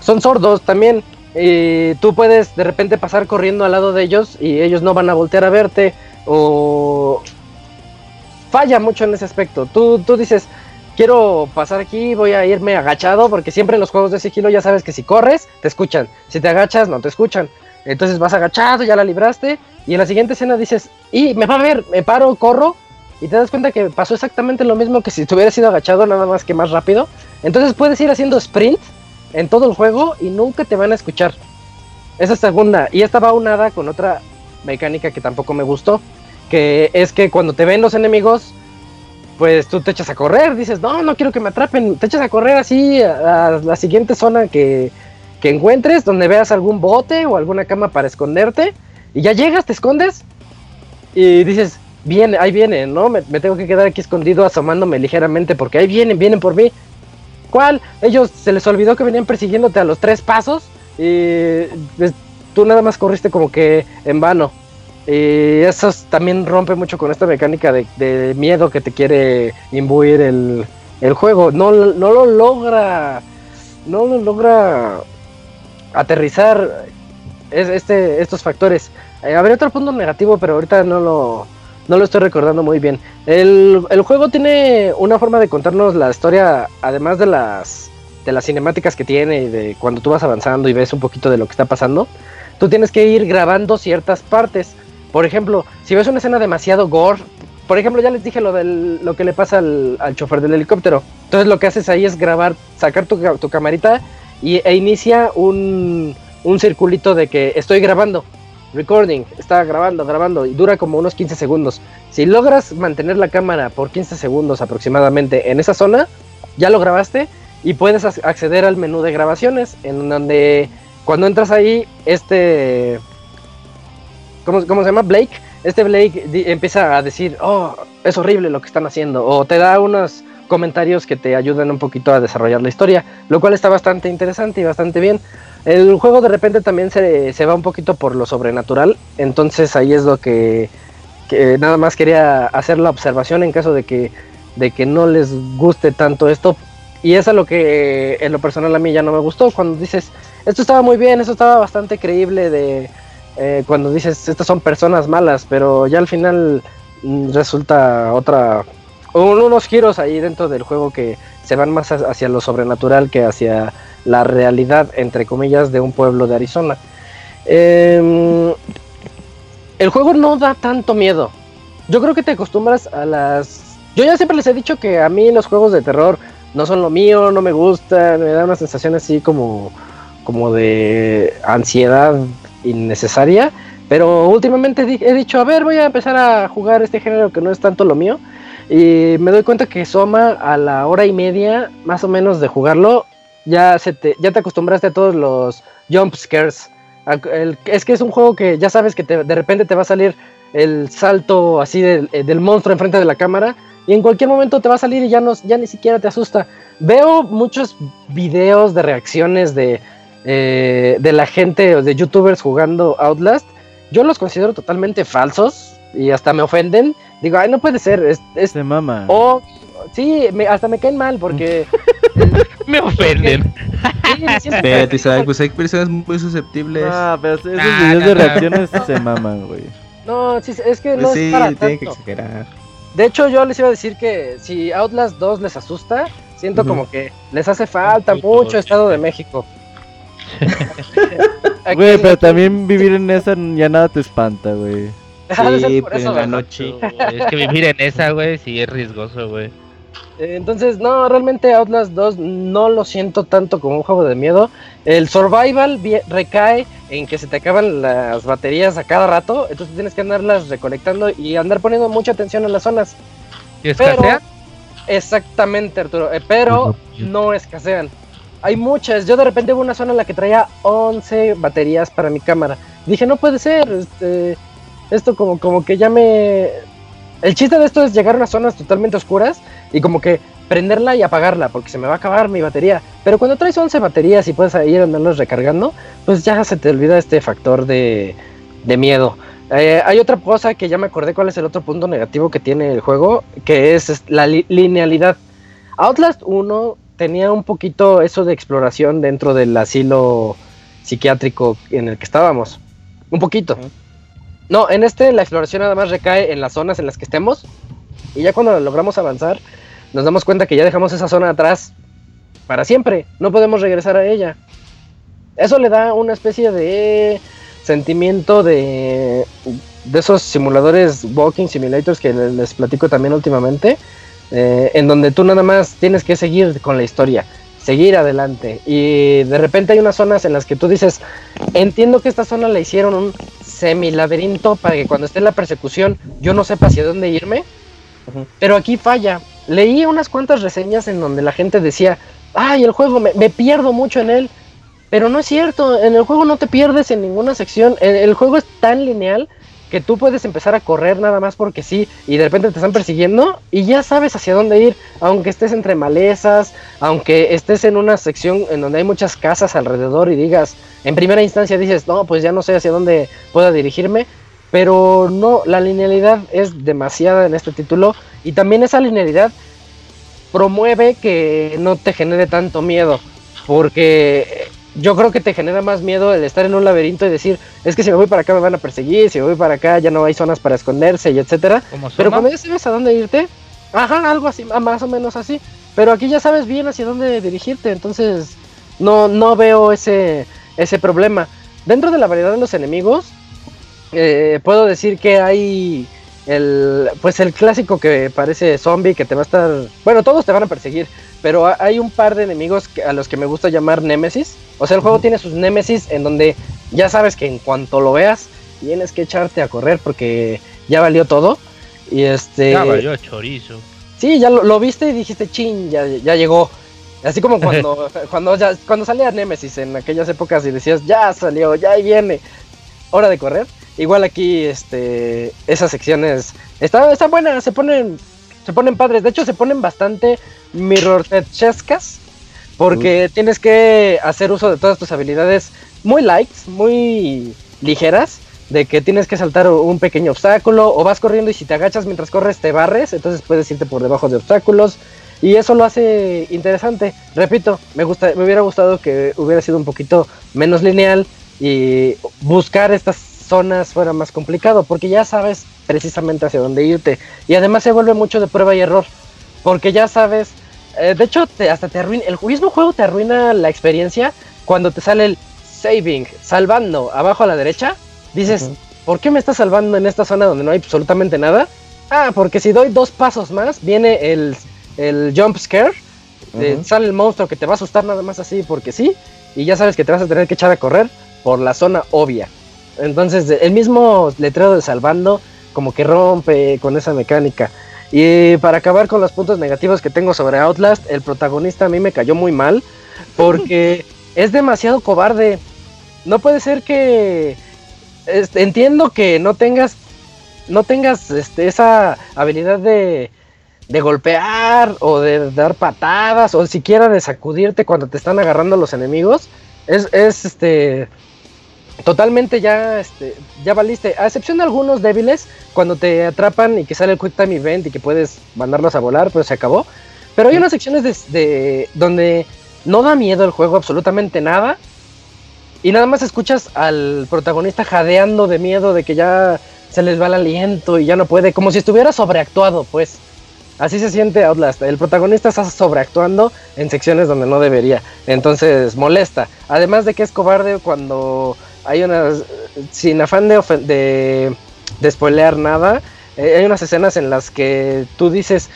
son sordos también. Y tú puedes de repente pasar corriendo al lado de ellos y ellos no van a voltear a verte. O falla mucho en ese aspecto. Tú, tú dices, quiero pasar aquí, voy a irme agachado, porque siempre en los juegos de sigilo ya sabes que si corres, te escuchan, si te agachas, no te escuchan. Entonces vas agachado, ya la libraste, y en la siguiente escena dices, y me va a ver, me paro, corro, y te das cuenta que pasó exactamente lo mismo que si te hubieras ido agachado, nada más que más rápido. Entonces puedes ir haciendo sprint en todo el juego y nunca te van a escuchar. Esa segunda, y esta va unada con otra mecánica que tampoco me gustó, que es que cuando te ven los enemigos, pues tú te echas a correr, dices, no, no quiero que me atrapen, te echas a correr así a, la siguiente zona que, que encuentres, donde veas algún bote o alguna cama para esconderte, y ya llegas, te escondes, y dices, viene, ahí viene, ¿no? Me, me, tengo que quedar aquí escondido asomándome ligeramente porque ahí vienen, vienen por mí. ¿Cuál? Ellos se les olvidó que venían persiguiéndote a los tres pasos y pues, tú nada más corriste como que en vano. Y eso también rompe mucho con esta mecánica de, miedo que te quiere imbuir el, juego. No, no lo logra. No lo logra aterrizar este, estos factores. Eh, habría otro punto negativo, pero ahorita no lo, no lo estoy recordando muy bien. El, el, juego tiene una forma de contarnos la historia, además de las, de las cinemáticas que tiene y de cuando tú vas avanzando y ves un poquito de lo que está pasando. Tú tienes que ir grabando ciertas partes. Por ejemplo, si ves una escena demasiado gore, por ejemplo, ya les dije lo de lo que le pasa al, chofer del helicóptero. Entonces lo que haces ahí es grabar, sacar tu, tu camarita y, e inicia un, un circulito de que estoy grabando. Recording, está grabando, grabando y dura como unos 15 segundos. Si logras mantener la cámara por 15 segundos aproximadamente en esa zona, ya lo grabaste y puedes acceder al menú de grabaciones en donde cuando entras ahí, este ¿cómo, se llama? Blake. Este Blake empieza a decir, oh, es horrible lo que están haciendo. O te da unos comentarios que te ayudan un poquito a desarrollar la historia. Lo cual está bastante interesante y bastante bien. El juego de repente también se, se va un poquito por lo sobrenatural. Entonces ahí es lo que, nada más quería hacer la observación en caso de que, de que no les guste tanto esto. Y es a lo que en lo personal a mí ya no me gustó. Cuando dices, esto estaba muy bien, esto estaba bastante creíble de eh, cuando dices estas son personas malas, pero ya al final mm, resulta otra unos giros ahí dentro del juego que se van más hacia lo sobrenatural que hacia la realidad entre comillas de un pueblo de Arizona. Em, el juego no da tanto miedo. Yo creo que te acostumbras a las. Yo ya siempre les he dicho que a mí los juegos de terror no son lo mío, no me gustan, me da una sensación así como como de ansiedad innecesaria. Pero últimamente he dicho, a ver, voy a empezar a jugar este género que no es tanto lo mío. Y me doy cuenta que Soma a la hora y media más o menos de jugarlo, ya, se te, ya te acostumbraste a todos los jump scares. es que es un juego que ya sabes que de repente te va a salir el salto así del, eh, del monstruo enfrente de la cámara y en cualquier momento te va a salir y ya, no, ya ni siquiera te asusta. Veo muchos videos de reacciones de eh, de la gente, de youtubers jugando Outlast, yo los considero totalmente falsos y hasta me ofenden. Digo, ay, no puede ser. Es, es mama. O, sí, hasta me caen mal porque. me ofenden. Espérate, ¿sabes? Pues hay personas muy susceptibles. Ah, pero esos videos de reacciones se maman, güey. No, sí, es que no pues es para tanto. Que exagerar. De hecho, yo les iba a decir que si Outlast 2 les asusta, siento como que les hace falta mucho Estado de México. Güey, pero también vivir en esa ya nada te espanta, güey. Sí, pues en la noche. Es que vivir en esa, güey, sí es riesgoso, güey. Eh, entonces, no, realmente Outlast 2 no lo siento tanto como un juego de miedo. El survival recae en que se te acaban las baterías a cada rato, entonces tienes que andarlas recolectando y andar poniendo mucha atención en las zonas. ¿Y escasean? exactamente, Arturo, eh, pero no escasean hay muchas. Yo de repente hubo una zona en la que traía 11 baterías para mi cámara. Dije, no puede ser. Este, esto como, como que ya me... El chiste de esto es llegar a unas zonas totalmente oscuras y como que prenderla y apagarla porque se me va a acabar mi batería. Pero cuando traes 11 baterías y puedes ir andarlas recargando, pues ya se te olvida este factor de, de miedo. Eh, hay otra cosa que ya me acordé cuál es el otro punto negativo que tiene el juego, que es la linealidad. Outlast 1 tenía un poquito eso de exploración dentro del asilo psiquiátrico en el que estábamos. Un poquito. No, en este la exploración nada más recae en las zonas en las que estemos. Y ya cuando logramos avanzar, nos damos cuenta que ya dejamos esa zona atrás para siempre, no podemos regresar a ella. Eso le da una especie de sentimiento de, de esos simuladores walking simulators que les, les platico también últimamente, eh, en donde tú nada más tienes que seguir con la historia, seguir adelante. Y de repente hay unas zonas en las que tú dices, entiendo que esta zona la hicieron un semi-laberinto para que cuando esté en la persecución yo no sepa hacia dónde irme, pero aquí falla. Leí unas cuantas reseñas en donde la gente decía, ay, el juego me, me pierdo mucho en él. Pero no es cierto, en el juego no te pierdes en ninguna sección. El, el juego es tan lineal que tú puedes empezar a correr nada más porque sí y de repente te están persiguiendo y ya sabes hacia dónde ir, aunque estés entre malezas, aunque estés en una sección en donde hay muchas casas alrededor y digas, en primera instancia dices, no, pues ya no sé hacia dónde pueda dirigirme, pero no, la linealidad es demasiada en este título y también esa linealidad promueve que no te genere tanto miedo, porque yo creo que te genera más miedo el estar en un laberinto y decir, es que si me voy para acá me van a perseguir, si me voy para acá ya no hay zonas para esconderse y etcétera. Pero cuando ya sabes a dónde irte, ajá, algo así, más o menos así. Pero aquí ya sabes bien hacia dónde dirigirte, entonces no, no veo ese, ese problema. Dentro de la variedad de los enemigos, eh, puedo decir que hay el, pues el clásico que parece zombie que te va a estar, bueno, todos te van a perseguir, pero ha- hay un par de enemigos a los que me gusta llamar némesis. O sea, el juego tiene sus némesis en donde ya sabes que en cuanto lo veas tienes que echarte a correr porque ya valió todo. Y este Ya valió chorizo. Sí, ya lo, lo viste y dijiste, chin, ya, ya llegó. Así como cuando, cuando, ya, cuando salía Nemesis en aquellas épocas y decías, ya salió, ya ahí viene, hora de correr. Igual aquí, este, esas secciones están, están buenas, se ponen, se ponen padres. De hecho, se ponen bastante mirrorchescas porque tienes que hacer uso de todas tus habilidades muy lights, muy ligeras, de que tienes que saltar un pequeño obstáculo o vas corriendo y si te agachas mientras corres te barres, entonces puedes irte por debajo de obstáculos y eso lo hace interesante. Repito, me gusta, me hubiera gustado que hubiera sido un poquito menos lineal y buscar estas zonas fuera más complicado porque ya sabes precisamente hacia dónde irte y además se vuelve mucho de prueba y error porque ya sabes eh, de hecho, te- hasta te arruina. El mismo juego te arruina la experiencia cuando te sale el saving, salvando abajo a la derecha. Dices, ¿por qué me está salvando en esta zona donde no hay absolutamente nada? Ah, porque si doy dos pasos más, viene el, el jump scare. eh, sale el monstruo que te va a asustar nada más así porque sí. Y ya sabes que te vas a tener que echar a correr por la zona obvia. Entonces, el mismo letrero de salvando, como que rompe con esa mecánica. Y para acabar con los puntos negativos que tengo sobre Outlast, el protagonista a mí me cayó muy mal porque es demasiado cobarde. No puede ser que este, entiendo que no tengas no tengas este, esa habilidad de, de golpear o de dar patadas o siquiera de sacudirte cuando te están agarrando los enemigos. Es, es este totalmente ya este ya valiste a excepción de algunos débiles cuando te atrapan y que sale el quick time event y que puedes mandarlos a volar pero se acabó pero hay unas secciones de, de- donde no da miedo el juego absolutamente nada y nada más escuchas al protagonista jadeando de miedo de que ya se les va el aliento y ya no puede como si estuviera sobreactuado pues Así se siente Outlast. El protagonista está sobreactuando en secciones donde no debería. Entonces molesta. Además de que es cobarde cuando hay unas. Sin afán de, de, de spoilear nada. eh, hay unas escenas en las que tú dices.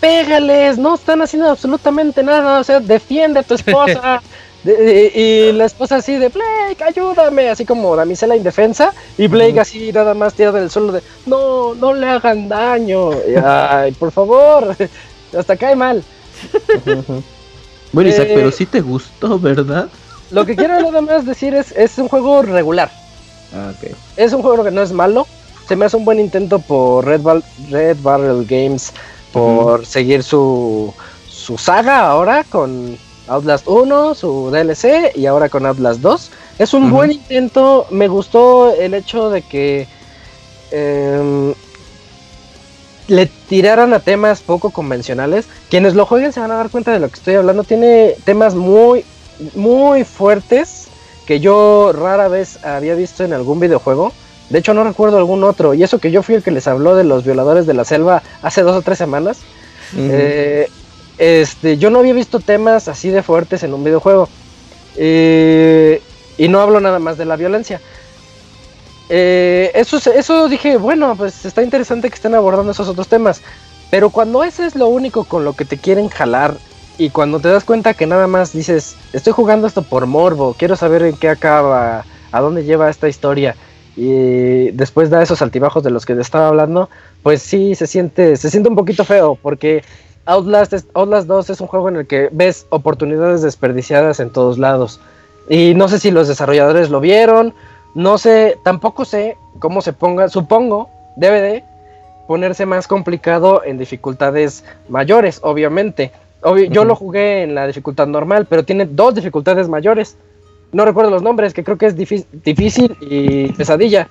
Pégales, no están haciendo absolutamente nada. O sea, defiende a tu esposa. De- de- y la esposa así de Blake, ayúdame, así como damisela indefensa. Y Blake así nada más tirado en el suelo de no, no le hagan daño. Y, Ay, por favor, hasta cae mal. Bueno, Isaac, Eh, pero sí te gustó, ¿verdad? Lo que quiero nada más decir es, es un juego regular. Ah, ok. Es un juego que no es malo. Se me hace un buen intento por Red, Bal- Red Barrel Games por seguir su, su saga ahora con Outlast 1, su DLC y ahora con Outlast 2. Es un buen intento. Me gustó el hecho de que em, le tiraran a temas poco convencionales. Quienes lo jueguen se van a dar cuenta de lo que estoy hablando. Tiene temas muy, muy fuertes que yo rara vez había visto en algún videojuego. De hecho, no recuerdo algún otro. Y eso que yo fui el que les habló de los violadores de la selva hace dos o tres semanas. Eh, este, yo no había visto temas así de fuertes en un videojuego. Eh, y no hablo nada más de la violencia. Eh, eso, eso dije, bueno, pues está interesante que estén abordando esos otros temas. Pero cuando ese es lo único con lo que te quieren jalar y cuando te das cuenta que nada más dices, estoy jugando esto por morbo, quiero saber en qué acaba, a dónde lleva esta historia y después da esos altibajos de los que te estaba hablando, pues sí se siente, se siente un poquito feo porque Outlast, Outlast 2 es un juego en el que ves oportunidades desperdiciadas en todos lados. Y no sé si los desarrolladores lo vieron, no sé, tampoco sé cómo se ponga, supongo, debe de ponerse más complicado en dificultades mayores, obviamente. Yo lo jugué en la dificultad normal, pero tiene dos dificultades mayores. No recuerdo los nombres, que creo que es difícil y pesadilla.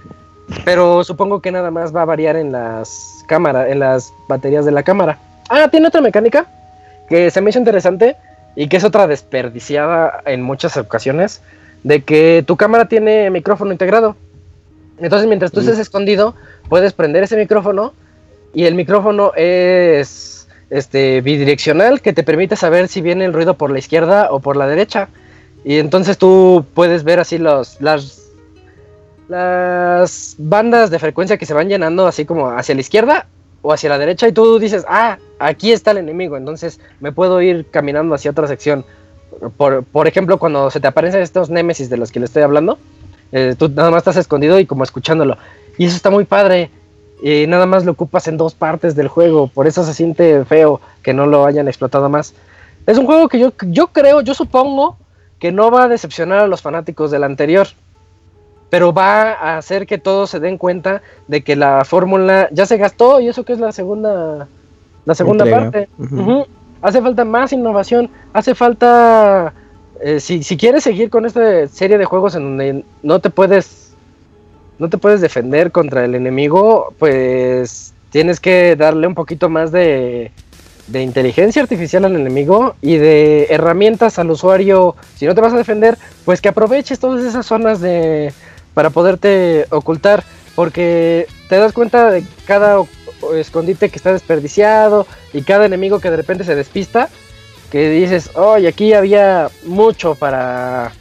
Pero supongo que nada más va a variar en las cámaras, en las baterías de la cámara. Ah, tiene otra mecánica que se me hizo interesante y que es otra desperdiciada en muchas ocasiones, de que tu cámara tiene micrófono integrado. Entonces, mientras tú estés escondido, puedes prender ese micrófono y el micrófono es este bidireccional que te permite saber si viene el ruido por la izquierda o por la derecha. Y entonces tú puedes ver así las las bandas de frecuencia que se van llenando así como hacia la izquierda o hacia la derecha y tú dices, ah, aquí está el enemigo, entonces me puedo ir caminando hacia otra sección. Por, por ejemplo, cuando se te aparecen estos némesis de los que le estoy hablando, eh, tú nada más estás escondido y como escuchándolo. Y eso está muy padre. Y nada más lo ocupas en dos partes del juego, por eso se siente feo que no lo hayan explotado más. Es un juego que yo, yo creo, yo supongo que no va a decepcionar a los fanáticos del anterior pero va a hacer que todos se den cuenta de que la fórmula ya se gastó y eso que es la segunda la segunda parte. Hace falta más innovación, hace falta eh, si, si quieres seguir con esta serie de juegos en donde no te puedes no te puedes defender contra el enemigo, pues tienes que darle un poquito más de, de inteligencia artificial al enemigo y de herramientas al usuario. Si no te vas a defender, pues que aproveches todas esas zonas de, para poderte ocultar, porque te das cuenta de cada escondite que está desperdiciado y cada enemigo que de repente se despista, que dices, oye, aquí había mucho para,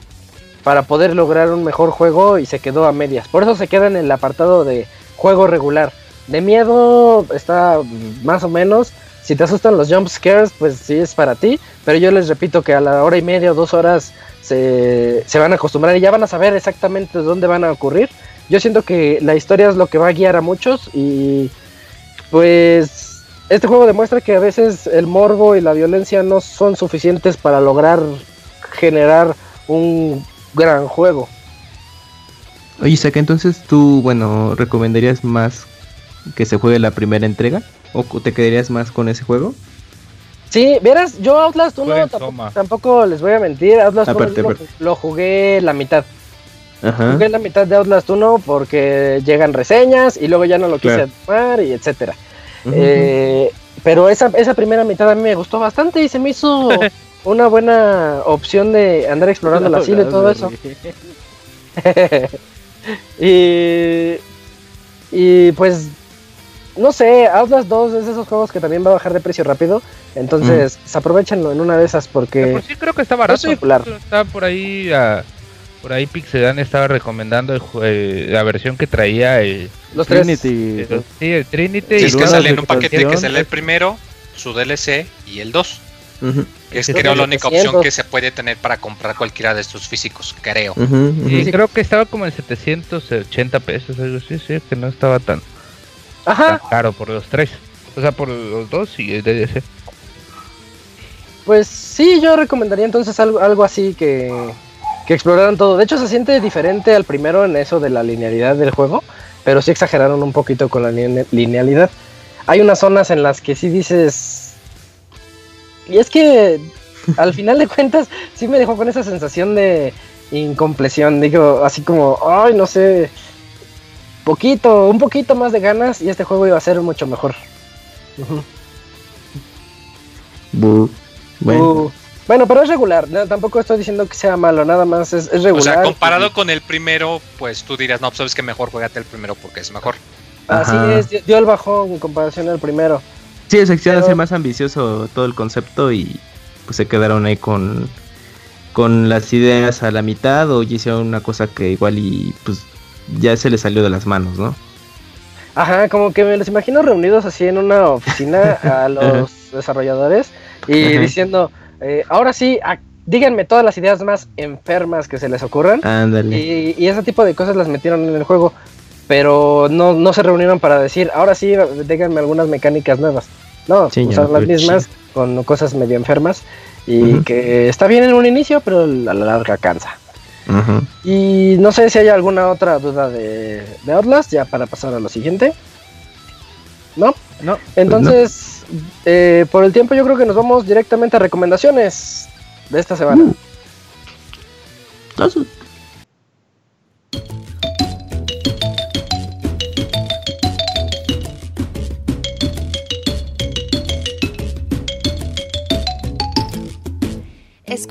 para poder lograr un mejor juego y se quedó a medias. Por eso se queda en el apartado de juego regular. De miedo está más o menos. Si te asustan los jump scares, pues sí es para ti. Pero yo les repito que a la hora y media o dos horas se, van a acostumbrar y ya van a saber exactamente dónde van a ocurrir. Yo siento que la historia es lo que va a guiar a muchos y pues este juego demuestra que a veces el morbo y la violencia no son suficientes para lograr generar un gran juego. Oye, Isaac, entonces tú, bueno, ¿recomendarías más que se juegue la primera entrega? ¿O te quedarías más con ese juego? Sí, verás, yo Outlast 1 tampoco, les voy a mentir, Outlast 1 lo, jugué la mitad. Jugué la mitad de Outlast 1 porque llegan reseñas y luego ya no lo quise tomar y etcétera. Eh, pero esa, esa primera mitad a mí me gustó bastante y se me hizo una buena opción de andar explorando la isla y todo eso. y, y pues no sé, Outlast 2 es de esos juegos que también va a bajar de precio rápido. Entonces, mm. aprovechenlo en una de esas porque. sí creo que está barato. Está por ahí. Ah, por ahí Pixedan estaba recomendando eh, la versión que traía el los Trinity. sí, el Trinity. es que sale en un paquete que sale el primero, su DLC y el 2. Es creo la única opción que se puede tener para comprar cualquiera de estos físicos, creo. y creo que estaba como en 780 pesos, algo así, sí, que no estaba tan, Ajá. Claro, por los tres. O sea, por los dos y el DDC. Pues sí, yo recomendaría entonces algo, algo así que, que exploraran todo. De hecho, se siente diferente al primero en eso de la linealidad del juego, pero sí exageraron un poquito con la linealidad. Hay unas zonas en las que sí dices... Y es que al final de cuentas sí me dejó con esa sensación de incompleción. Digo, así como, ay, no sé poquito, un poquito más de ganas y este juego iba a ser mucho mejor. bueno. bueno, pero es regular, tampoco estoy diciendo que sea malo, nada más es, regular. O sea, comparado con el primero, pues tú dirás, no, pues sabes que mejor juegate el primero porque es mejor. Así es, dio el bajón en comparación al primero. Sí, se quisieron hacer más ambicioso todo el concepto y pues se quedaron ahí con, con las ideas a la mitad o hicieron una cosa que igual y pues ya se les salió de las manos, ¿no? Ajá, como que me los imagino reunidos así en una oficina a los desarrolladores y Ajá. diciendo, eh, ahora sí, a- díganme todas las ideas más enfermas que se les ocurran. Ándale. Y, y ese tipo de cosas las metieron en el juego, pero no, no se reunieron para decir, ahora sí, díganme algunas mecánicas nuevas. No, Sí, no las mismas con cosas medio enfermas y que está bien en un inicio, pero a la larga cansa. Y no sé si hay alguna otra duda de, de Outlast, ya para pasar a lo siguiente. ¿No? No. Entonces, eh, por el tiempo yo creo que nos vamos directamente a recomendaciones de esta semana. Uh. Entonces,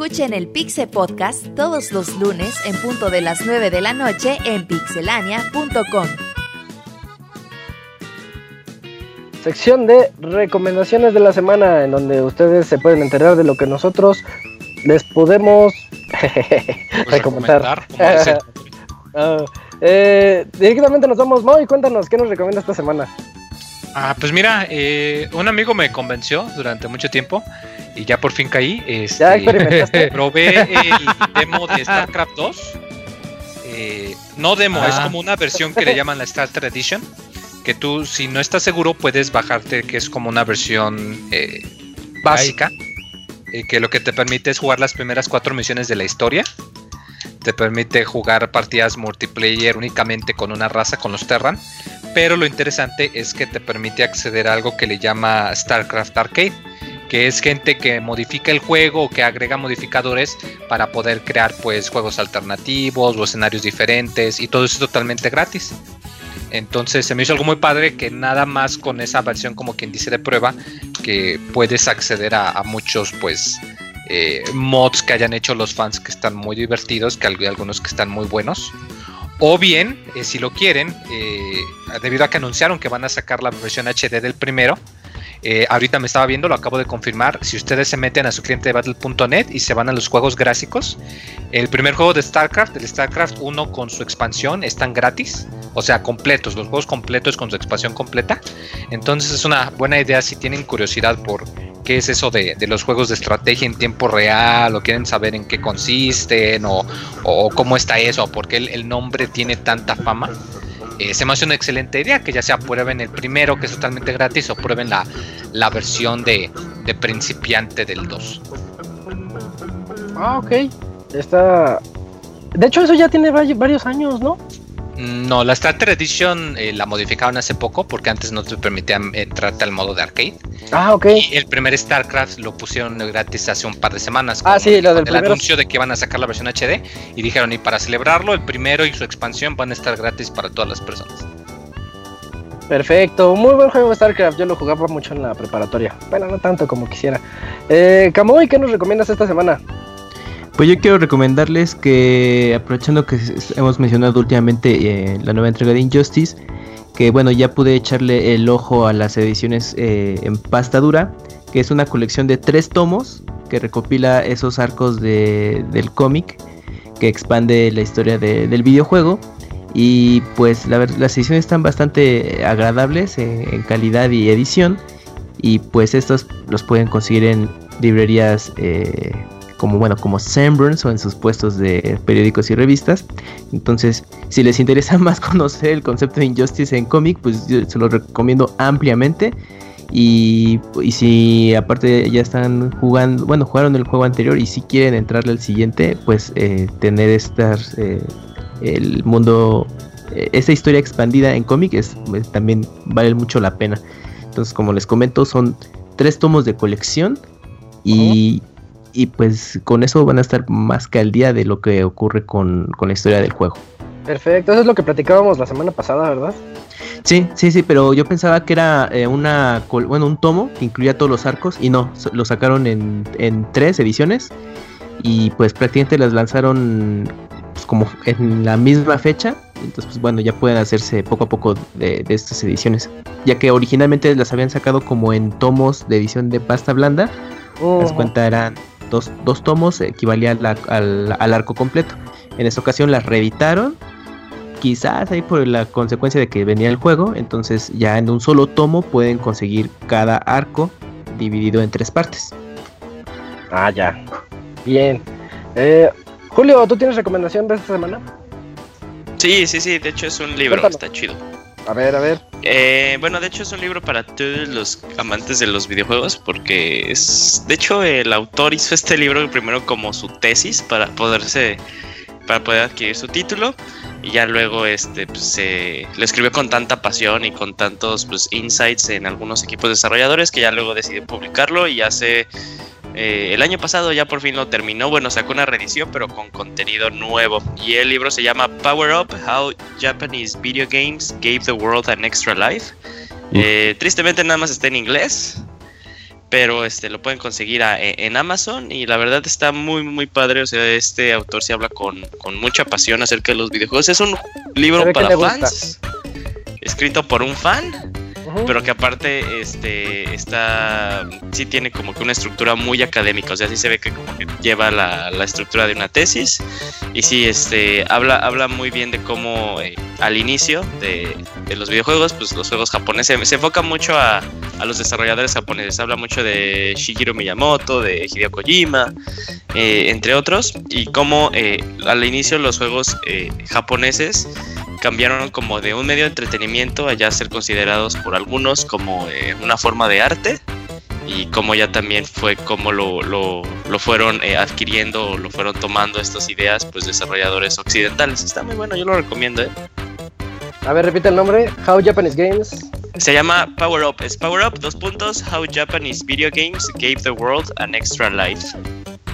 Escuchen el Pixe Podcast todos los lunes en punto de las 9 de la noche en pixelania.com. Sección de recomendaciones de la semana, en donde ustedes se pueden enterar de lo que nosotros les podemos Pues recomendar. Ah, eh, directamente nos vamos, Mo, y cuéntanos, ¿qué nos recomienda esta semana? Ah, pues mira, eh, un amigo me convenció durante mucho tiempo y ya por fin caí. Este, ¿Ya experimentaste? probé el demo de StarCraft 2. Eh, no demo, es Ah. como una versión que le llaman la Starter Edition. Que tú, si no estás seguro, puedes bajarte, que es como una versión eh, básica. eh, que lo que te permite es jugar las primeras cuatro misiones de la historia. Te permite jugar partidas multiplayer únicamente con una raza, con los Terran. Pero lo interesante es que te permite acceder a algo que le llama StarCraft Arcade, que es gente que modifica el juego o que agrega modificadores para poder crear pues juegos alternativos o escenarios diferentes y todo eso es totalmente gratis. Entonces se me hizo algo muy padre que nada más con esa versión como quien dice de prueba que puedes acceder a, muchos pues eh, mods que hayan hecho los fans que están muy divertidos, que hay algunos que están muy buenos. O bien, eh, si lo quieren, eh, debido a que anunciaron que van a sacar la versión HD del primero, eh, ahorita me estaba viendo, lo acabo de confirmar. Si ustedes se meten a su cliente de battle.net y se van a los juegos gráficos, el primer juego de StarCraft, el StarCraft 1 con su expansión, están gratis. O sea, completos, los juegos completos con su expansión completa. Entonces es una buena idea si tienen curiosidad por qué es eso de, los juegos de estrategia en tiempo real o quieren saber en qué consisten o, cómo está eso, o por qué el nombre tiene tanta fama. Eh, se me hace una excelente idea que ya sea prueben el primero que es totalmente gratis o prueben la, la versión de, de principiante del 2. Ah, ok. Está... De hecho, eso ya tiene vari- varios años, ¿no? No, la Starter Edition eh, la modificaron hace poco porque antes no te permitían entrarte al modo de arcade. Ah, ok. Y el primer StarCraft lo pusieron gratis hace un par de semanas. Ah, sí, lo del el primero. anuncio de que iban a sacar la versión HD. Y dijeron, y para celebrarlo, el primero y su expansión van a estar gratis para todas las personas. Perfecto, muy buen juego StarCraft, yo lo jugaba mucho en la preparatoria. Bueno, no tanto como quisiera. Eh, Kamui, ¿qué nos recomiendas esta semana? Pues yo quiero recomendarles que, aprovechando que hemos mencionado últimamente eh, la nueva entrega de Injustice, que bueno, ya pude echarle el ojo a las ediciones eh, en pasta dura, que es una colección de tres tomos que recopila esos arcos de- del cómic, que expande la historia de- del videojuego. Y pues la las ediciones están bastante agradables en calidad y edición. Y pues estos los pueden conseguir en librerías eh, como bueno como Sanborns o en sus puestos de periódicos y revistas. Entonces, si les interesa más conocer el concepto de Injustice en cómic, pues yo se lo recomiendo ampliamente. Y, y si aparte ya están jugando, bueno, jugaron el juego anterior y si quieren entrarle al siguiente, pues eh, tener estas, eh, el mundo, eh, esta historia expandida en cómic es, es- también vale mucho la pena. Entonces, como les comento, son tres tomos de colección y, y pues con eso van a estar más que al día de lo que ocurre con, con la historia del juego. Perfecto, eso es lo que platicábamos la semana pasada, ¿verdad? Sí, sí, sí, pero yo pensaba que era eh, una, bueno, un tomo que incluía todos los arcos y no, lo sacaron en, en tres ediciones y pues prácticamente las lanzaron pues, como en la misma fecha Entonces, pues bueno, ya pueden hacerse poco a poco de, de estas ediciones. Ya que originalmente las habían sacado como en tomos de edición de pasta blanda. Las Ujú. cuentas eran dos, dos tomos, equivalía al, al- al arco completo. En esta ocasión las reeditaron. Quizás ahí por la consecuencia de que venía el juego. Entonces ya en un solo tomo pueden conseguir cada arco dividido en tres partes. Ah, ya. Bien. Eh, Julio, ¿tú tienes recomendación de esta semana? Sí, sí, sí, de hecho es un libro, Cuéntalo. está chido. A ver, a ver. Eh, bueno, de hecho es un libro para todos los amantes de los videojuegos porque es, de hecho el autor hizo este libro primero como su tesis para poderse, para poder adquirir su título y ya luego este pues, se lo escribió con tanta pasión y con tantos pues insights en algunos equipos desarrolladores que ya luego decidió publicarlo y hace eh, el año pasado ya por fin lo terminó, bueno, sacó una reedición pero con contenido nuevo. Y el libro se llama Power Up, How Japanese Video Games Gave the World an Extra Life. Eh, tristemente nada más está en inglés, pero este lo pueden conseguir a- e- en Amazon y la verdad está muy muy padre. O sea, este autor se habla con, con mucha pasión acerca de los videojuegos. Es un libro para fans, escrito por un fan Pero que aparte este está sí tiene como que una estructura muy académica o sea sí se ve que como que lleva la, la estructura de una tesis y sí este habla habla muy bien de cómo eh, al inicio de, de los videojuegos pues los juegos japoneses se enfoca mucho a, a los desarrolladores japoneses habla mucho de Shigeru Miyamoto de Hideo Kojima eh, entre otros y cómo eh, al inicio los juegos eh, japoneses cambiaron como de un medio de entretenimiento a ya ser considerados por algunos como eh, una forma de arte y como ya también fue como lo, lo, lo fueron eh, adquiriendo, lo fueron tomando estas ideas pues desarrolladores occidentales. Está muy bueno, yo lo recomiendo. ¿eh? A ver, repite el nombre. How Japanese Games. Se llama Power Up, es Power Up, dos puntos, How Japanese Video Games Gave the World an Extra Life.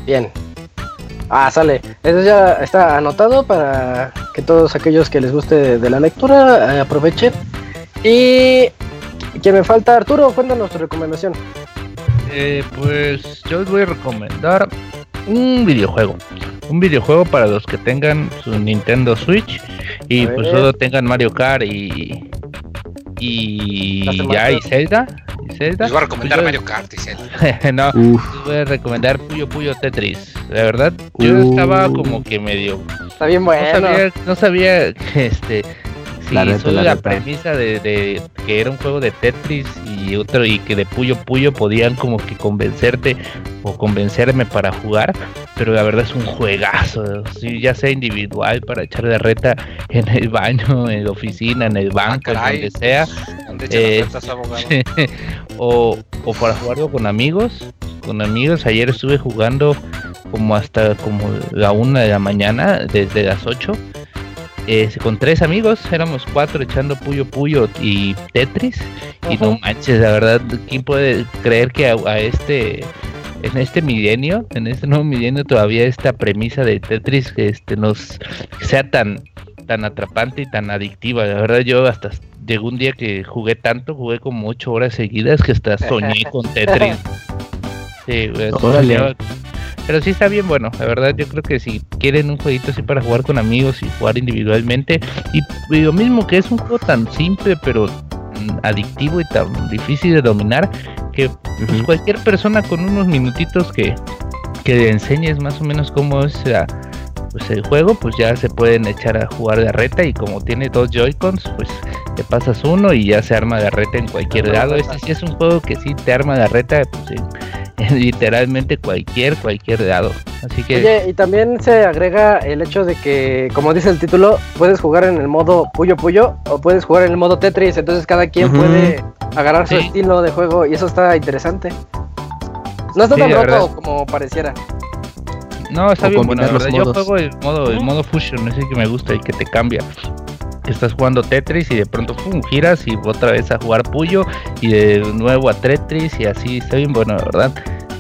Bien. Ah, sale. Eso ya está anotado para que todos aquellos que les guste de, la lectura eh, aprovechen. Y que me falta Arturo, cuéntanos tu recomendación. Eh, pues yo les voy a recomendar un videojuego. Un videojuego para los que tengan su Nintendo Switch y pues solo tengan Mario Kart y y ya y. Zelda. ¿Y Zelda? Les voy a recomendar Pues yo- Mario Kart, dice él. no, Uf, les voy a recomendar Puyo Puyo Tetris. La verdad, yo Uh. estaba como que medio Está bien no bueno. sabía, no sabía que este si La reta, la premisa de, de que era un juego de Tetris y otro y que de Puyo Puyo podían como que convencerte o convencerme para jugar, pero la verdad es un juegazo, sí, ya sea individual para echar de reta en el baño, en la oficina, en el banco, en caray. donde sea, ¿Dónde echan Eh, o, o para jugarlo con amigos, con amigos. Ayer estuve jugando como hasta como la una de la mañana, desde las 8. Eh, con tres amigos, éramos cuatro echando Puyo Puyo y Tetris. Y no manches, la verdad, ¿quién puede creer que a, a este, en este milenio, en este nuevo milenio, todavía esta premisa de Tetris que este, nos sea tan, tan atrapante y tan adictiva? La verdad, yo hasta llegó un día que jugué tanto, jugué como ocho horas seguidas que hasta soñé con Tetris. Sí, güey, soñaba- Pero sí está bien bueno, la verdad yo creo que si quieren un jueguito así para jugar con amigos y jugar individualmente, y, y lo mismo que es un juego tan simple pero mm, adictivo y tan difícil de dominar, que pues, cualquier persona con unos minutitos que, que le enseñes más o menos cómo es la- pues el juego, pues ya se pueden echar a jugar de reta y como tiene dos Joy-Cons, pues te pasas uno y ya se arma de reta en cualquier lado. Este sí es un juego que sí te arma de reta pues, en, en literalmente cualquier, cualquier lado. Así que Oye, y también se agrega el hecho de que, como dice el título, puedes jugar en el modo Puyo Puyo o puedes jugar en el modo Tetris, entonces cada quien puede agarrar su Sí. estilo de juego y eso está interesante. No está Sí, tan roto verdad. como pareciera. No, está O bien bueno, la verdad. Yo modos. juego el modo, el modo Fusion, ese que me gusta y que te cambia. Que Estás jugando Tetris y de pronto pum, giras y otra vez a jugar Puyo y de nuevo a Tetris y así está bien bueno, la verdad.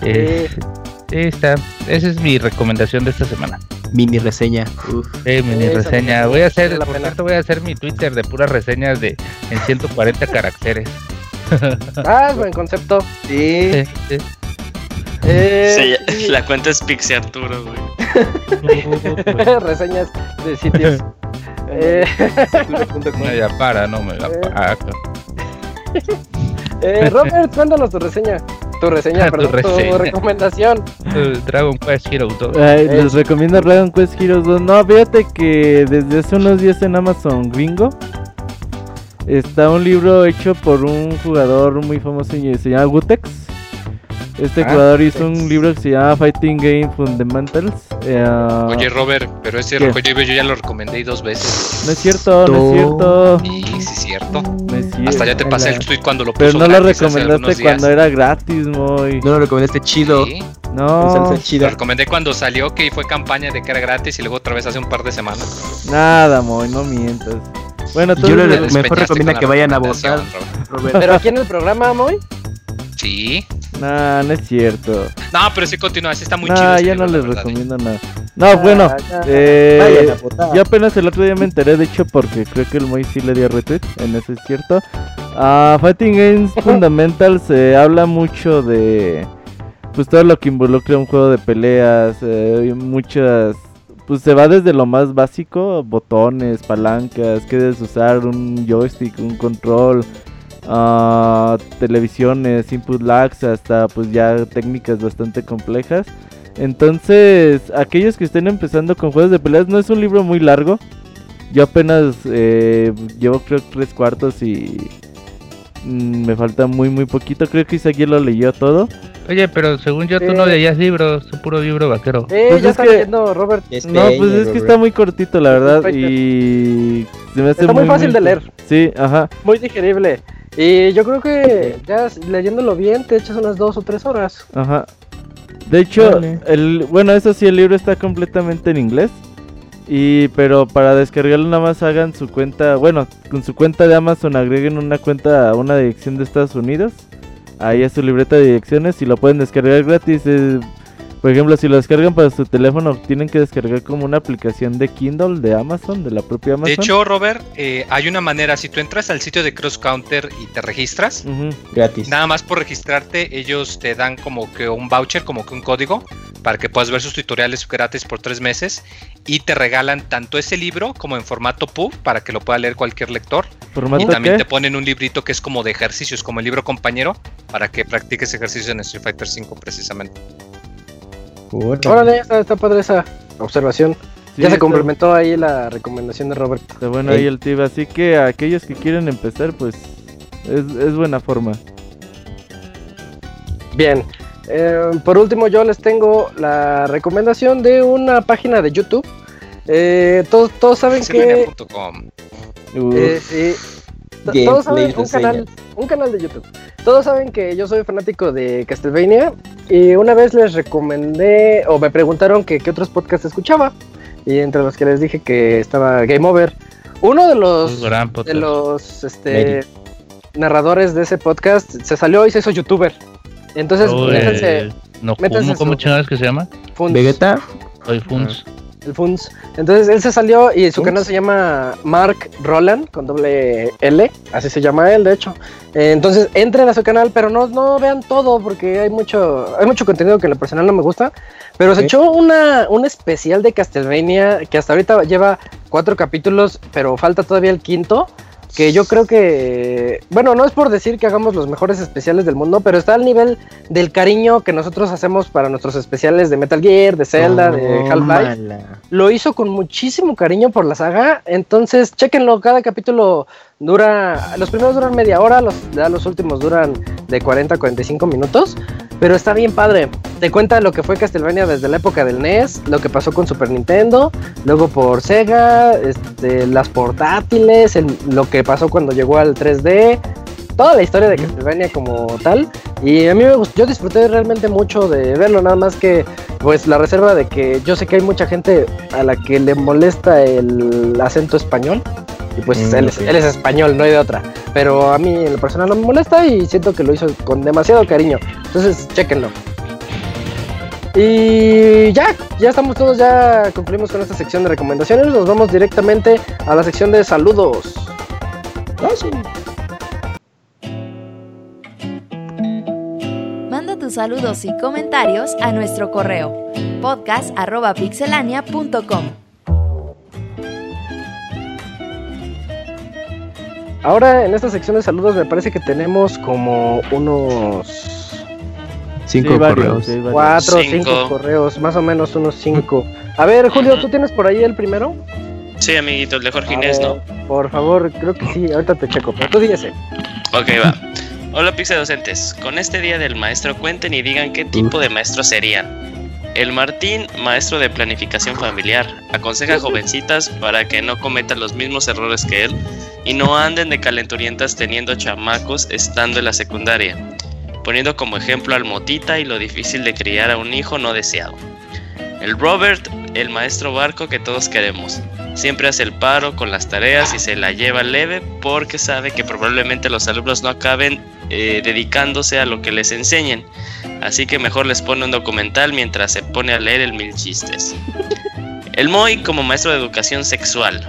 Eh, está. Esa es mi recomendación de esta semana. mini reseña. Uf. Eh, mini Esa reseña. Voy a hacer, por cierto, voy a hacer mi Twitter de puras reseñas de en 140 caracteres. Ah, es buen concepto. Sí. Sí, sí. Eh, Sí, la cuenta es Pixie Arturo, güey. reseñas de sitios. Eh, ya para, no me la Eh. paga. eh, Robert, cuéntanos tu reseña. Tu reseña, Tu perdón, tu reseña. recomendación. Eh, Dragon Quest Hero 2. Ay, Eh, les recomiendo Dragon Quest Heroes 2. No, fíjate que desde hace unos días en Amazon Gringo está un libro hecho por un jugador muy famoso y se llama Gutex. Este Ah, jugador hizo un libro que se llama Fighting Game Fundamentals. Eh, Oye, Robert, pero ese ¿Qué? rollo yo ya lo recomendé dos veces. no es cierto, no es cierto. Y sí, es cierto. No es cierto. Hasta ya te pasé el tweet cuando lo puso Pero no lo recomendaste cuando era gratis, muy. No lo recomendaste chido. Sí, No, Salsa chida. lo recomendé cuando salió que fue campaña de que era gratis y luego otra vez hace un par de semanas. nada, muy, no mientas. Bueno, tú Yo le- Me mejor recomienda que vayan a votar. Robert. Robert. Pero aquí en el programa, Moy. Sí. Nah, no es cierto. No, pero sí continúa, sí está muy Nah, chido. ese ya libro, no les verdad, ¿eh? recomiendo nada. No, bueno, Ah, ya. eh, a yo apenas el otro día me enteré, de hecho, porque creo que el Moy sí le dio retweet, en eso es cierto. Ah, Fighting Games Fundamentals se habla mucho de pues todo lo que involucra un juego de peleas, eh, muchas pues se va desde lo más básico, botones, palancas, que debes usar, un joystick, un control, ah, televisiones, input lags, hasta pues ya técnicas bastante complejas. Entonces, aquellos que estén empezando con juegos de peleas, no es un libro muy largo. Yo apenas eh, llevo creo tres cuartos y me falta muy muy poquito. Creo que Isaac ya lo leyó todo. Oye, pero según yo, tú Eh. no leías libros, es puro libro vaquero. Eh, Pues ya es está que- leyendo Robert. No, pues es que está muy cortito la verdad Perfecto. y se me hace Está muy fácil de leer. Sí, ajá. Muy digerible. Y yo creo que ya leyéndolo bien te echas unas dos o tres horas. Ajá. De hecho, el bueno, eso sí, el libro está completamente en inglés. Y pero para descargarlo nada más hagan su cuenta, bueno, con su cuenta de Amazon agreguen una cuenta a una dirección de Estados Unidos. Ahí es su libreta de direcciones y lo pueden descargar gratis. eh, por ejemplo, si lo descargan para su teléfono, tienen que descargar como una aplicación de Kindle de Amazon, de la propia Amazon. De hecho, Robert, eh, hay una manera, si tú entras al sitio de Cross Counter y te registras. Gratis. nada más por registrarte, ellos te dan como que un voucher, como que un código, para que puedas ver sus tutoriales gratis por tres meses y te regalan tanto ese libro como en formato PUB para que lo pueda leer cualquier lector. ¿Formato Y también qué? te ponen un librito que es como de ejercicios, como el libro compañero, para que practiques ejercicios en Street Fighter 5 precisamente. Órale. Órale, está, está padre esa observación. Sí, ya se está- complementó ahí la recomendación de Robert. Está bueno ahí el tip, así que a aquellos que quieren empezar, pues es, es buena forma. Bien. Eh, por último, yo les tengo la recomendación de una página de YouTube. Eh, todos, todos saben que. Eh, todos saben un canal, un canal de YouTube. Todos saben que yo soy fanático de Castlevania. Y una vez les recomendé, o me preguntaron que qué otros podcasts escuchaba. Y entre los que les dije que estaba Game Over. Uno de los. Un gran de los este, narradores de ese podcast se salió y se hizo youtuber. Entonces, métanse no, métanse ¿cómo, ¿cómo chingados que se llama? Funs, Vegeta. Soy Funs. El Funs. Entonces él se salió y su Funs. canal se llama Mark Roland con doble L, así se llama él de hecho. Eh, entonces entren a su canal, pero no, no vean todo porque hay mucho, hay mucho contenido que en lo personal no me gusta. Pero se echó una, un especial de Castlevania que hasta ahorita lleva cuatro capítulos, pero falta todavía el quinto. Que yo creo que, bueno, no es por decir que hagamos los mejores especiales del mundo, pero está al nivel del cariño que nosotros hacemos para nuestros especiales de Metal Gear, de Zelda, de Half-Life Tómala. lo hizo con muchísimo cariño por la saga. Entonces, chéquenlo. Cada capítulo dura. Los primeros duran media hora, los, ya los últimos duran de 40 a 45 minutos. Pero está bien padre. Te cuenta lo que fue Castlevania desde la época del NES, lo que pasó con Super Nintendo, luego por Sega, este, las portátiles, el- lo que pasó cuando llegó al 3D. Toda la historia de Castlevania como tal. Y a mí me gustó, yo disfruté realmente mucho de verlo, nada más que pues la reserva de que yo sé que hay mucha gente a la que le molesta el acento español. Y pues Mm, él, es, ok. él es español, no hay de otra. Pero a mí en lo personal no me molesta y siento que lo hizo con demasiado cariño. Entonces, chéquenlo. Y ya, ya estamos todos, ya concluimos con esta sección de recomendaciones. Nos vamos directamente a la sección de saludos. Manda tus saludos y comentarios a nuestro correo podcast@pixelania.com. Ahora en esta sección de saludos me parece que tenemos como unos Cinco Sí, varios, correos. sí, cuatro o Cinco. cinco correos, más o menos unos cinco. A ver, Julio, ¿tú tienes por ahí el primero? Sí, amiguito, el de Jorge A Inés, ver, ¿no? Por favor, creo que sí, ahorita te checo, pero tú di ese. Ok, va. Hola, Pixel Docentes. Con este día del maestro, cuenten y digan qué tipo de maestro serían. El Martín, maestro de planificación familiar, aconseja a jovencitas para que no cometan los mismos errores que él y no anden de calenturientas teniendo chamacos estando en la secundaria, poniendo como ejemplo al Motita y lo difícil de criar a un hijo no deseado. El Robert, el maestro barco que todos queremos, siempre hace el paro con las tareas y se la lleva leve porque sabe que probablemente los alumnos no acaben eh, dedicándose a lo que les enseñen. Así que mejor les pone un documental mientras se pone a leer el mil chistes. El Moy como maestro de educación sexual,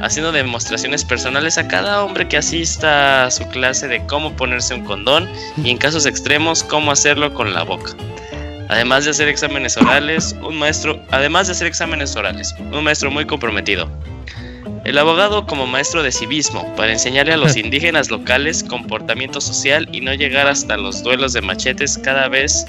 haciendo demostraciones personales a cada hombre que asista a su clase de cómo ponerse un condón y en casos extremos cómo hacerlo con la boca. Además de hacer exámenes orales, un maestro, además de hacer exámenes orales, un maestro muy comprometido. El abogado como maestro de civismo, para enseñarle a los indígenas locales comportamiento social y no llegar hasta los duelos de machetes cada vez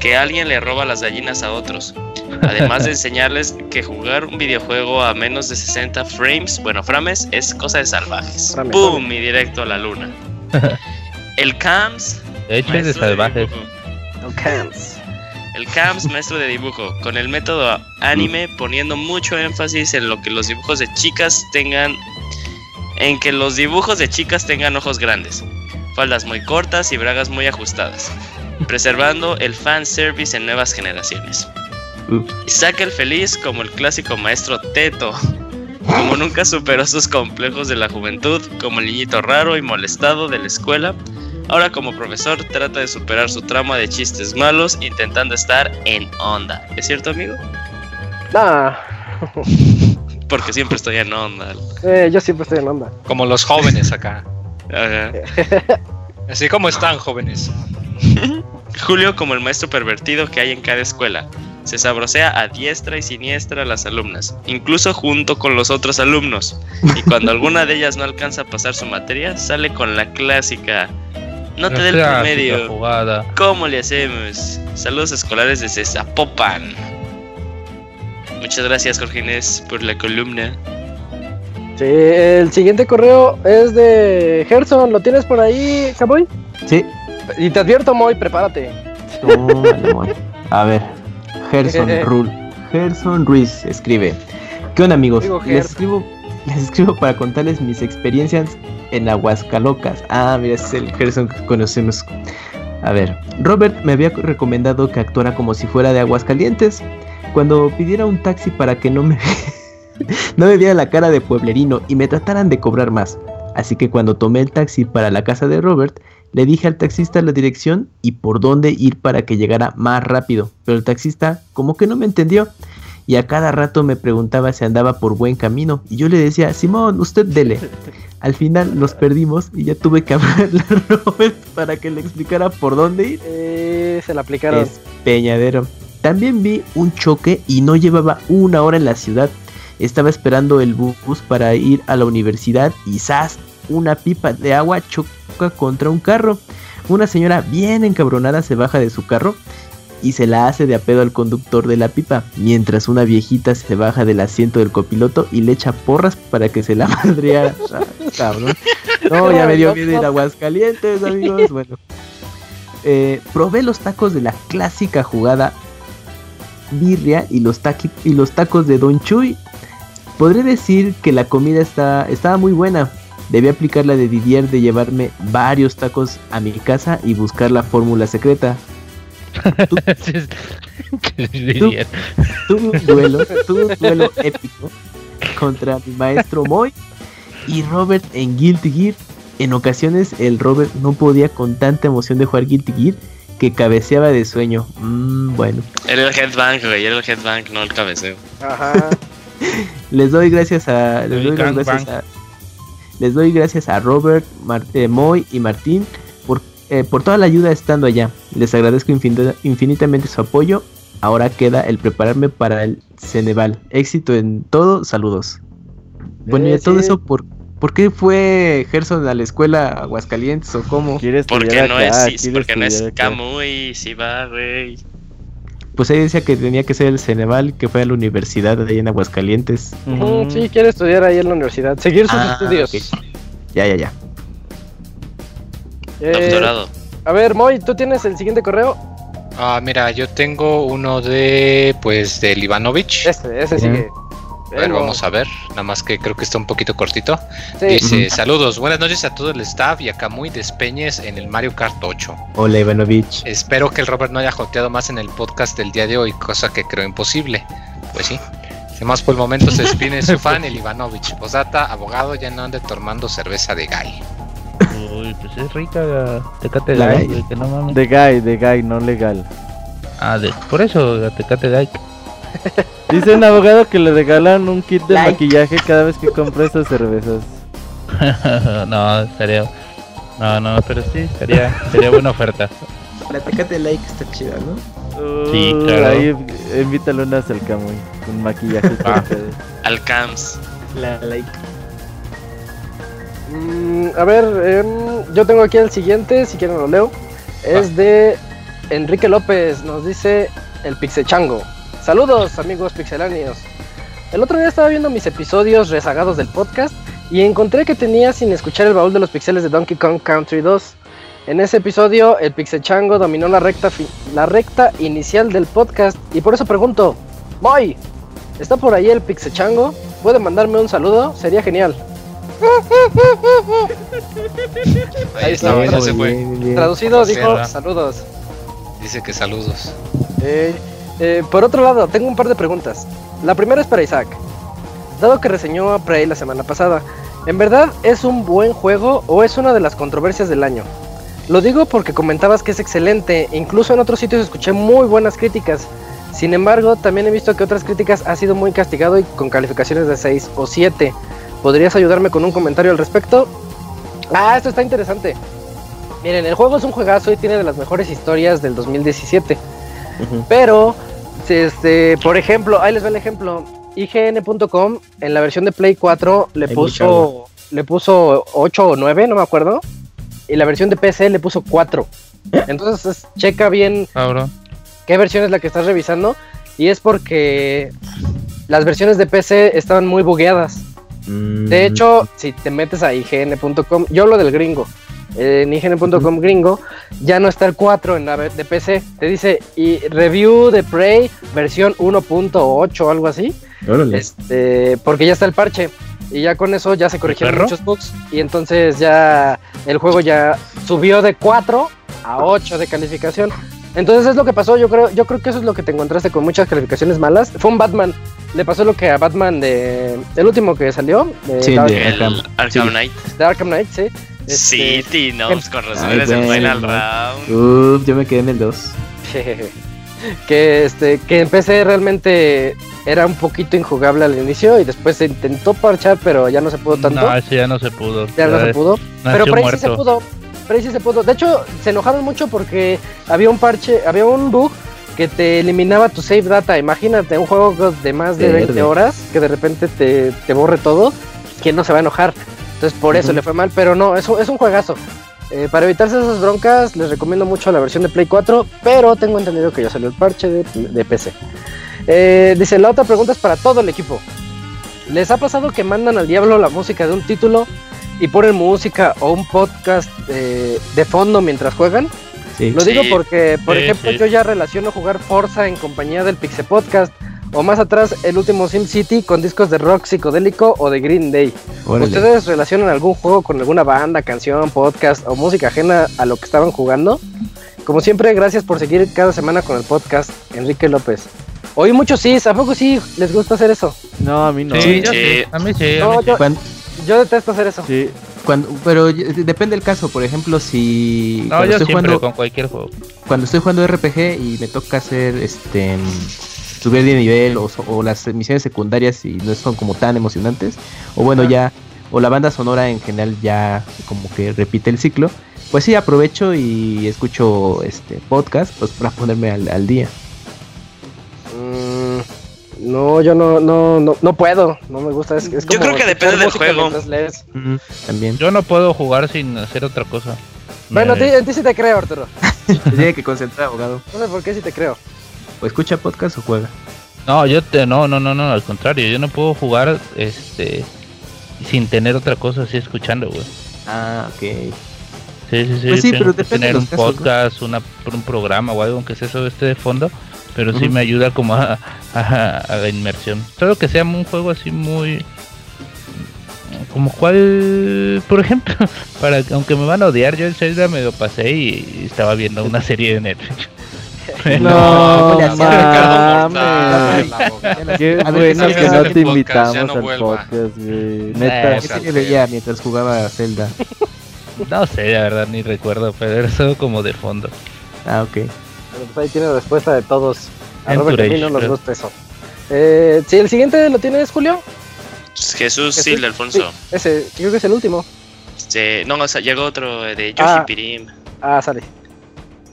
que alguien le roba las gallinas a otros. Además de enseñarles que jugar un videojuego a menos de 60 frames, bueno, frames, es cosa de salvajes. Frames, ¡Pum! Y directo a la luna. El CAMS, De hecho, es de salvajes. No cams. El CAMS, maestro de dibujo, con el método anime, poniendo mucho énfasis en lo que los dibujos de chicas tengan. En que los dibujos de chicas tengan ojos grandes, faldas muy cortas y bragas muy ajustadas, preservando el fan service en nuevas generaciones. Isaac el Feliz como el clásico maestro Teto, como nunca superó sus complejos de la juventud, como el niñito raro y molestado de la escuela, ahora como profesor trata de superar su trama de chistes malos intentando estar en onda. ¿Es cierto, amigo? Nah, Porque siempre estoy en onda. eh, yo siempre estoy en onda. Como los jóvenes acá. Ajá. Así como están jóvenes. Julio como el maestro pervertido que hay en cada escuela. Se sabrosea a diestra y siniestra a las alumnas, incluso junto con los otros alumnos. Y cuando alguna de ellas no alcanza a pasar su materia, sale con la clásica. No te dé el promedio. jugada. ¿Cómo le hacemos? Saludos escolares desde Zapopan. Muchas gracias, Jorge Inés, por la columna. Sí, el siguiente correo es de Gerson. ¿Lo tienes por ahí, Caboy? Sí. Y te advierto, Moy, prepárate. A ver, Gerson Rul. Gerson Ruiz escribe. ¿Qué onda amigos? Digo, Les escribo, les escribo para contarles mis experiencias en Aguascalocas. Ah, mira, es el Gerson que conocemos. A ver, Robert me había recomendado que actuara como si fuera de Aguascalientes. Cuando pidiera un taxi para que no me, no me viera la cara de pueblerino y me trataran de cobrar más. Así que cuando tomé el taxi para la casa de Robert, le dije al taxista la dirección y por dónde ir para que llegara más rápido, pero el taxista como que no me entendió y a cada rato me preguntaba si andaba por buen camino y yo le decía, Simón, usted dele. Al final nos perdimos y ya tuve que hablarle a Robert para que le explicara por dónde ir. Eh, se la aplicaron. Es Peñadero. También vi un choque y no llevaba una hora en la ciudad. Estaba esperando el bus para ir a la universidad y ¡zas! Una pipa de agua choca contra un carro. Una señora bien encabronada se baja de su carro y se la hace de a pedo al conductor de la pipa, mientras una viejita se baja del asiento del copiloto y le echa porras para que se la madreara. Ah, cabrón. No, ya me dio miedo ir a Aguascalientes, amigos. Bueno. Eh, probé los tacos de la clásica jugada birria y los, y los tacos de Don Chuy. Podré decir que la comida está, estaba muy buena. Debí aplicar la de Didier de llevarme varios tacos a mi casa y buscar la fórmula secreta. Diría. Tuve un duelo, tuve un duelo épico contra mi maestro Moy y Robert en Guilty Gear. En ocasiones el Robert no podía con tanta emoción de jugar Guilty Gear que cabeceaba de sueño. Mm, bueno, Era el headbang, güey, era el headbang, no el cabeceo. Ajá. les doy gracias a les doy gracias a les doy gracias a Robert, Mar- eh, Moy y Martín eh, por toda la ayuda estando allá. Les agradezco infinita- infinitamente su apoyo. Ahora queda el prepararme para el Ceneval. Éxito en todo, saludos. Bueno, y todo eso por ¿Por qué fue Gerson a la escuela Aguascalientes o cómo? Porque estudiar no acá, es, porque no es. Camuy, si va, güey. Pues ahí decía que tenía que ser el Ceneval, que fue a la universidad de ahí en Aguascalientes. Ujú. sí, quiere estudiar ahí en la universidad, seguir sus Ah, estudios. Ya, ya, ya. Eh, Doctorado. a ver, Moy, ¿tú tienes el siguiente correo? Ah, mira, yo tengo uno de, pues, del Ivanovich. Este, ese sigue. A ver, vamos a ver. Nada más que creo que está un poquito cortito. Sí. Dice, saludos, buenas noches a todo el staff y a Camuy Despeñes en el Mario Kart 8. Hola, Ivanovich. Espero que el Robert no haya joteado más en el podcast del día de hoy, cosa que creo imposible. Pues sí. Sin más por el momento se despide su fan, el Ivanovich. Posdata, abogado, ya no ande tomando cerveza de gay. Uy, pues es rica la Tecate La Light, que no mames. De guy, de guy, no legal. Ah, de, por eso, la Tecate Light. Dice un abogado que le regalan un kit de Like. maquillaje cada vez que compra esas cervezas. no, estaría. No, no, pero sí, sería, sería buena oferta. La Tecate Like está chida, ¿no? Sí, claro. Ahí invítale unas al Camuy. Un maquillaje para Ah. Al CAMS. La Like. Mm, a ver, em, yo tengo aquí el siguiente, si quieren lo leo. Es de Enrique López, nos dice el Pixechango. Saludos amigos pixeláneos. El otro día estaba viendo mis episodios rezagados del podcast y encontré que tenía sin escuchar el baúl de los pixeles de Donkey Kong Country 2. En ese episodio el Pixechango dominó la recta, la recta inicial del podcast y por eso pregunto, Moy, ¿está por ahí el Pixechango? ¿Puede mandarme un saludo? Sería genial. Ahí está, ya se fue. Bien. Traducido Como dijo cierra. saludos. Dice que saludos. Eh, eh, por otro lado, tengo un par de preguntas. La primera es para Isaac. Dado que reseñó a Prey la semana pasada, ¿en verdad es un buen juego o es una de las controversias del año? Lo digo porque comentabas que es excelente, incluso en otros sitios escuché muy buenas críticas. Sin embargo, también he visto que otras críticas ha sido muy castigado y con calificaciones de 6 o 7. ¿Podrías ayudarme con un comentario al respecto? Ah, esto está interesante. Miren, el juego es un juegazo y tiene de las mejores historias del 2017. Ujú. Pero, este, por ejemplo, ahí les va el ejemplo. IGN.com en la versión de Play 4 le Hay puso le puso 8 o 9, no me acuerdo. Y la versión de PC le puso 4. Entonces, es- checa bien Cabrón. qué versión es la que estás revisando. Y es porque las versiones de PC estaban muy bugueadas. Mm, De hecho, si te metes a IGN.com, yo hablo del gringo. eh, En IGN.com gringo ya no está el 4 en la de PC. Te dice y review de Prey versión 1.8 o algo así. órale. Este, porque ya está el parche. Y ya con eso ya se corrigieron muchos bugs. Y entonces ya el juego ya subió de 4 a 8 de calificación. Entonces es lo que pasó. Yo creo, yo creo que eso es lo que te encontraste con muchas calificaciones malas. Fue un Batman. Le pasó lo que a Batman de. El último que salió. De Sí, Dark, de- El Arkham. Arkham Sí. Knight. de Arkham Knight, sí. Sí, Este, Tinoms, con razón eres el final round. Uf, yo me quedé en el 2. que este que en PC realmente era un poquito injugable al inicio y después se intentó parchar pero ya no se pudo tanto No, ese ya no se pudo. ya no se pudo pero nació Prey sí se pudo Prey sí se pudo de hecho se enojaron mucho porque había un parche había un bug que te eliminaba tu save data imagínate un juego de más de 20 Verde. horas que de repente te, te borre todo quién no se va a enojar entonces por eso le fue mal pero no eso es un juegazo eh, para evitarse esas broncas, les recomiendo mucho la versión de Play 4, pero tengo entendido que ya salió el parche de, de PC. Eh, dice, la otra pregunta es para todo el equipo. ¿Les ha pasado que mandan al diablo la música de un título y ponen música o un podcast eh, de fondo mientras juegan? Sí. Lo Sí. digo porque, por Sí, ejemplo, sí. yo ya relaciono jugar Forza en compañía del Pixel Podcast, o más atrás el último Sim City con discos de rock psicodélico o de Green Day. Órale. ¿Ustedes relacionan algún juego con alguna banda, canción, podcast o música ajena a lo que estaban jugando? Como siempre, gracias por seguir cada semana con el podcast, Enrique López. Oí muchos sí, ¿a poco sí les gusta hacer eso? No, a mí no. Sí, Sí, yo sí. sí. A mí sí. a No, mí sí. yo- Yo detesto hacer eso. Sí, cuando- pero depende del caso. Por ejemplo, si No, cuando, yo estoy jugando, con cualquier juego. cuando estoy jugando RPG y me toca hacer este subir de nivel o, so- o las misiones secundarias y no son como tan emocionantes, o bueno, Ah. ya, o la banda sonora en general ya como que repite el ciclo, pues sí aprovecho y escucho este podcast pues para ponerme al, al día. Mm, No, yo no, no, no, no puedo, no me gusta. Es, es Yo como creo que depende del juego. Ujú, También. Yo no puedo jugar sin hacer otra cosa. Bueno, a Me- ti, sí te creo, Arturo. Se tiene que concentrar, abogado. No sé por qué sí te creo. O escucha podcast o juega. No, yo te, no, no, no, no, al contrario, yo no puedo jugar este sin tener otra cosa así escuchando, güey. Ah, ok. Sí, sí, sí. Pues sí, pero depende de tener los un casos, ¿no? podcast, una, un programa o algo, aunque sea eso esté de fondo, pero sí Ujú. me ayuda como a, a- a la inmersión. Solo que sea un juego así muy... Como cual, por ejemplo, para aunque me van a odiar, yo el Zelda me lo pasé y, estaba viendo una serie de Netflix. No, ¿cómo le hacía? mames. Qué A bueno ¿qué que no el te invitamos no al podcast, güey. Neta. ¿Qué serie veía mientras jugaba Zelda? No sé, la verdad ni recuerdo, pero era solo como de fondo. Ah, ok. Bueno, pues ahí tiene la respuesta de todos. A Robert Entourage, a mí no nos creo. gusta eso. Eh, si el siguiente lo tienes, Julio. Jesús Jesús, Alfonso. Sí, ese, creo que es el último. Este, no, o sea, llegó otro eh, de Yoshi Ah. Pirim. Ah, sale.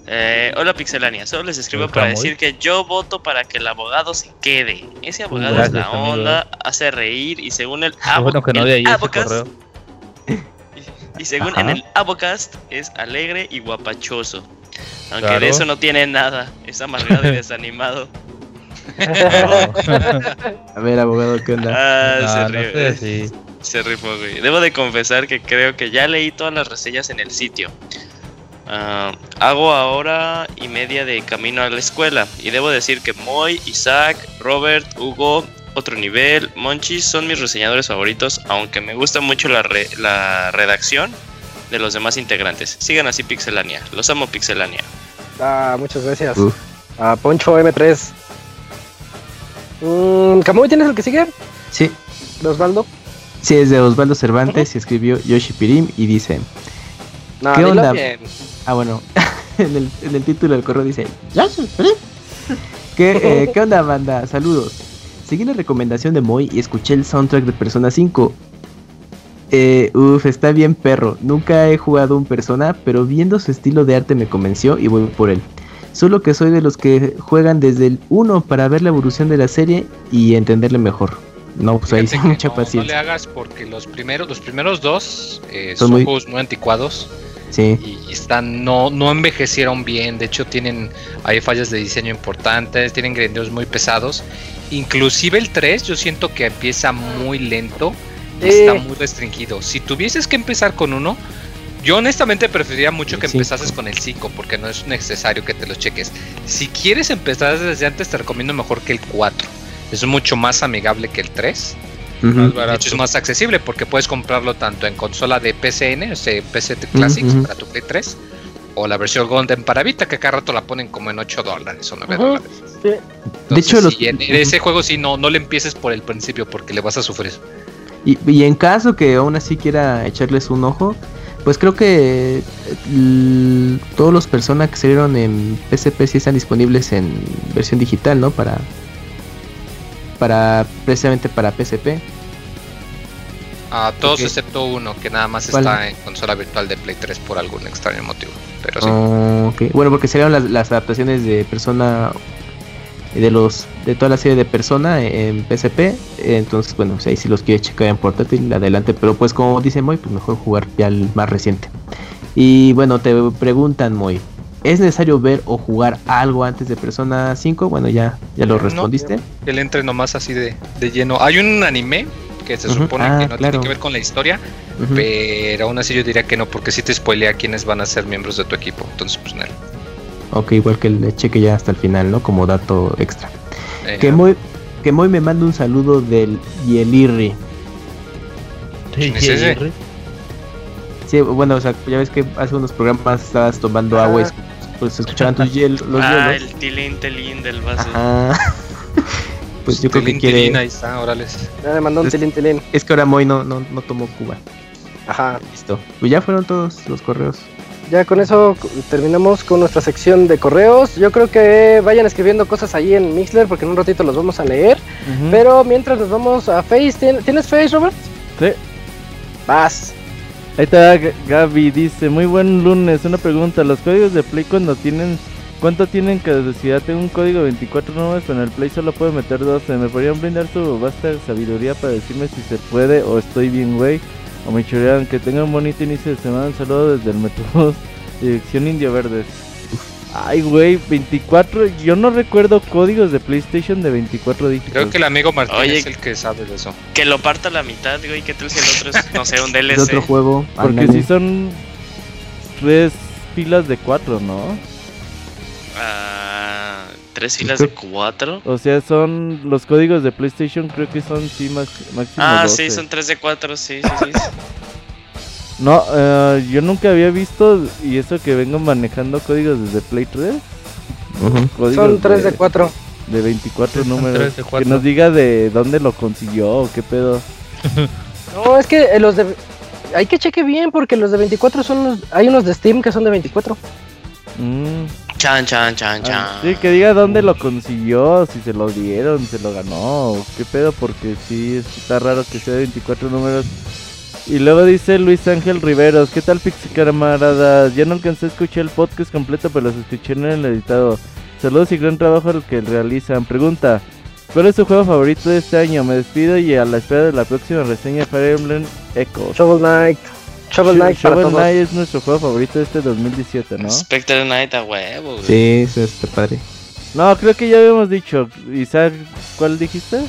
Eh, hola Pixelania, solo les escribo para decir que yo voto para que el abogado se quede. Ese abogado Gracias, es la amigo. onda, hace reír y según el, Qué abo- bueno que no el y, y según Ajá. en el Abocast es alegre y guapachoso. Aunque Claro. de eso no tiene nada, es amargado y desanimado. A ver, abogado, ¿qué onda? Ah, No, se no sé, sí. Se rifó, güey. Debo de confesar que creo que ya leí todas las reseñas en el sitio. Ah, hago ahora y media de camino a la escuela. Y debo decir que Moy, Isaac, Robert, Hugo, otro nivel, Monchis son mis reseñadores favoritos. Aunque me gusta mucho la, re- la redacción de los demás integrantes. Sigan así Pixelania. Los amo Pixelania. Ah, muchas gracias. A Poncho M3. Mm, ¿Camuy tienes el que sigue? Sí, ¿De Osvaldo? sí, es de Osvaldo Cervantes y escribió Yoshi Pirim y dice... No, ¿Qué onda? bien. Ah, bueno, en, el, en el título del correo dice... "Yoshi Pirim". ¿Qué, eh, ¿Qué onda, banda? Saludos. Seguí la recomendación de Moy y escuché el soundtrack de Persona 5. Eh, uf, está bien perro. Nunca he jugado un Persona, pero viendo su estilo de arte me convenció y voy por él. Solo que soy de los que juegan desde el 1 para ver la evolución de la serie y entenderle mejor. No, pues ahí sí, Fíjate que mucha no, no le paciencia. hagas porque los primeros, los primeros dos eh, Son son, muy- juegos muy anticuados Sí, y están no, no envejecieron bien. De hecho, tienen hay fallas de diseño importantes, tienen grindeos muy pesados. Inclusive el 3 yo siento que empieza muy lento. Está muy restringido. Si tuvieses que empezar con uno, yo honestamente preferiría mucho El que cinco. empezases con el 5 porque no es necesario que te lo cheques. Si quieres empezar desde antes te recomiendo mejor que el 4. Es mucho más amigable que el 3. ujú, Más De hecho, es más accesible porque puedes comprarlo tanto en consola de PCN, o sea, PC Classics Ujú. para tu Play 3, o la versión Golden para Vita, que cada rato la ponen como en 8 dólares o 9 Ujú. dólares. Sí. Entonces, hecho, los- sí, en, en ese juego sí, no, no le empieces por el principio porque le vas a sufrir. Y, y en caso que aún así quiera echarles un ojo, pues creo que eh, todos los personas que salieron en PSP sí están disponibles en versión digital, ¿no? Para para precisamente para PSP. A todos excepto uno, que nada más ¿Cuál? está en consola virtual de Play 3 por algún extraño motivo. Pero sí. Oh. Bueno, porque salieron las, las adaptaciones de Persona de los de toda la serie de Persona en PSP, entonces bueno, si ahí si los quieres checar en portátil, adelante, pero pues como dice Moy, pues mejor jugar ya el más reciente. Y bueno, te preguntan Moy, ¿es necesario ver o jugar algo antes de Persona 5? Bueno, ya ya lo No. respondiste. Él entre nomás así de, de lleno. Hay un anime que se supone Ah, que no claro. tiene que ver con la historia, pero aún así yo diría que no, porque si te spoilea quiénes van a ser miembros de tu equipo. Entonces, pues no. Ok, igual que el cheque ya hasta el final, ¿no? Como dato extra. Eh, Que Moy que Moy me manda un saludo del Yelirri. Sí, ¿Quién es sí, ese? Sí, bueno, o sea, ya ves que hace unos programas estabas tomando agua y Ah. pues se escuchaban tus hiel- los ah, hielos. el tilín, tilín del vaso. Ajá. pues yo creo que quiere. tilín, ahí está, órales. Ya le mandó un tilín, tilín. Es que ahora Moy no, no, no tomó Cuba. Ajá. Listo. Pues ya fueron todos los correos. Ya con eso terminamos con nuestra sección de correos. Yo creo que vayan escribiendo cosas ahí en Mixler porque en un ratito los vamos a leer. Pero mientras nos vamos a Face, ¿tien- ¿tienes Face, Robert? Sí. Vas. Ahí está Gaby, dice, muy buen lunes, una pregunta, ¿los códigos de Play cuando tienen ¿Cuánto tienen caducidad? Tengo un código de 24 números, pero en el Play solo puedo meter 12. ¿Me podrían brindar su vasta sabiduría para decirme si se puede o estoy bien, güey? O me chorean, que tengan un bonito inicio de semana. Un saludo desde el Metro dirección Indio Verdes. Ay, güey, 24. Yo no recuerdo códigos de PlayStation de 24 dígitos. Creo que el amigo Martín Oye. es el que sabe de eso. Que lo parta a la mitad, güey. ¿Qué tal si el otro es, no sé, un DLC? Es otro juego. Porque si son tres filas de cuatro, ¿no? Ah, tres filas de cuatro. O sea, son los códigos de PlayStation, creo que son sí max- máximo Ah, 12. sí, son tres de cuatro, sí, sí, sí. No, eh, yo nunca había visto y eso que vengo manejando códigos desde Play 3. Ujú. Códigos Son 3 de 4. de 24 Sí, números. de que nos diga de dónde lo consiguió o qué pedo. No, es que eh, los de. Hay que cheque bien porque los de 24 son los. Hay unos de Steam que son de 24. Mm, Chan, chan, chan, ah, chan. sí, que diga dónde lo consiguió, si se lo dieron, se lo ganó, qué pedo, porque sí, está raro que sea de 24 números. Y luego dice Luis Ángel Riveros, ¿qué tal Pixie camaradas? Ya no alcancé a escuchar el podcast completo, pero los escuché en el editado. Saludos y gran trabajo al que realizan. Pregunta, ¿cuál es su juego favorito de este año? Me despido y a la espera de la próxima reseña de Fire Emblem Echoes. Shovel Knight. Shovel Knight para Shovel todos. Knight es nuestro juego favorito de este 2017, ¿no? Spectre Knight a huevo, güey. Sí, eso está padre. No, creo que ya habíamos dicho. Isaac, ¿cuál dijiste?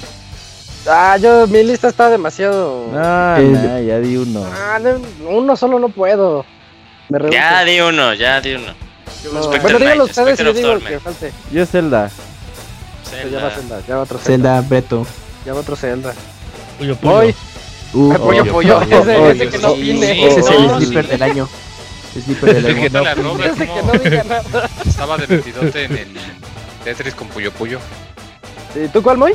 Ah, yo, mi lista está demasiado. Ah, El- nah, ya di uno. Ah, no, uno solo no puedo. Me. Ya di uno, ya di uno. No, Bueno, díganlo ustedes y digo el que falte. Yo Zelda. Ya va Zelda. Zelda, ya va otro Zelda. Zelda, Breto. Ya va otro Zelda. Voy. Uh, pollo, pollo. oh, Ese, oh, ese que no sí, opine. sí, Ese es el sí. del año. Sleeper del año. Que no diga nada. estaba de metidote en el Tetris con Puyo Puyo. ¿Y tú cuál, Moy?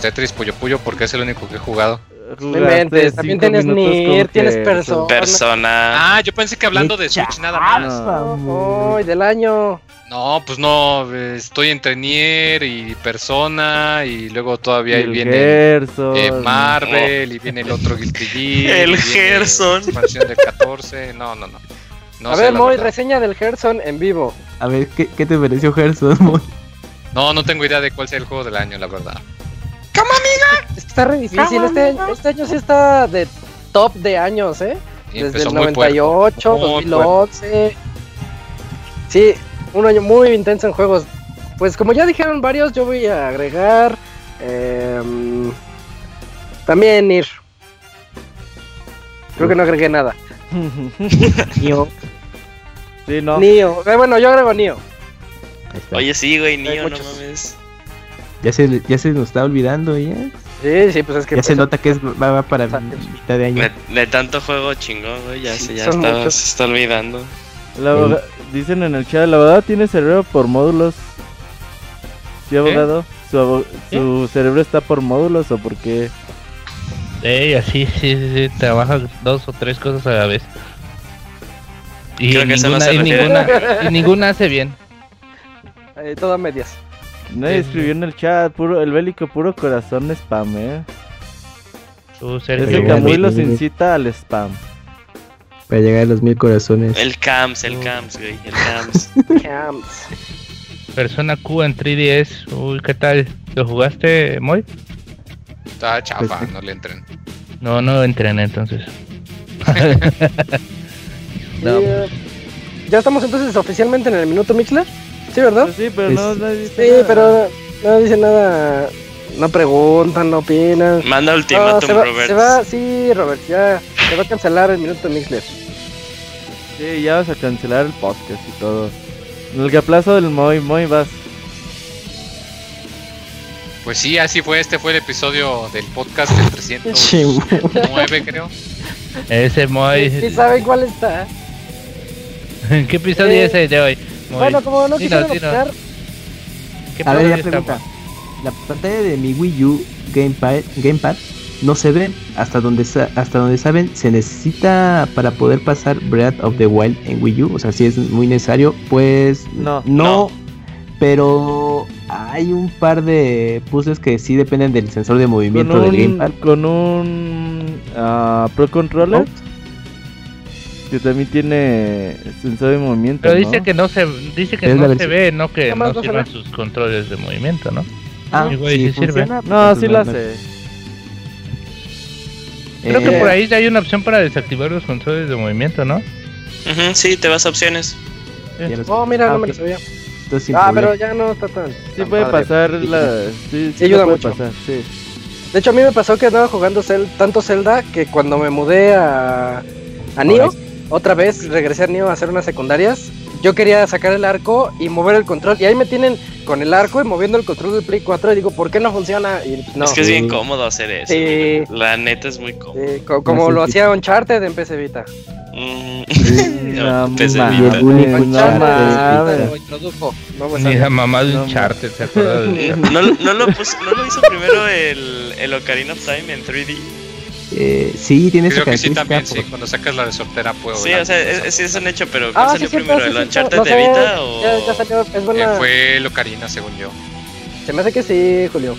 Tetris Puyo Puyo porque es el único que he jugado. No inventes, también tienes Nier, tienes Persona. Persona. Ah, yo pensé que hablando de Switch nada más. No. Ay, del año. No, pues no, estoy entre Nier y Persona y luego todavía viene Gerson. eh, Marvel y viene el otro Guilty Gear. El Gerson. Expansión del 14. No, no, no. No a ver, Moy, reseña del Gerson en vivo. A ver, ¿qué, qué te pareció Gerson? No, no tengo idea de cuál sea el juego del año, la verdad. Es que está re difícil. Este año, este año sí está de top de años, ¿eh? Y Desde el muy puerco. 98, Muy 2011. Sí, un año muy intenso en juegos. Pues como ya dijeron varios, yo voy a agregar em, también ir. Creo que no agregué nada. Nio. sí, no. Nio. Eh, bueno, yo agrego Nio. Oye, sí, güey, Nio, no mames. Ya se, ya se nos está olvidando ya. Sí, sí, pues es que Ya se pues, nota que es, va, va para mitad de año. De, de tanto juego chingón, güey, ya, se, ya está, muchos. se está olvidando. La Dicen en el chat, la abogada tiene cerebro por módulos. ¿Sí, abogado? ¿Su, abo- ¿Su cerebro está por módulos o por qué? Ey, así, sí, sí, sí, trabaja dos o tres cosas a la vez. Y Creo que eso no ninguna, se y, ninguna, y ninguna hace bien. eh, todo a medias. Nadie escribió en el chat, puro, el bélico puro corazón spam, eh. Ese Pero Camuy los incita al spam. Para llegar a los mil corazones. El CAMS, el CAMS, güey, el CAMS. Camps. Persona Q en 3DS. Uy, ¿qué tal? ¿Lo jugaste, Moy? Está chafa, Pues no le entren. No, no entrené entonces. Y, No. eh, ya estamos entonces oficialmente en el minuto Mixler. Sí, ¿verdad? Pues sí, pero Pues- no, nadie dice Sí, nada. pero no dice nada. No preguntan, no opinan. Manda No, ultimátum, se va, Robert. se va, sí, Robert, ya se va a cancelar el minuto Mixler. Sí, ya vas a cancelar el podcast y todo. En el que aplazo del Moy, Moy vas. Pues sí, así fue. Este fue el episodio del podcast del 309, creo. Ese Moy. ¿Y saben cuál está? ¿En qué episodio Eh, es el de hoy? Bueno, como no quisieron opinar, ¿Qué A ver, ya episodio pregunta. estamos? La pantalla de mi Wii U Gamepad, Gamepad no se ve. Hasta donde, hasta donde saben, se necesita para poder pasar Breath of the Wild en Wii U. O sea, si es muy necesario, pues No. no. No. Pero hay un par de puzzles que sí dependen del sensor de movimiento del un, Gamepad. con un ah, Pro Controller. ¿no? Que también tiene sensor de movimiento. Pero ¿no? dice que no se dice que no se ve, no que no ve. sus controles de movimiento, ¿no? Ah, Igual sí, sí sirve. No, pues sí lo hace. Creo Eh, que por ahí ya hay una opción para desactivar los controles de movimiento, ¿no? Ujú, sí, te vas a opciones. sé. Oh, mira, Ah, no me lo ok. sabía. Ah, problema. pero ya no está tan. Sí tan puede padre. pasar la... Sí, sí, ayuda mucho. pasar, sí. De hecho, a mí me pasó que andaba jugando Zel- tanto Zelda que cuando me mudé a, a Nioh, otra vez regresé a Nioh a hacer unas secundarias. Yo quería sacar el arco y mover el control. Y ahí me tienen con el arco y moviendo el control del Play 4. Y digo, ¿por qué no funciona? Y pues, no. es que es bien cómodo hacer eso. Sí. La neta es muy cómodo. Sí, co- como lo hacía Uncharted en PC Vita. Mm. No PC Vita. Uncharted lo introdujo. Ni la mamá de No, un charter, ¿se acuerdan? de- ¿No, no, lo puso- ¿No lo hizo primero el, el Ocarina of Time en 3D? Eh, sí, tiene esa Creo que sí también, sí. por- Cuando sacas la resortera puedo. Sí, o sea, es, es- sí es un hecho, pero ¿cuál Ah, sí, salió cierto, primero? sí, ¿El. Uncharted No de Vita o...? Ya, ya salió, es buena. fue el Ocarina, según yo. Se me hace que sí, Julio.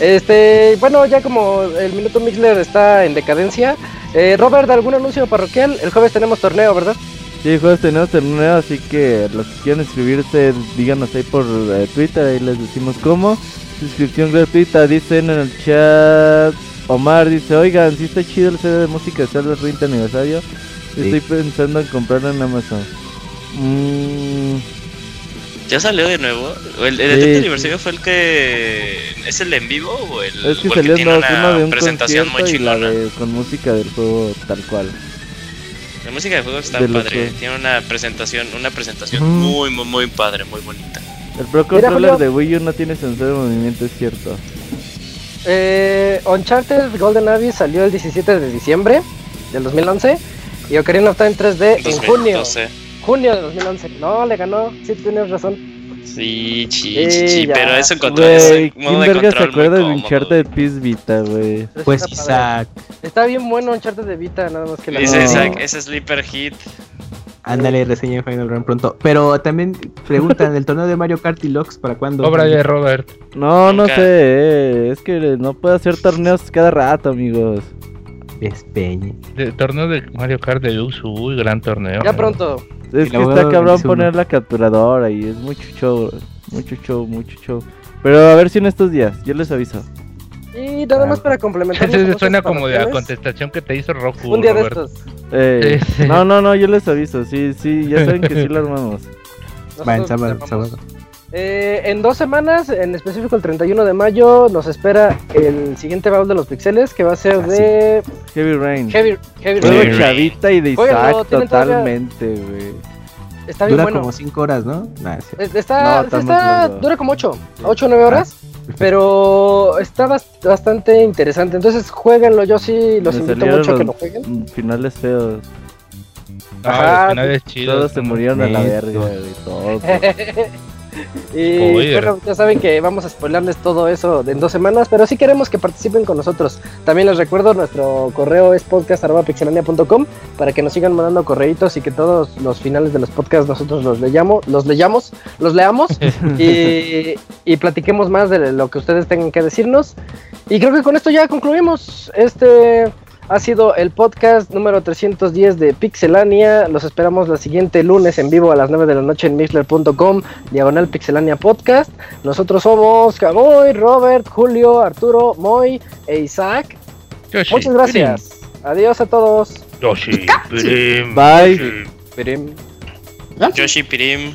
Este, bueno, ya como el Minuto Mixler está en decadencia, eh, Robert, ¿algún anuncio parroquial? El jueves tenemos torneo, ¿verdad? Sí, juegos tenemos torneo, así que los que quieran inscribirse, díganos ahí por eh, Twitter, ahí les decimos cómo. Suscripción gratuita, dicen en el chat. Omar dice, oigan, si está chido el CD de música de Zelda 30 aniversario. Sí. Estoy pensando en comprarlo en Amazon. Mm, ¿Ya salió de nuevo? ¿O ¿El, el Sí, de 30 sí. aniversario fue el que... ¿Es el en vivo o el, es que salió tiene dos, una de un presentación muy concierto y la chingona? de, con música del juego tal cual. La música de juego está de padre. que- Tiene una presentación, una presentación muy, muy, muy padre, muy bonita. El Pro Controller de Wii U no tiene sensor de movimiento, es cierto. Eh, Uncharted Golden Abyss salió el 17 de diciembre del 2011 y Ocarina of Time 3D en junio. 2012. Junio de 2011. No, le ganó, sí tienes razón. Sí, chi, Sí, chi, pero eso control, Güey, ese ¿quién modo de verga se control muy acuerda de Uncharted Peace Vita, güey? Pues. Isaac, Está bien bueno Uncharted de Vita, nada más que la Dice No. Isaac, ese Sleeper Hit. Ándale, reseña en Final Run pronto. Pero también preguntan, ¿el torneo de Mario Kart y Lux para cuándo? Obra de Robert. No, no sé, eh, es que no puedo hacer torneos cada rato, amigos. Despeñe. De, torneo de Mario Kart Deluxe, uy, gran torneo. Ya pronto. Es Y que está cabrón poner la capturadora y es mucho show, mucho show, mucho show. Pero a ver si en estos días, yo les aviso. Y nada más para complementar. Entonces suena como de la contestación que te hizo Roku, Un día de estos. Eh, Sí, sí. No, no, no, yo les aviso, sí, sí, ya saben que sí lo armamos. Va, en sábado, sábado. Eh, en dos semanas, en específico el 31 de mayo, nos espera el siguiente baúl de los pixeles que va a ser Ah, de Heavy Rain. Heavy, Heavy Rain. Chavita y de Isaac totalmente, güey. Está bien Dura bueno. como 5 horas, ¿no? Nah, sí. Es- Está, No, está, está más largo. dura como 8, 8 o 9 horas, pero está bast- bastante interesante. Entonces, jueguenlo. Yo sí los Me invito mucho a que lo los jueguen. Finales feos. Ajá, Ah, al final es chido. Todos se murieron a la verga, güey, todos. y bueno, ya saben que vamos a spoilarles todo eso en dos semanas, pero sí queremos que participen con nosotros. También les recuerdo, nuestro correo es podcast.pixelania.com para que nos sigan mandando correitos y que todos los finales de los podcasts nosotros los leyamos, los leyamos, los leamos y, y platiquemos más de lo que ustedes tengan que decirnos. Y creo que con esto ya concluimos. Este ha sido el podcast número 310 de Pixelania. Los esperamos la siguiente lunes en vivo a las 9 de la noche en mixler.com, diagonal Pixelania Podcast. Nosotros somos Kagoy, Robert, Julio, Arturo, Moy e Isaac. Yoshi, Muchas gracias. Adiós a todos. Yoshi, Pirim. Bye. Pirim. Yoshi Pirim.